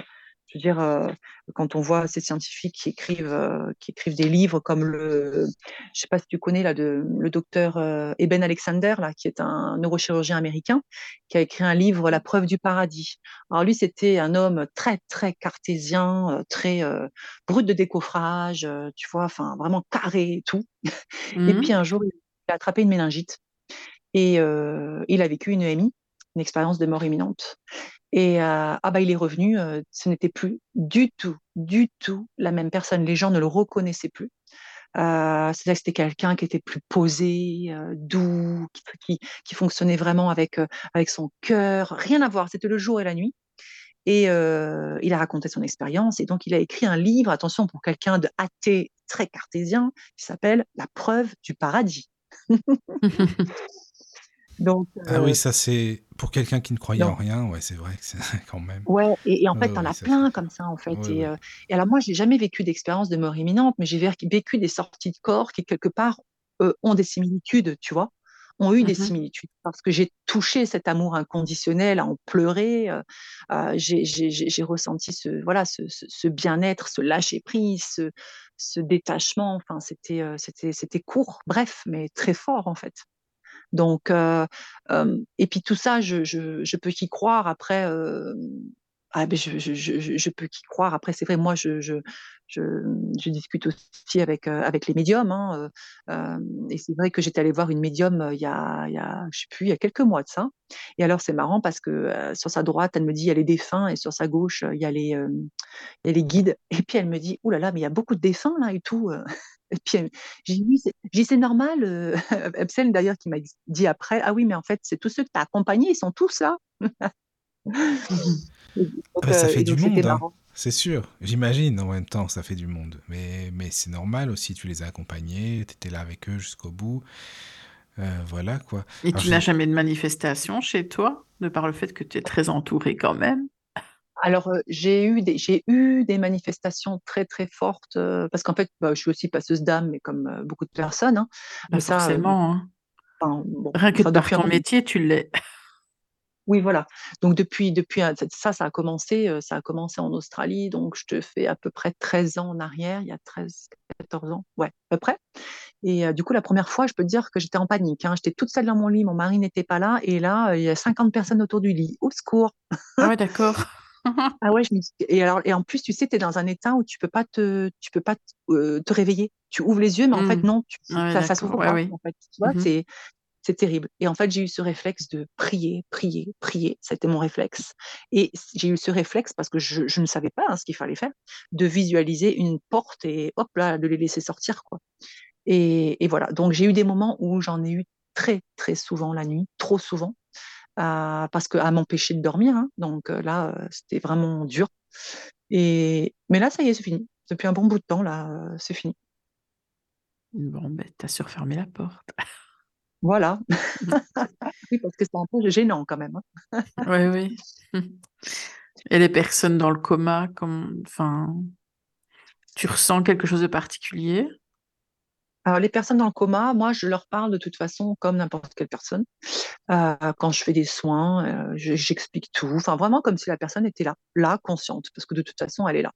Je veux dire, euh, quand on voit ces scientifiques qui écrivent, euh, qui écrivent des livres comme le, je sais pas si tu connais là, de, le docteur euh, Eben Alexander là, qui est un neurochirurgien américain, qui a écrit un livre, La preuve du paradis. Alors lui, c'était un homme très très cartésien, très brut de décoffrage, tu vois, enfin vraiment carré et tout. Et Mhm. puis un jour, il a attrapé une méningite et il a vécu une EMI, une expérience de mort imminente. Et euh, ah bah il est revenu, euh, ce n'était plus du tout, du tout la même personne. Les gens ne le reconnaissaient plus. Euh, c'était quelqu'un qui était plus posé, doux, qui, fonctionnait vraiment avec, avec son cœur. Rien à voir, c'était le jour et la nuit. Et il a raconté son expérience. Et donc il a écrit un livre, attention pour quelqu'un de athée très cartésien, qui s'appelle La preuve du paradis. Donc, ah oui, ça c'est pour quelqu'un qui ne croyait donc, en rien, ouais, c'est vrai que c'est quand même. Ouais, et, et en fait, ouais, t'en ouais, as plein fait... comme ça, en fait. Ouais, et, euh, et, alors moi, j'ai jamais vécu d'expérience de mort imminente, mais j'ai vécu des sorties de corps qui quelque part euh, ont des similitudes, tu vois, ont eu mm -hmm. des similitudes parce que j'ai touché cet amour inconditionnel, à en pleurer, euh, j'ai ressenti ce voilà ce, ce, ce bien-être, ce lâcher prise, ce, ce détachement. Enfin, c'était c'était c'était court, bref, mais très fort en fait. Donc, euh, euh, et puis tout ça, je, peux qu'y croire. Après, euh, ah, je, peux qu'y croire. Après, c'est vrai, moi, je, discute aussi avec, les médiums. Hein, et c'est vrai que j'étais allée voir une médium il y a, il y sais plus, il y a quelques mois de ça. Et alors, c'est marrant parce que sur sa droite, elle me dit il y a les défunts et sur sa gauche, il y a les, il y a les guides. Et puis, elle me dit oulala, là là, mais il y a beaucoup de défunts là et tout. Et puis, j'ai dit, oui, c'est normal. Euh, Epsel, d'ailleurs, qui m'a dit après, ah oui, mais en fait, c'est tous ceux que tu as accompagnés, ils sont tous là. donc, ah, ça fait du monde, hein. c'est sûr. J'imagine, en même temps, ça fait du monde. Mais, mais c'est normal aussi, tu les as accompagnés, tu étais là avec eux jusqu'au bout. Euh, voilà, quoi. Et Alors, tu n'as jamais de manifestation chez toi, de par le fait que tu es très entouré quand même? Alors, euh, j'ai eu, des, j'ai eu des manifestations très, très fortes, euh, parce qu'en fait, bah, je suis aussi passeuse d'âme, mais comme euh, beaucoup de personnes. Hein. Bah, ça, forcément. Hein. Enfin, bon, Rien que par ton métier, tu l'es. Oui, voilà. Donc, depuis, depuis ça, ça a commencé, ça a commencé en Australie. Donc, je te fais à peu près 13 ans en arrière, il y a 13, 14 ans, ouais, à peu près. Et euh, du coup, la première fois, je peux te dire que j'étais en panique. Hein. J'étais toute seule dans mon lit, mon mari n'était pas là. Et là, il y a 50 personnes autour du lit. Au secours Ah ouais, d'accord. ah ouais, je me dis... et alors et en plus tu sais tu es dans un état où tu peux pas te tu peux pas te, euh, te réveiller. Tu ouvres les yeux mais en fait non, tu, Ah ouais, ça, ça s'ouvre Ouais, pas. oui. En fait, tu vois, Mhm. c'est c'est terrible. Et en fait, j'ai eu ce réflexe de prier, prier, prier. C'était mon réflexe. Et j'ai eu ce réflexe parce que je, je ne savais pas hein, ce qu'il fallait faire, de visualiser une porte et hop là, de les laisser sortir quoi. Et, et voilà. Donc j'ai eu des moments où j'en ai eu très très souvent la nuit, trop souvent à- parce que à m'empêcher de dormir. hein. Donc euh, là, euh, c'était vraiment dur. Et mais là, ça y est, c'est fini. Depuis un bon bout de temps, là, euh, c'est fini. Bon, ben, t'as surfermé la porte. Voilà. oui, parce que c'est un peu gênant quand même. hein. Oui, oui. Et les personnes dans le coma, comme, enfin, tu ressens quelque chose de particulier? Alors les personnes dans le coma, moi, je leur parle de toute façon comme n'importe quelle personne. Euh, quand je fais des soins, euh, je- j'explique tout. Enfin, vraiment comme si la personne était là, là, consciente, parce que de toute façon, elle est là.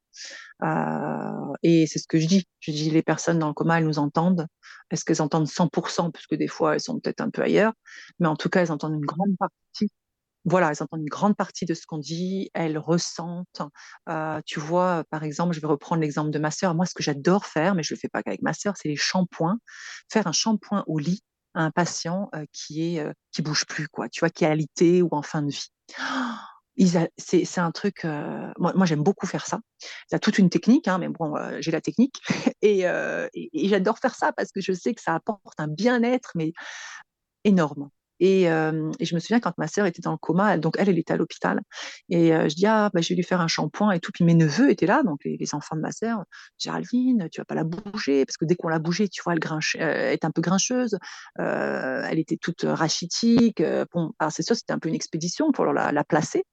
Euh, et c'est ce que je dis. Je dis, les personnes dans le coma, elles nous entendent. Est-ce qu'elles entendent 100%, parce que des fois, elles sont peut-être un peu ailleurs, mais en tout cas, elles entendent une grande partie. Voilà, elles entendent une grande partie de ce qu'on dit, elles ressentent. Euh, tu vois, par exemple, je vais reprendre l'exemple de ma sœur. Moi, ce que j'adore faire, mais je le fais pas qu'avec ma sœur, c'est les shampoings. Faire un shampoing au lit à un patient qui est qui bouge plus, quoi. Tu vois, qui est alité ou en fin de vie. C'est un truc. moi, j'aime beaucoup faire ça. Il y a toute une technique, hein, mais bon, j'ai la technique et, et j'adore faire ça parce que je sais que ça apporte un bien-être, mais énorme. Et, euh, et je me souviens quand ma sœur était dans le coma, elle- donc elle, elle était à l'hôpital, et euh, je dis ah bah, je vais lui faire un shampoing et tout. Puis mes neveux étaient là, donc les, enfants de ma sœur. Géraldine, tu vas pas la bouger parce que dès qu'on l'a bougée, tu vois, elle grinche, euh, est un peu grincheuse. Elle était toute rachitique. bon, c'est sûr, c'était un peu une expédition pour la, la placer,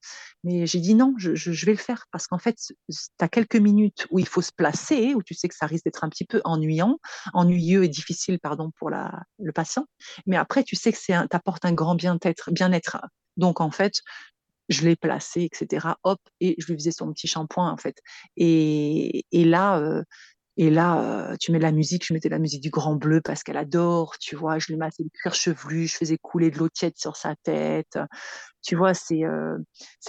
mais j'ai dit non, je, vais le faire parce qu'en fait, tu as quelques minutes où il faut se placer, où tu sais que ça risque d'être un petit peu ennuyant, ennuyeux et difficile, pardon, pour la, le patient. Mais après, tu sais que c'est un, un grand bien-être, bien-être. Donc, en fait, je l'ai placé, etc. Hop, et je lui faisais son petit shampoing, en fait. Et, là, euh, et là, euh, tu mets de la musique, je mettais de la musique du Grand Bleu parce qu'elle adore, tu vois. Je lui massais le cuir chevelu, je faisais couler de l'eau tiède sur sa tête. Tu vois, c'est euh,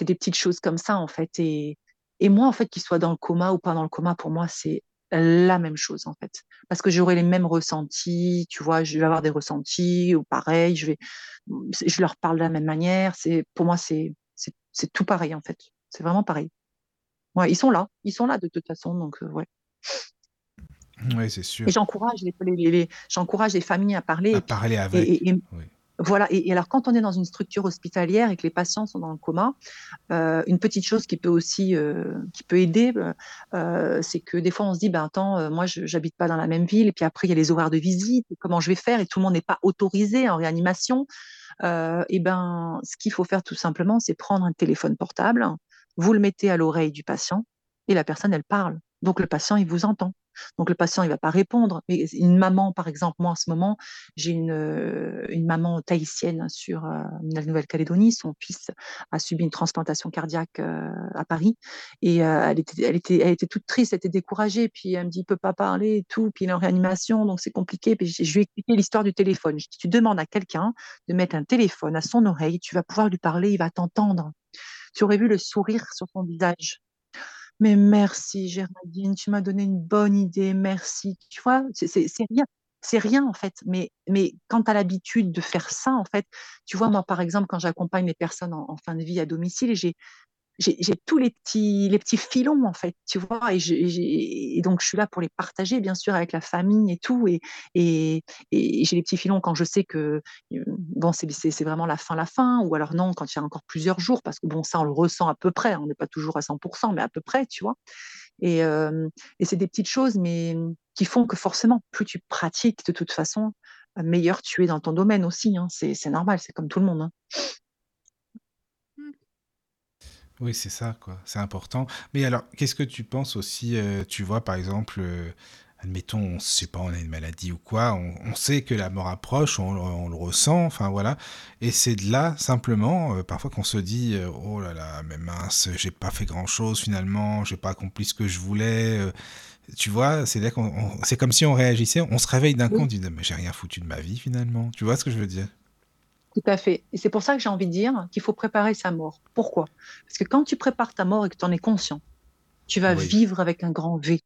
des petites choses comme ça, en fait. Et, et moi, en fait, qu'il soit dans le coma ou pas dans le coma, pour moi, c'est la même chose, en fait. Parce que j'aurai les mêmes ressentis, tu vois, je vais avoir des ressentis ou pareil, je vais, je leur parle de la même manière. C'est, pour moi, c'est, c'est tout pareil, en fait. C'est vraiment pareil. Ouais, ils sont là, ils sont là de toute façon, donc euh, ouais. Oui, c'est sûr. Et j'encourage les, les, les- j'encourage les familles à parler. À parler et- avec. et- et- Oui. Voilà. Et, alors, quand on est dans une structure hospitalière et que les patients sont dans le coma, euh, une petite chose qui peut aussi, euh, qui peut aider, euh, c'est que des fois on se dit, ben attends, moi je j'habite pas dans la même ville, et puis après il y a les horaires de visite, comment je vais faire, et tout le monde n'est pas autorisé en réanimation. Et ben, ce qu'il faut faire tout simplement, c'est prendre un téléphone portable, vous le mettez à l'oreille du patient, et la personne elle parle. Donc le patient il vous entend. Donc le patient il va pas répondre. Mais une maman par exemple, moi en ce moment j'ai une euh, maman tahitienne sur euh, la Nouvelle-Calédonie. Son fils a subi une transplantation cardiaque euh, à Paris et elle était toute triste, elle était découragée. Puis elle me dit il peut pas parler et tout. Puis il est en réanimation donc c'est compliqué. Je lui ai expliqué l'histoire du téléphone. Je dis, tu demandes à quelqu'un de mettre un téléphone à son oreille, tu vas pouvoir lui parler, il va t'entendre. Tu aurais vu le sourire sur son visage. Mais merci Géraldine, tu m'as donné une bonne idée, merci. Tu vois, c'est rien, c'est rien en fait. Mais, mais quand tu as l'habitude de faire ça, en fait, tu vois, moi par exemple, quand j'accompagne les personnes en, en fin de vie à domicile, j'ai j'ai tous les petits, les petits filons, en fait, tu vois, et, donc je suis là pour les partager, bien sûr, avec la famille et tout, et, et, j'ai les petits filons quand je sais que, euh, bon, c'est vraiment la fin, la fin, ou alors non, quand il y a encore plusieurs jours, parce que bon, ça, on le ressent à peu près, on n'est pas toujours à 100%, mais à peu près, tu vois. Et, euh, et c'est des petites choses, mais qui font que forcément, plus tu pratiques, de toute façon, meilleur tu es dans ton domaine aussi, hein. C'est c'est normal, c'est comme tout le monde, hein. Oui, c'est ça, quoi. C'est important. Mais alors, qu'est-ce que tu penses aussi, euh, tu vois, par exemple, euh, admettons, on sait pas, on a une maladie ou quoi, on, on sait que la mort approche, on, on le ressent, enfin voilà. Et c'est de là, simplement, euh, parfois qu'on se dit, euh, oh là là, mais mince, j'ai pas fait grand-chose finalement, j'ai pas accompli ce que je voulais. euh, tu vois, c'est là qu'on, on- c'est comme si on réagissait, on se réveille d'un coup, on dit, mais j'ai rien foutu de ma vie finalement. Tu vois ce que je veux dire? Tout à fait. Et c'est pour ça que j'ai envie de dire qu'il faut préparer sa mort. Pourquoi? Parce que quand tu prépares ta mort et que tu en es conscient, tu vas Oui. vivre avec un grand V.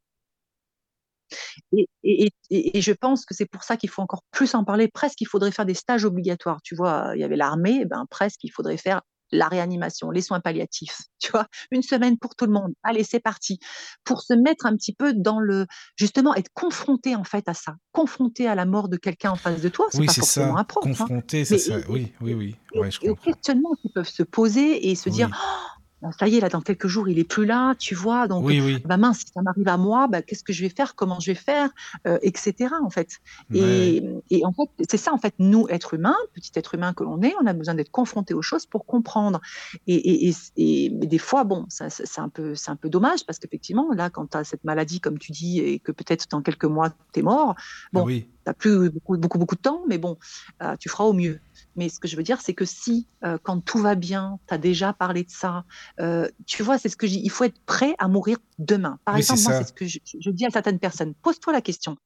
Et, et, et, et je pense que c'est pour ça qu'il faut encore plus en parler. Presque, il faudrait faire des stages obligatoires. Tu vois, il y avait l'armée, ben presque, il faudrait faire la réanimation, les soins palliatifs. Tu vois, une semaine pour tout le monde. Allez, c'est parti. Pour se mettre un petit peu dans le, justement, être confronté en fait à ça, confronté à la mort de quelqu'un en face de toi. C'est Oui, pas c'est forcément ça. un hein. Confronter, ça, Mais ça, et- oui, oui, oui. Ouais, je et aux comprends. questionnements qui peuvent se poser et se dire, Oh, ça y est, là, dans quelques jours, il est plus là, tu vois, donc, oui, oui. bah mince, si ça m'arrive à moi, bah, qu'est-ce que je vais faire, comment je vais faire, euh, etc., en fait. Ouais. Et, et en fait, c'est ça, en fait, nous, êtres humains, petit être humain que l'on est, on a besoin d'être confrontés aux choses pour comprendre. Et, des fois, bon, ça, ça- c'est un peu, c'est un peu dommage parce qu'effectivement, là, quand tu as cette maladie, comme tu dis, et que peut-être dans quelques mois, tu es mort, bon, Oui, t'as plus beaucoup, beaucoup, beaucoup de temps, mais bon, euh, tu feras au mieux. Mais ce que je veux dire, c'est que si, euh, quand tout va bien, tu as déjà parlé de ça, euh, tu vois, c'est ce que je dis, il faut être prêt à mourir demain. Par oui, exemple, moi, c'est ce que je, je dis à certaines personnes. Pose-toi la question,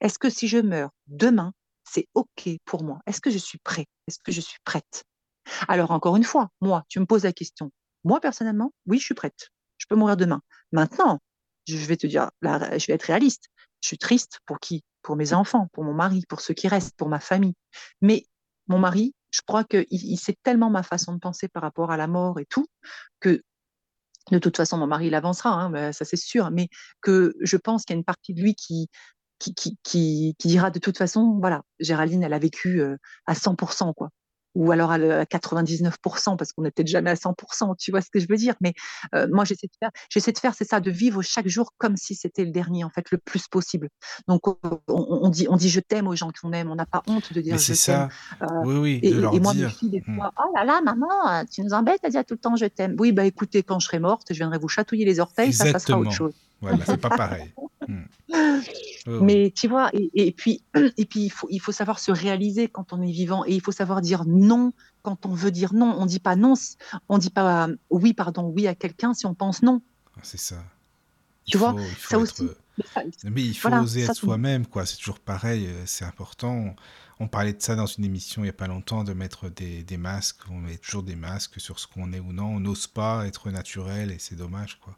est-ce que si je meurs demain, c'est OK pour moi? Est-ce que je suis prêt? Est-ce que je suis prête? Alors, encore une fois, moi, tu me poses la question. Moi, personnellement, oui, je suis prête. Je peux mourir demain. Maintenant, je vais te dire, là, je vais être réaliste. Je suis triste pour qui? Pour mes enfants, pour mon mari, pour ceux qui restent, pour ma famille. Mais mon mari, je crois qu'il il sait tellement ma façon de penser par rapport à la mort et tout, que de toute façon, mon mari, il avancera, hein, mais ça c'est sûr, mais que je pense qu'il y a une partie de lui qui, qui, qui, qui, qui dira de toute façon, voilà, Géraldine, elle a vécu euh, à 100%, quoi. Ou alors à le- à 99%, parce qu'on n'est peut-être jamais à 100%, tu vois ce que je veux dire. Mais euh, moi, j'essaie de faire, j'essaie de faire, c'est ça, de vivre chaque jour comme si c'était le dernier, en fait, le plus possible. Donc, on, dit, on dit je t'aime aux gens qu'on aime, on n'a pas honte de Mais dire je c'est t'aime. ça. Euh, Oui, oui, et, de leur et moi, mes dire. filles, des Hmm. fois, oh là là, maman, tu nous embêtes à dire tout le temps je t'aime. Oui, bah écoutez, quand je serai morte, je viendrai vous chatouiller les orteils, ça, ça sera autre Exactement. chose. Voilà, c'est pas pareil. Mais tu vois, et, puis, et puis il, faut, il faut savoir se réaliser quand on est vivant et il faut savoir dire non quand on veut dire non. On dit pas non, on dit pas oui, pardon, oui à quelqu'un si on pense non. Ah, c'est ça. Tu vois, ça aussi. Mais il faut oser être soi-même, quoi. C'est toujours pareil, euh, c'est important. On parlait de ça dans une émission il n'y a pas longtemps, de mettre des, des, masques. On met toujours des masques sur ce qu'on est ou non. On n'ose pas être naturel et c'est dommage, quoi.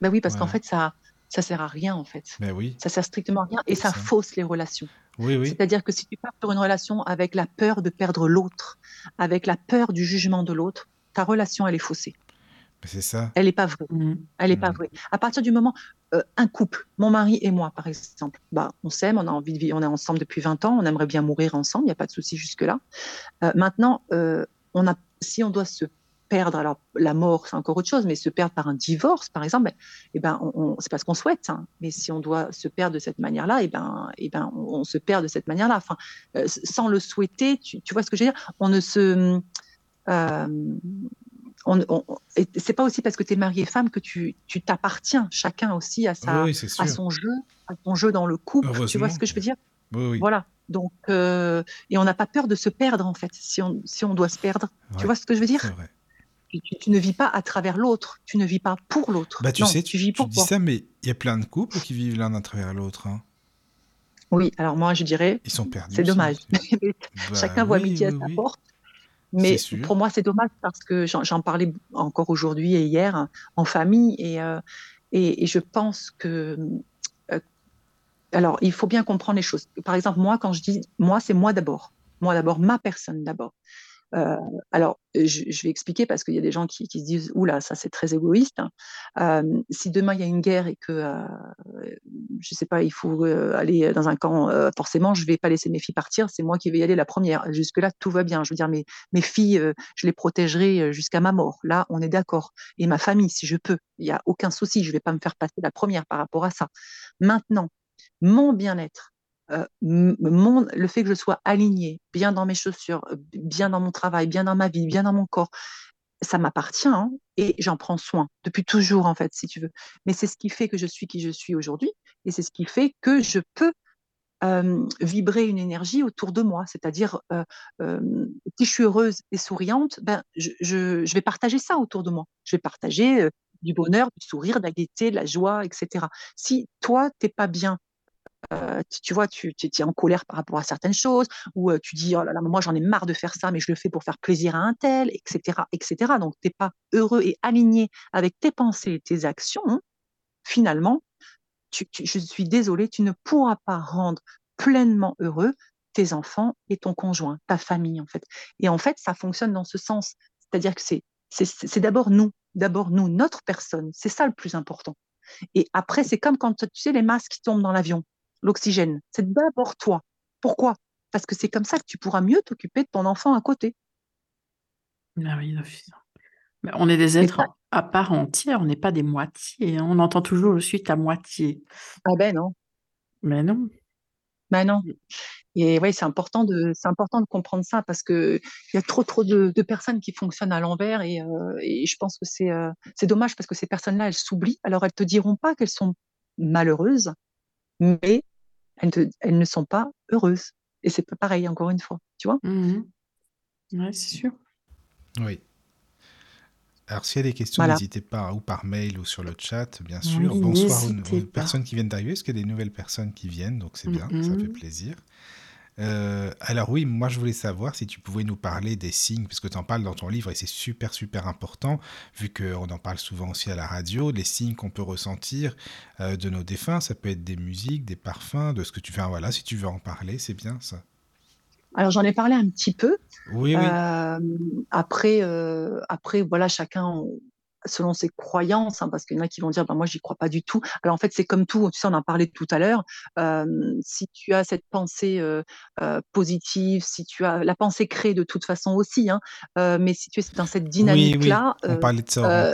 Ben oui, parce qu'en fait, ça, ça sert à rien, en fait. Ben oui. Ça sert strictement à rien et ça, fausse les relations. Oui, oui. C'est-à-dire que si tu pars sur une relation avec la peur de perdre l'autre, avec la peur du jugement de l'autre, ta relation, elle est faussée. C'est ça. Elle n'est pas vraie. Mmh. Elle n'est pas mmh. vraie. À partir du moment, euh, un couple, mon mari et moi, par exemple, bah, on s'aime, on a envie de vivre, on est ensemble depuis 20 ans, on aimerait bien mourir ensemble, il n'y a pas de souci jusque-là. Euh, maintenant, euh, on a, si on doit se perdre, alors la mort, c'est encore autre chose, mais se perdre par un divorce, par exemple, eh ben, on, c'est pas ce qu'on souhaite. Hein. mais si on doit se perdre de cette manière-là, eh ben, eh ben, on, se perd de cette manière-là. Enfin, sans le souhaiter, tu, tu, vois ce que je veux dire? On ne se on, c'est pas aussi parce que tu es marié femme que tu t'appartiens chacun aussi à, sa, à son jeu, à ton jeu dans le couple. Tu vois ce que je veux dire? Voilà. Donc, euh, et on n'a pas peur de se perdre en fait, si on, si on doit se perdre. Tu vois ce que je veux dire? Tu, ne vis pas à travers l'autre, tu ne vis pas pour l'autre. Bah, tu sais, tu, vis pour dis ça, mais il y a plein de couples qui vivent l'un à travers l'autre. Hein. Oui, alors moi je dirais. Ils sont perdus. C'est dommage. Chacun voit midi à sa porte. Mais pour moi, c'est dommage parce que j'en parlais encore aujourd'hui et hier en famille et, euh, et, je pense que. Euh, alors, il faut bien comprendre les choses. Par exemple, moi, quand je dis moi, c'est moi d'abord. Moi d'abord, ma personne d'abord. Alors, je, vais expliquer parce qu'il y a des gens qui, se disent oula, ça c'est très égoïste. Hein. Si demain il y a une guerre et que, euh, je sais pas, il faut aller dans un camp, forcément, je vais pas laisser mes filles partir, c'est moi qui vais y aller la première. Jusque-là, tout va bien. Je veux dire, mes, mes filles, je les protégerai jusqu'à ma mort. Là, on est d'accord. Et ma famille, si je peux, il n'y a aucun souci. Je vais pas me faire passer la première par rapport à ça. Maintenant, mon bien-être, euh, le fait que je sois alignée, bien dans mes chaussures, euh, bien dans mon travail, bien dans ma vie, bien dans mon corps, ça m'appartient hein, et j'en prends soin depuis toujours en fait, si tu veux. Mais c'est ce qui fait que je suis qui je suis aujourd'hui et c'est ce qui fait que je peux vibrer une énergie autour de moi. C'est-à-dire, euh, si je suis heureuse et souriante, ben, je, je, vais partager ça autour de moi. Je vais partager du bonheur, du sourire, de la gaieté, de la joie, etc. Si toi, t'es pas bien euh, tu, vois, tu, es en colère par rapport à certaines choses, ou tu dis, oh là là, moi j'en ai marre de faire ça, mais je le fais pour faire plaisir à un tel, etc. etc. Donc, tu n'es pas heureux et aligné avec tes pensées et tes actions, finalement, je suis désolée, tu ne pourras pas rendre pleinement heureux tes enfants et ton conjoint, ta famille, en fait. Et en fait, ça fonctionne dans ce sens. C'est-à-dire que c'est, c'est d'abord nous, d'abord nous, notre personne. C'est ça le plus important. Et après, c'est comme quand tu sais les masques qui tombent dans l'avion l'oxygène. C'est d'abord toi. Pourquoi? Parce que c'est comme ça que tu pourras mieux t'occuper de ton enfant à côté. Ah oui, Mais on est des êtres à part entière, on n'est pas des moitiés. Hein. On entend toujours le suite à moitié. Ah ben non. Mais non. Ben non. Et oui, c'est important de, c'est important de comprendre ça parce que il y a trop, trop de, personnes qui fonctionnent à l'envers et, euh, je pense que c'est, euh, c'est dommage parce que ces personnes-là, elles s'oublient. Alors elles te diront pas qu'elles sont malheureuses, mais elles, elles, ne sont pas heureuses. Et c'est pas pareil, encore une fois, tu vois mmh Oui, c'est sûr. Oui. Alors, s'il y a des questions, n'hésitez pas, ou par mail ou sur le chat, bien sûr. Bonsoir aux, personnes qui viennent d'arriver. Est-ce qu'il y a des nouvelles personnes qui viennent? Donc, c'est bien, ça fait plaisir. Euh, alors oui, moi je voulais savoir si tu pouvais nous parler des signes, parce que tu en parles dans ton livre et c'est super super important, vu qu'on en parle souvent aussi à la radio, les signes qu'on peut ressentir euh, de nos défunts, ça peut être des musiques, des parfums, de ce que tu fais. Voilà, si tu veux en parler, c'est bien ça. Alors j'en ai parlé un petit peu. Oui, oui. Euh, après, après, voilà, chacun, selon ses croyances, hein, parce qu'il y en a qui vont dire, bah, moi, j'y crois pas du tout. Alors, en fait, c'est comme tout, tu sais, on en parlait tout à l'heure. si tu as cette pensée positive, si tu as la pensée crée de toute façon aussi, hein, mais si tu es dans cette dynamique-là, on parlait de ça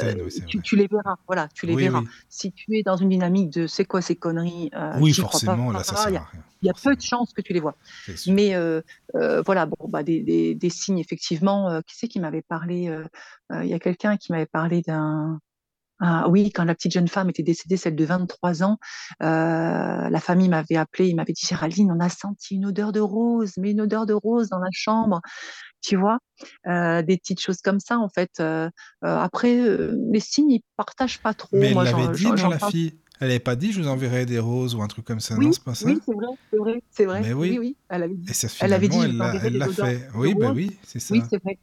tu, les verras. Voilà, tu les verras. Si tu es dans une dynamique de c'est quoi ces conneries, oui, forcément, là, ça sert à rien il y a peu de chances que tu les vois. Mais euh, euh, voilà, bon, bah, des, signes, effectivement. Euh, qui c'est qui m'avait parlé Il y a quelqu'un qui m'avait parlé d'un Ah oui, quand la petite jeune femme était décédée, celle de 23 ans, euh, la famille m'avait appelé, il m'avait dit Géraldine, on a senti une odeur de rose, mais une odeur de rose dans la chambre, tu vois, euh, des petites choses comme ça en fait. Euh, après, les signes, ils partagent pas trop. Mais elle l'avait dit, non, la fille? Elle n'avait pas dit, je vous enverrai des roses ou un truc comme ça, oui, non, c'est pas ça Oui, c'est vrai, c'est vrai, c'est vrai. Mais oui. oui, oui, elle avait, Et ça, elle avait dit, elle l'a fait. Oui, bah oui, c'est ça. Oui, c'est vrai.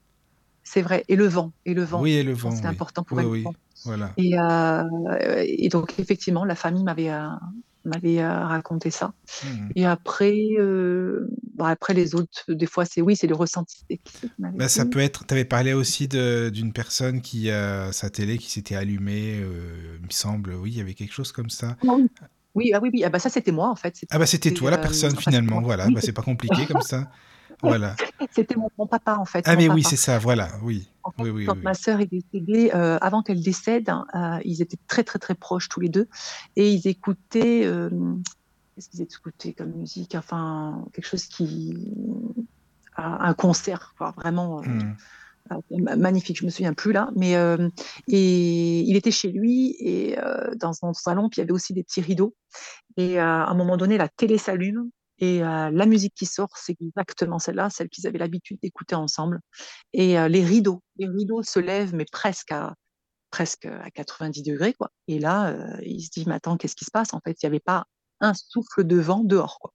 C'est vrai. Et le vent. Et le vent. Oui, et le vent, c'est oui. important pour Oui, elle. voilà. Et, euh, et donc, effectivement, la famille m'avait euh, m'avait euh, raconté ça. Mhm. Et après, euh, bon, après les autres, des fois, c'est oui, c'est le ressenti. Bah, ça peut être. Tu avais parlé aussi d'une personne qui a sa télé qui s'était allumée, euh, il me semble. Oui, il y avait quelque chose comme ça. Ah oui, oui, ah oui, oui. Ah bah, ça, c'était moi, en fait. Ah bah c'était toi la euh, personne enfin, finalement. Voilà, Oui, bah c'est pas compliqué comme ça. Voilà. c'était mon, mon papa, en fait. Ah mais oui, c'est ça. Voilà. Oui. En fait, Oui, oui, quand oui. ma sœur est décédée, euh, avant qu'elle décède, hein, euh, ils étaient très, très, très proches tous les deux. Et ils écoutaient. euh, Qu'est-ce qu'ils écoutaient comme musique Enfin, quelque chose qui. Un concert, quoi, vraiment. euh, magnifique, je me souviens plus là, mais euh, et il était chez lui et euh, dans son salon, puis il y avait aussi des petits rideaux. Et euh, à un moment donné, la télé s'allume et la musique qui sort, c'est exactement celle-là, celle qu'ils avaient l'habitude d'écouter ensemble. Et les rideaux, les rideaux se lèvent, mais presque à presque à 90 degrés, quoi. Et là, euh, il se dit, mais attends, qu'est-ce qui se passe? En fait, il n'y avait pas un souffle de vent dehors.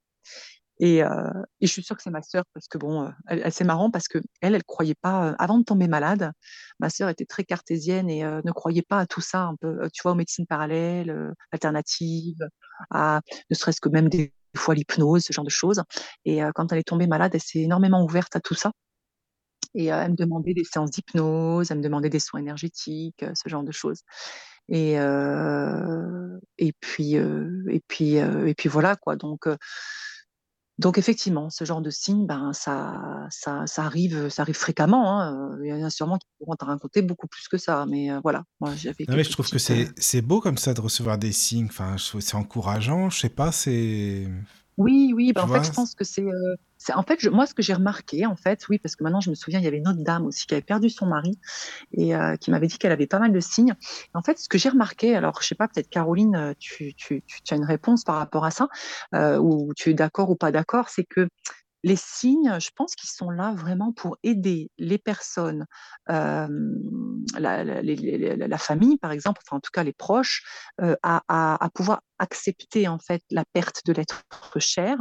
Et, et je suis sûre que c'est ma sœur parce que bon, elle, c'est marrant parce que elle, elle croyait pas. avant de tomber malade, ma sœur était très cartésienne et ne croyait pas à tout ça, un peu, tu vois, aux médecines parallèles, alternatives, à ne serait-ce que même des fois l'hypnose, ce genre de choses. Et quand elle est tombée malade, elle s'est énormément ouverte à tout ça. Et elle me demandait des séances d'hypnose, elle me demandait des soins énergétiques, ce genre de choses. Et et puis et puis et puis voilà quoi. Donc donc effectivement, ce genre de signe, ben ça, ça, ça arrive, ça arrive fréquemment. hein. Il y en a sûrement qui pourront te raconter beaucoup plus que ça, mais euh, voilà, moi j'avais Non mais je trouve que petites. c'est beau comme ça de recevoir des signes. Enfin, c'est encourageant. Je sais pas, c'est Oui, oui, ben en fait, je pense que c'est, euh, c'est, en fait, moi ce que j'ai remarqué, en fait, oui, parce que maintenant je me souviens, il y avait une autre dame aussi qui avait perdu son mari et euh, qui m'avait dit qu'elle avait pas mal de signes. En fait, ce que j'ai remarqué, alors je sais pas, peut-être Caroline, euh, tu as une réponse par rapport à ça, euh, ou tu es d'accord ou pas d'accord, c'est que les signes, je pense qu'ils sont là vraiment pour aider les personnes, euh, la, famille par exemple, enfin en tout cas les proches, euh, à, à, à pouvoir accepter en fait la perte de l'être cher.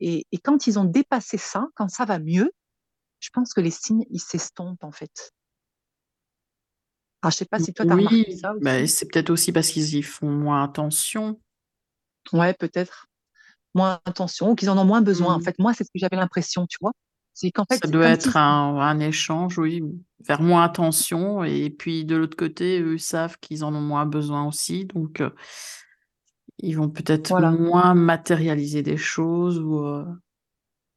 Et, et quand ils ont dépassé ça, quand ça va mieux, je pense que les signes ils s'estompent en fait. Alors je sais pas si toi tu as remarqué ça bah, c'est peut-être aussi parce qu'ils y font moins attention. Ouais, peut-être moins attention ou qu'ils en ont moins besoin. En Mm. fait, moi c'est ce que j'avais l'impression, tu vois. C'est qu'en fait Ça doit être si un, un échange, oui, faire moins attention. Et puis de l'autre côté, eux savent qu'ils en ont moins besoin aussi. Donc euh, ils vont peut-être voilà. moins matérialiser des choses ou euh,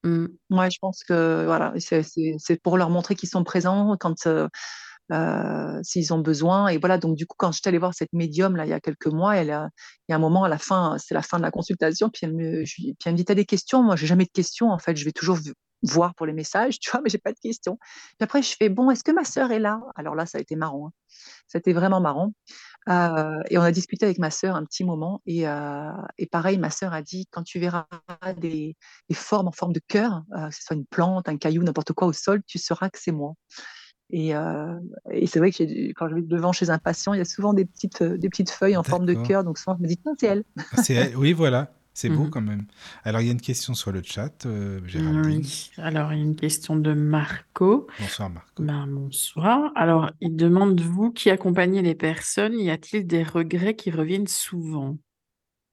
mm. Ouais, je pense que voilà, c'est pour leur montrer qu'ils sont présents quand euh, euh, s'ils ont besoin. Et voilà, donc du coup, quand je suis allée voir cette médium là il y a quelques mois, a, il y a un moment à la fin, c'est la fin de la consultation, puis elle me, je, puis elle me dit, t'as des questions? Moi, j'ai jamais de questions. En fait, je vais toujours voir pour les messages, tu vois, mais j'ai pas de questions. Puis après, je fais, bon, est-ce que ma sœur est là? Alors là, ça a été marrant. hein. C'était vraiment marrant. Euh, et on a discuté avec ma sœur un petit moment. Et, euh, et pareil, ma sœur a dit, quand tu verras des, des formes en forme de cœur, que ce soit une plante, un caillou, n'importe quoi au sol, tu sauras que c'est moi. Et, euh, et c'est vrai que j'ai- quand je vais devant chez un patient, il y a souvent des petites, euh, des petites feuilles en forme de cœur. Donc souvent, je me dis, tiens, c'est elle. Ah, c'est elle. Oui, voilà. C'est beau Mhm. quand même. Alors, il y a une question sur le chat, euh, Géraldine. Oui. Alors, il y a une question de Marco. Bonsoir, Marco. Ben, bonsoir. Alors, il demande, vous qui accompagnez les personnes, y a-t-il des regrets qui reviennent souvent?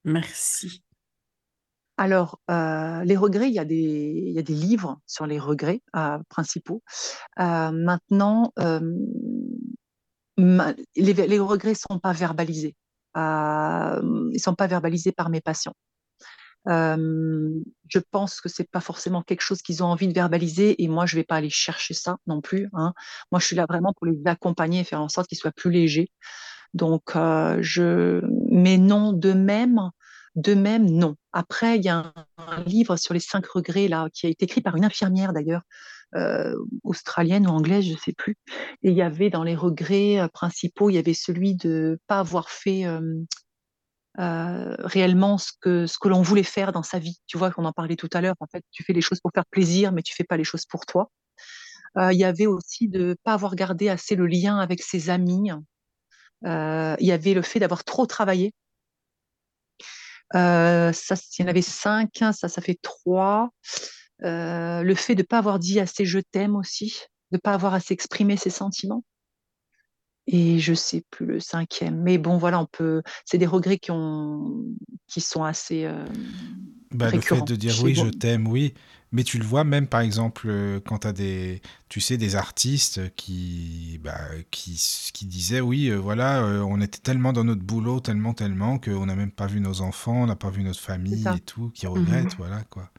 Merci. Alors, euh, les regrets, il y, a des, livres sur les regrets euh, principaux. Euh, maintenant, ma- les, regrets ne sont pas verbalisés. Ils ne sont pas verbalisés par mes patients. Je pense que c'est pas forcément quelque chose qu'ils ont envie de verbaliser et moi je vais pas aller chercher ça non plus. Hein. Moi je suis là vraiment pour les accompagner et faire en sorte qu'ils soient plus légers. Donc je, mais non de même, De même, non. Après, il y a un, livre sur les cinq regrets là, qui a été écrit par une infirmière d'ailleurs, euh, australienne ou anglaise, je ne sais plus. Et il y avait dans les regrets euh, principaux, il y avait celui de pas avoir fait euh, réellement ce que ce que l'on voulait faire dans sa vie. Tu vois, qu'on en parlait tout à l'heure. En fait, tu fais les choses pour faire plaisir, mais tu fais pas les choses pour toi. il y avait aussi de pas avoir gardé assez le lien avec ses amis. il y avait le fait d'avoir trop travaillé euh, ça, il y en avait cinq, ça, ça fait trois. Euh, le fait de ne pas avoir dit assez je t'aime aussi, de ne pas avoir assez exprimé ses sentiments. Et je sais plus le cinquième. Mais bon, voilà, on peut. C'est des regrets qui, ont... qui sont assez. Euh, bah, le fait de dire oui, je t'aime, oui. Mais tu le vois même, par exemple, euh, quand tu as des, tu sais, des artistes qui, bah, qui, qui disaient, oui, euh, voilà, euh, on était tellement dans notre boulot, tellement, tellement, qu'on n'a même pas vu nos enfants, on n'a pas vu notre famille et tout, qui mhm. regrettent, voilà, quoi.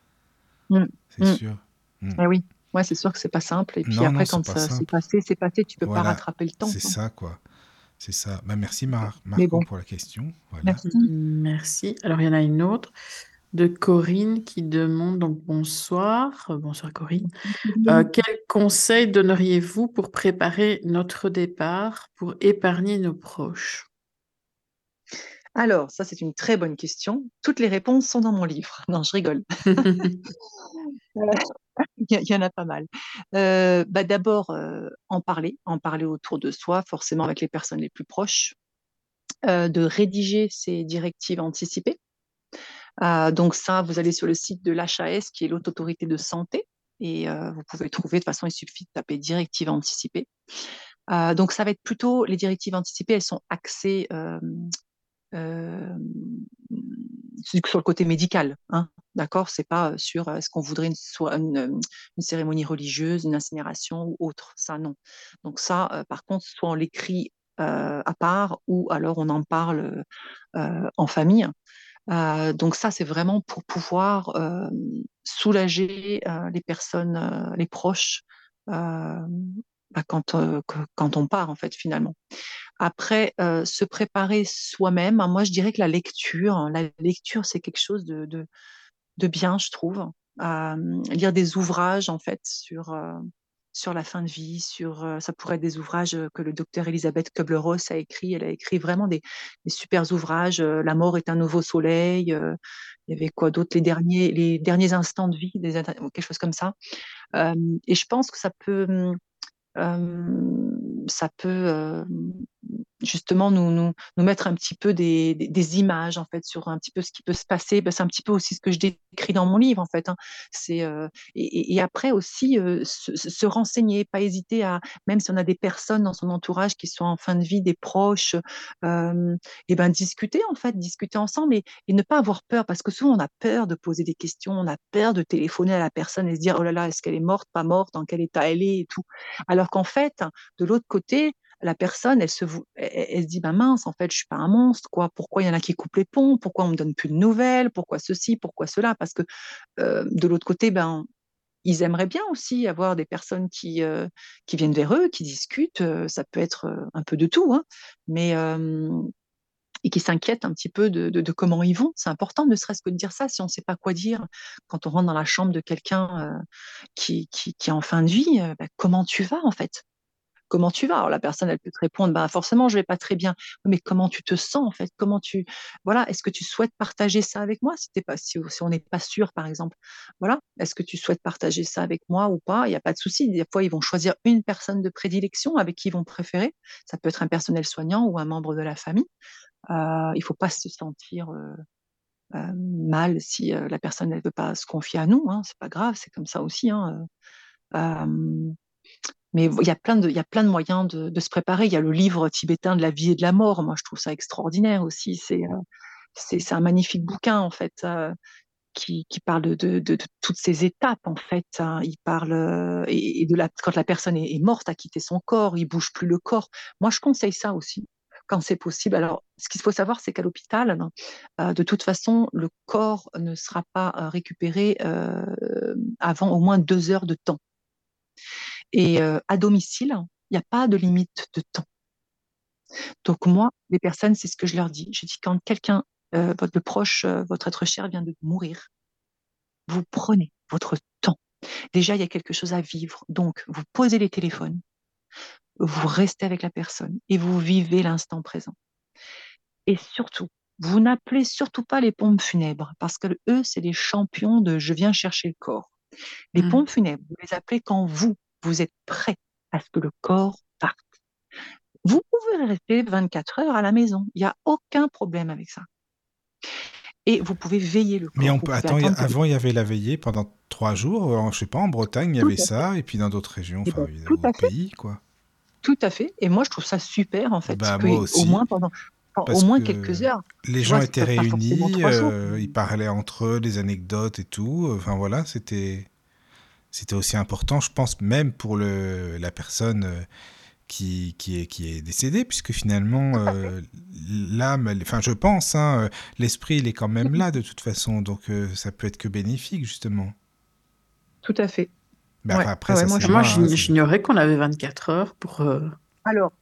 Mm. C'est mm. sûr. Mm. Eh oui, ouais, c'est sûr que c'est pas simple. Et puis après, quand ça s'est passé, c'est passé, tu peux pas rattraper le temps. C'est ça, quoi. C'est ça. Bah, merci Mar Marco pour la question. Voilà. Merci. merci. Alors, il y en a une autre de Corinne qui demande donc bonsoir, euh, bonsoir Corinne. Euh, quel conseil donneriez-vous pour préparer notre départ, pour épargner nos proches? Alors, ça c'est une très bonne question. Toutes les réponses sont dans mon livre. Non, je rigole. Il y, en a pas mal. Euh, bah, D'abord, en parler, en parler autour de soi, forcément avec les personnes les plus proches, de rédiger ces directives anticipées euh, donc ça, vous allez sur le site de l'HAS, qui est l'Haute Autorité de Santé, et euh, vous pouvez trouver, de toute façon, il suffit de taper directives anticipées. Euh, donc ça va être plutôt, les directives anticipées, elles sont axées sur le côté médical, hein, d'accord? C'est pas sur est-ce qu'on voudrait une, cérémonie religieuse, une incinération ou autre, ça non. Donc ça, par contre, soit on l'écrit à part ou alors on en parle en famille. Euh, donc ça, c'est vraiment pour pouvoir euh, soulager euh, les personnes, les proches, bah, quand, quand on part, en fait, finalement. Après, se préparer soi-même, hein, moi, je dirais que la lecture, hein, la lecture, c'est quelque chose de, de, de, bien, je trouve. lire des ouvrages, en fait, sur sur la fin de vie, sur ça pourrait être des ouvrages que le docteur Elisabeth Kubler-Ross a écrit. Elle a écrit vraiment des, des super ouvrages. La mort est un nouveau soleil. il y avait quoi d'autre? Les derniers, les derniers instants de vie, quelque chose comme ça. et je pense que ça peut, ça peut justement nous, nous, mettre un petit peu des, des, images en fait sur un petit peu ce qui peut se passer. Ben, c'est un petit peu aussi ce que je décris dans mon livre en fait. Hein. C'est euh, et, et, après aussi euh, se, se, renseigner, pas hésiter à même si on a des personnes dans son entourage qui sont en fin de vie, des proches, euh, et ben discuter en fait, discuter ensemble et, et, ne pas avoir peur parce que souvent on a peur de poser des questions, on a peur de téléphoner à la personne et se dire oh là là est-ce qu'elle est morte, pas morte, dans quel état elle est et tout? Alors qu'en fait de l'autre côté la personne, elle se, elle, se dit, bah mince, en fait, je suis pas un monstre, quoi. Pourquoi il y en a qui coupent les ponts? Pourquoi on me donne plus de nouvelles? Pourquoi ceci? Pourquoi cela? Parce que de l'autre côté, ben, ils aimeraient bien aussi avoir des personnes qui, viennent vers eux, qui discutent. Ça peut être un peu de tout, hein, mais et qui s'inquiètent un petit peu de, comment ils vont. C'est important, ne serait-ce que de dire ça, si on ne sait pas quoi dire quand on rentre dans la chambre de quelqu'un qui, est en fin de vie, ben, comment tu vas en fait? Comment tu vas? Alors la personne, elle peut te répondre, bah forcément, je vais pas très bien. Mais comment tu te sens en fait? Comment tu, voilà, est-ce que tu souhaites partager ça avec moi? Si, pas, si, on n'est pas sûr, par exemple, voilà, est-ce que tu souhaites partager ça avec moi ou pas? Il n'y a pas de souci. Des fois, ils vont choisir une personne de prédilection avec qui ils vont préférer. Ça peut être un personnel soignant ou un membre de la famille. Euh, il faut pas se sentir euh, euh, mal si la personne ne veut pas se confier à nous. Hein, c'est pas grave, c'est comme ça aussi. Hein, mais il y a plein de, moyens de, se préparer. Il y a le livre tibétain de la vie et de la mort. Moi, je trouve ça extraordinaire aussi. C'est, euh, un magnifique bouquin en fait. Euh, qui, parle de, toutes ces étapes en fait. Hein. Il parle euh, et, quand la personne est, morte, a quitté son corps, il bouge plus le corps. Moi, je conseille ça aussi quand c'est possible. Alors, ce qu'il faut savoir, c'est qu'à l'hôpital, de toute façon, le corps ne sera pas récupéré avant au moins deux heures de temps. Et euh, à domicile, il n'y a pas de limite de temps. Donc moi, les personnes, c'est ce que je leur dis. Je dis quand quelqu'un euh, votre proche, euh, votre être cher vient de mourir. Vous prenez votre temps. Déjà, il y a quelque chose à vivre. Donc, vous posez les téléphones, vous restez avec la personne et vous vivez l'instant présent. Et surtout, vous n'appelez surtout pas les pompes funèbres parce que eux, c'est les champions de je viens chercher le corps. Les Mm. pompes funèbres, vous les appelez quand vous, vous êtes prêt à ce que le corps parte. Vous pouvez rester 24 heures à la maison. Il n'y a aucun problème avec ça. Et vous pouvez veiller le corps. Mais on peut attends, y a- avant il y avait la veillée pendant trois jours. En- je sais pas, en Bretagne il y avait ça, et puis dans d'autres régions, Eh enfin ben, au pays, quoi. Tout à fait. Et moi, je trouve ça super, en fait. Bah, que moi au aussi. moins pendant, Parce au moins que quelques heures. Les gens vois, étaient réunis, euh, ils parlaient entre eux, des anecdotes et tout. Enfin voilà, c'était c'était aussi important, je pense, même pour le la personne euh, qui, qui est qui est décédée, puisque finalement euh, l'âme, enfin je pense, hein, euh, l'esprit il est quand même là de toute façon, donc euh, ça peut être que bénéfique justement. Tout à fait. Ouais. après ouais, ça moi, Moi, moi, hein, j'ignorais qu'on avait 24 heures pour. euh, Alors,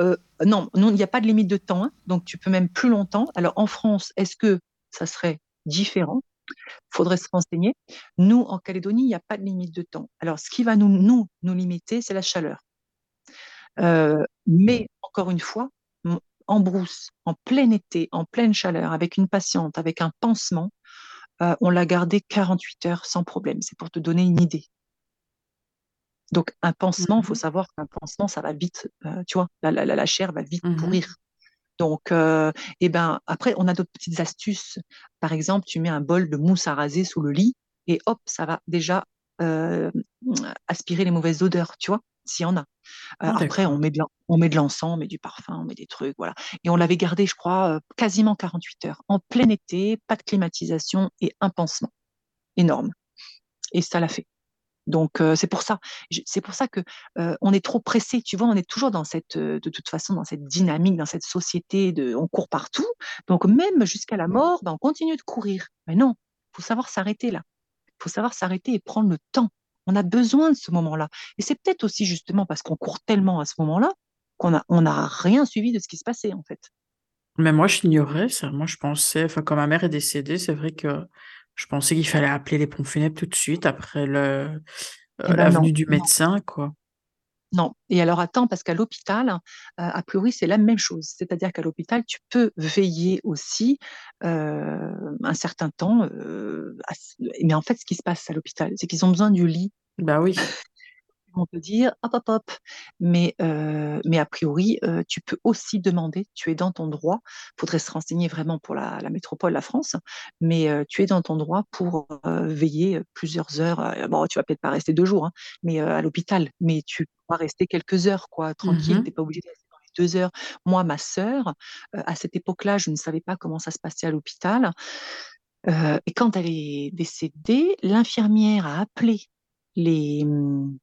euh, non, non, il n'y a pas de limite de temps, hein, donc tu peux même plus longtemps. Alors, en France, est-ce que ça serait différent? Faudrait se renseigner. Nous, en Calédonie, il n'y a pas de limite de temps. Alors, ce qui va nous, nous, nous limiter, c'est la chaleur. Euh, mais, encore une fois, en brousse, en plein été, en pleine chaleur, avec une patiente, avec un pansement, euh, on l'a gardé 48 heures sans problème. C'est pour te donner une idée. Donc, un pansement, il faut Mhm. savoir qu'un pansement, ça va vite, euh, tu vois, la, la, la, la chair va vite Mhm. pourrir. Donc, euh, et ben, après, on a d'autres petites astuces. Par exemple, tu mets un bol de mousse à raser sous le lit et hop, ça va déjà euh, aspirer les mauvaises odeurs, tu vois, s'il y en a. Euh, Ah, après, d'accord. on met de l'en- on met de l'encens, on met du parfum, on met des trucs, voilà. Et on l'avait gardé, je crois, euh, quasiment 48 heures. En plein été, pas de climatisation et un pansement énorme. Et ça l'a fait. Donc euh, c'est pour ça, c'est pour ça que euh, on est trop pressé. Tu vois, on est toujours dans cette, euh, de toute façon, dans cette dynamique, dans cette société de, on court partout. Donc même jusqu'à la mort, ben, on continue de courir. Mais non, faut savoir s'arrêter là. faut savoir s'arrêter et prendre le temps. On a besoin de ce moment-là. Et c'est peut-être aussi justement parce qu'on court tellement à ce moment-là qu'on a, on n'a rien suivi de ce qui se passait en fait. Mais moi, j'ignorais ça. Moi, je pensais, enfin, quand ma mère est décédée, c'est vrai que je pensais qu'il fallait appeler les pompes funèbres tout de suite après le, euh, Eh ben non, venue du non. médecin, quoi. Non. Et alors attends, parce qu'à l'hôpital, euh, a priori, c'est la même chose. C'est-à-dire qu'à l'hôpital, tu peux veiller aussi euh, un certain temps. euh, à mais en fait, ce qui se passe à l'hôpital, c'est qu'ils ont besoin du lit. Bah oui. Vont te dire hop, hop, hop. Mais, euh, mais a priori, euh, tu peux aussi demander, tu es dans ton droit. Il faudrait se renseigner vraiment pour la, la métropole, la France, mais euh, tu es dans ton droit pour veiller plusieurs heures. Bon, tu vas peut-être pas rester deux jours, hein, mais à l'hôpital, mais tu vas rester quelques heures, quoi, tranquille. Mhm. T'es pas obligé de rester dans les deux heures. Moi, ma sœur, à cette époque-là, je ne savais pas comment ça se passait à l'hôpital. Et quand elle est décédée, l'infirmière a appelé les, hum,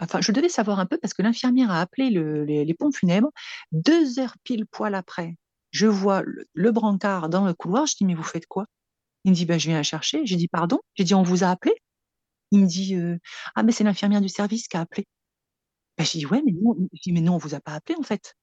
Enfin, je devais savoir un peu parce que l'infirmière a appelé le- les, pompes funèbres. Deux heures pile poil après, je vois le, brancard dans le couloir. Je dis, mais vous faites quoi? Il me dit, ben, je viens la chercher. J'ai dit, pardon? J'ai dit, on vous a appelé? Il me dit, euh, ah, mais c'est l'infirmière du service qui a appelé. Ben, j'ai dit, ouais, mais non, mais non, on vous a pas appelé en fait.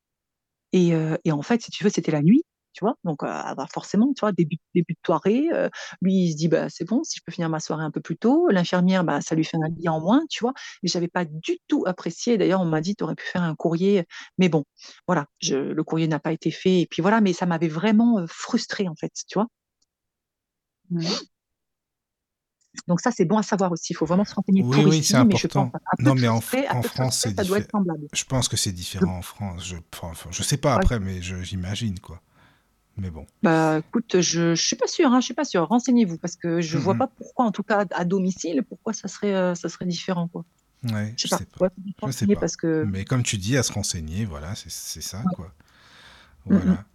Et, euh, et en fait, si tu veux, c'était la nuit, tu vois? Donc, euh, bah, forcément, tu vois, début, début de soirée, euh, lui, il se dit, bah, c'est bon, si je peux finir ma soirée un peu plus tôt. L'infirmière, bah, ça lui fait un lit en moins, tu vois? Mais j'avais pas du tout apprécié. D'ailleurs, on m'a dit, tu aurais pu faire un courrier. Mais bon, voilà, je, le courrier n'a pas été fait. Et puis voilà, mais ça m'avait vraiment frustrée, en fait, tu vois? Mhm. Donc ça, c'est bon à savoir aussi. Il faut vraiment se renseigner Oui, pour oui, c'est important. Non, mais en, à en France, c'est ça doit être différent. semblable. Je pense que c'est différent en France. Je, enfin, je sais pas Ouais. après, mais j'imagine quoi. Mais bon. Bah, écoute, je, je suis pas sûre, hein, je suis pas sûre. Renseignez-vous parce que je vois Mhm. pas pourquoi, en tout cas à domicile, pourquoi ça serait, euh, ça serait différent, quoi. Ouais, Je je sais pas. sais Je sais renseigner pas. parce que Mais comme tu dis, à se renseigner, voilà, c'est c'est ça, Ouais. quoi. Voilà.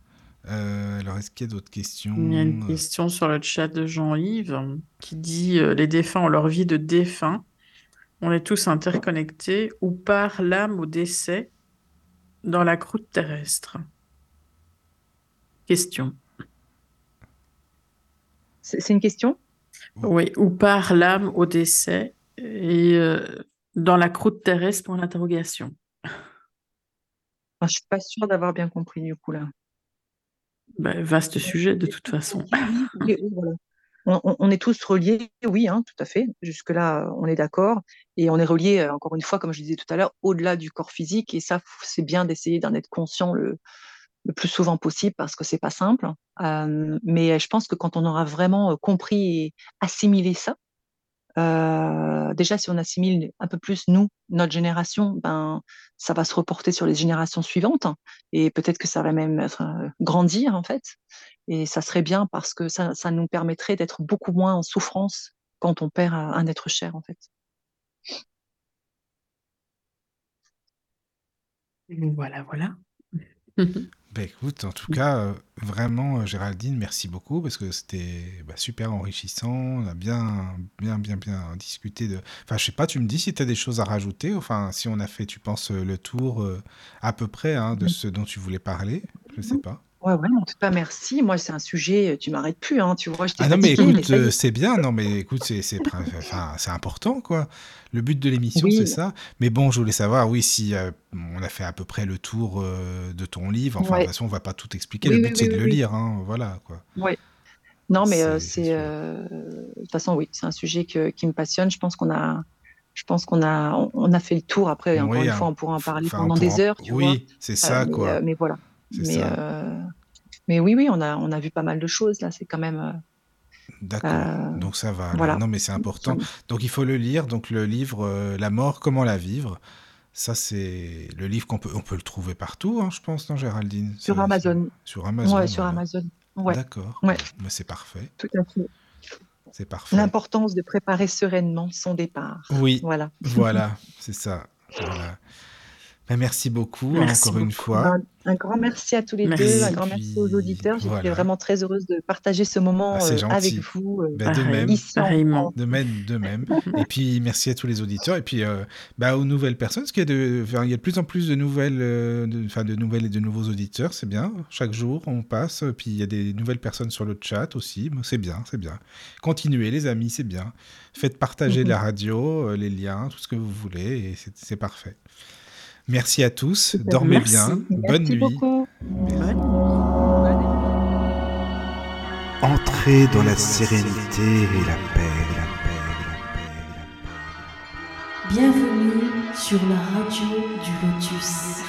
Euh, alors, est-ce qu'il y a d'autres questions? Il y a une question sur le chat de Jean-Yves qui dit euh, Les défunts ont leur vie de défunts. On est tous interconnectés ou par l'âme au décès dans la croûte terrestre Question. c'est une question? Oui, ou par l'âme au décès et euh, dans la croûte terrestre pour l'interrogation. Enfin, je suis pas sûre d'avoir bien compris du coup là. Bah, vaste sujet de toute façon. On, est tous reliés, oui, hein, tout à fait. Jusque-là, on est d'accord. Et on est reliés, euh, encore une fois, comme je disais tout à l'heure, au-delà du corps physique. Et ça, c'est bien d'essayer d'en être conscient le, le plus souvent possible parce que c'est pas simple. Euh, mais je pense que quand on aura vraiment compris et assimilé ça, euh, déjà, si on assimile un peu plus nous, notre génération, ben, ça va se reporter sur les générations suivantes et peut-être que ça va même être, euh, grandir en fait. Et ça serait bien parce que ça, ça nous permettrait d'être beaucoup moins en souffrance quand on perd un un être cher en fait. Voilà, voilà. Ben écoute, en tout cas, euh, vraiment, euh, Géraldine, merci beaucoup parce que c'était bah, super enrichissant. On a bien, bien, bien, bien discuté de. Enfin, je sais pas, tu me dis si tu as des choses à rajouter. Enfin, si on a fait, tu penses, euh, le tour euh, à peu près hein, de ce dont tu voulais parler. Je sais pas. Ouais, ouais, en tout cas, merci. Moi, c'est un sujet, tu m'arrêtes plus, hein, tu vois, je Ah non, mais écoute, euh, est. c'est bien. Non, mais écoute, c'est enfin, important, quoi. Le but de l'émission, c'est ça. Mais bon, je voulais savoir, oui, si euh, on a fait à peu près le tour euh, de ton livre. Enfin, de toute ouais. façon, on va pas tout expliquer. Oui, Le but, oui, c'est de le lire, hein. Voilà, quoi. Ouais. Non, mais euh, C'est euh, de toute façon, oui, c'est un sujet que, qui me passionne. Je pense qu'on a, je pense qu'on a, on, a fait le tour. Après, encore Oui, une fois, on pourra en parler pendant des en- heures, tu vois. Oui, c'est Euh, ça, mais, quoi. euh, mais voilà. Mais, ça. euh, mais oui, oui, on a, on a vu pas mal de choses là. C'est quand même, euh, D'accord. euh, Donc ça va voilà. Non, mais c'est important. Donc il faut le lire. Donc le livre euh, La mort, comment la vivre. Ça, c'est le livre qu'on peut, on peut le trouver partout, hein, je pense, non, Géraldine? Sur Amazon. Sur Amazon, Ouais, sur. Amazon. Ouais, D'accord. ouais, bah, c'est parfait. tout à fait. C'est parfait. L'importance de préparer sereinement son départ. Oui, Voilà. voilà, c'est ça. Voilà. Ben, merci beaucoup, hein, Merci encore une fois. Un grand merci à tous les deux, un grand merci aux auditeurs. J'étais voilà. vraiment très heureuse de partager ce moment Ah, c'est euh, avec vous euh, Ben, de même. ici en. De même, de même. Et puis merci à tous les auditeurs et puis euh, bah, aux nouvelles personnes, parce qu'il y, a de- enfin, il y a de plus en plus de nouvelles, de, enfin, de nouvelles et de nouveaux auditeurs, c'est bien. Chaque jour on passe, puis il y a des nouvelles personnes sur le chat aussi, c'est bien, c'est bien. Continuez les amis, c'est bien. Faites partager la radio, les liens, tout ce que vous voulez, et c'est parfait. Merci à tous, dormez Merci. bien, bonne Merci nuit. beaucoup. Entrez dans la sérénité et la paix, la paix, la paix, la paix. Bienvenue sur la radio du Lotus.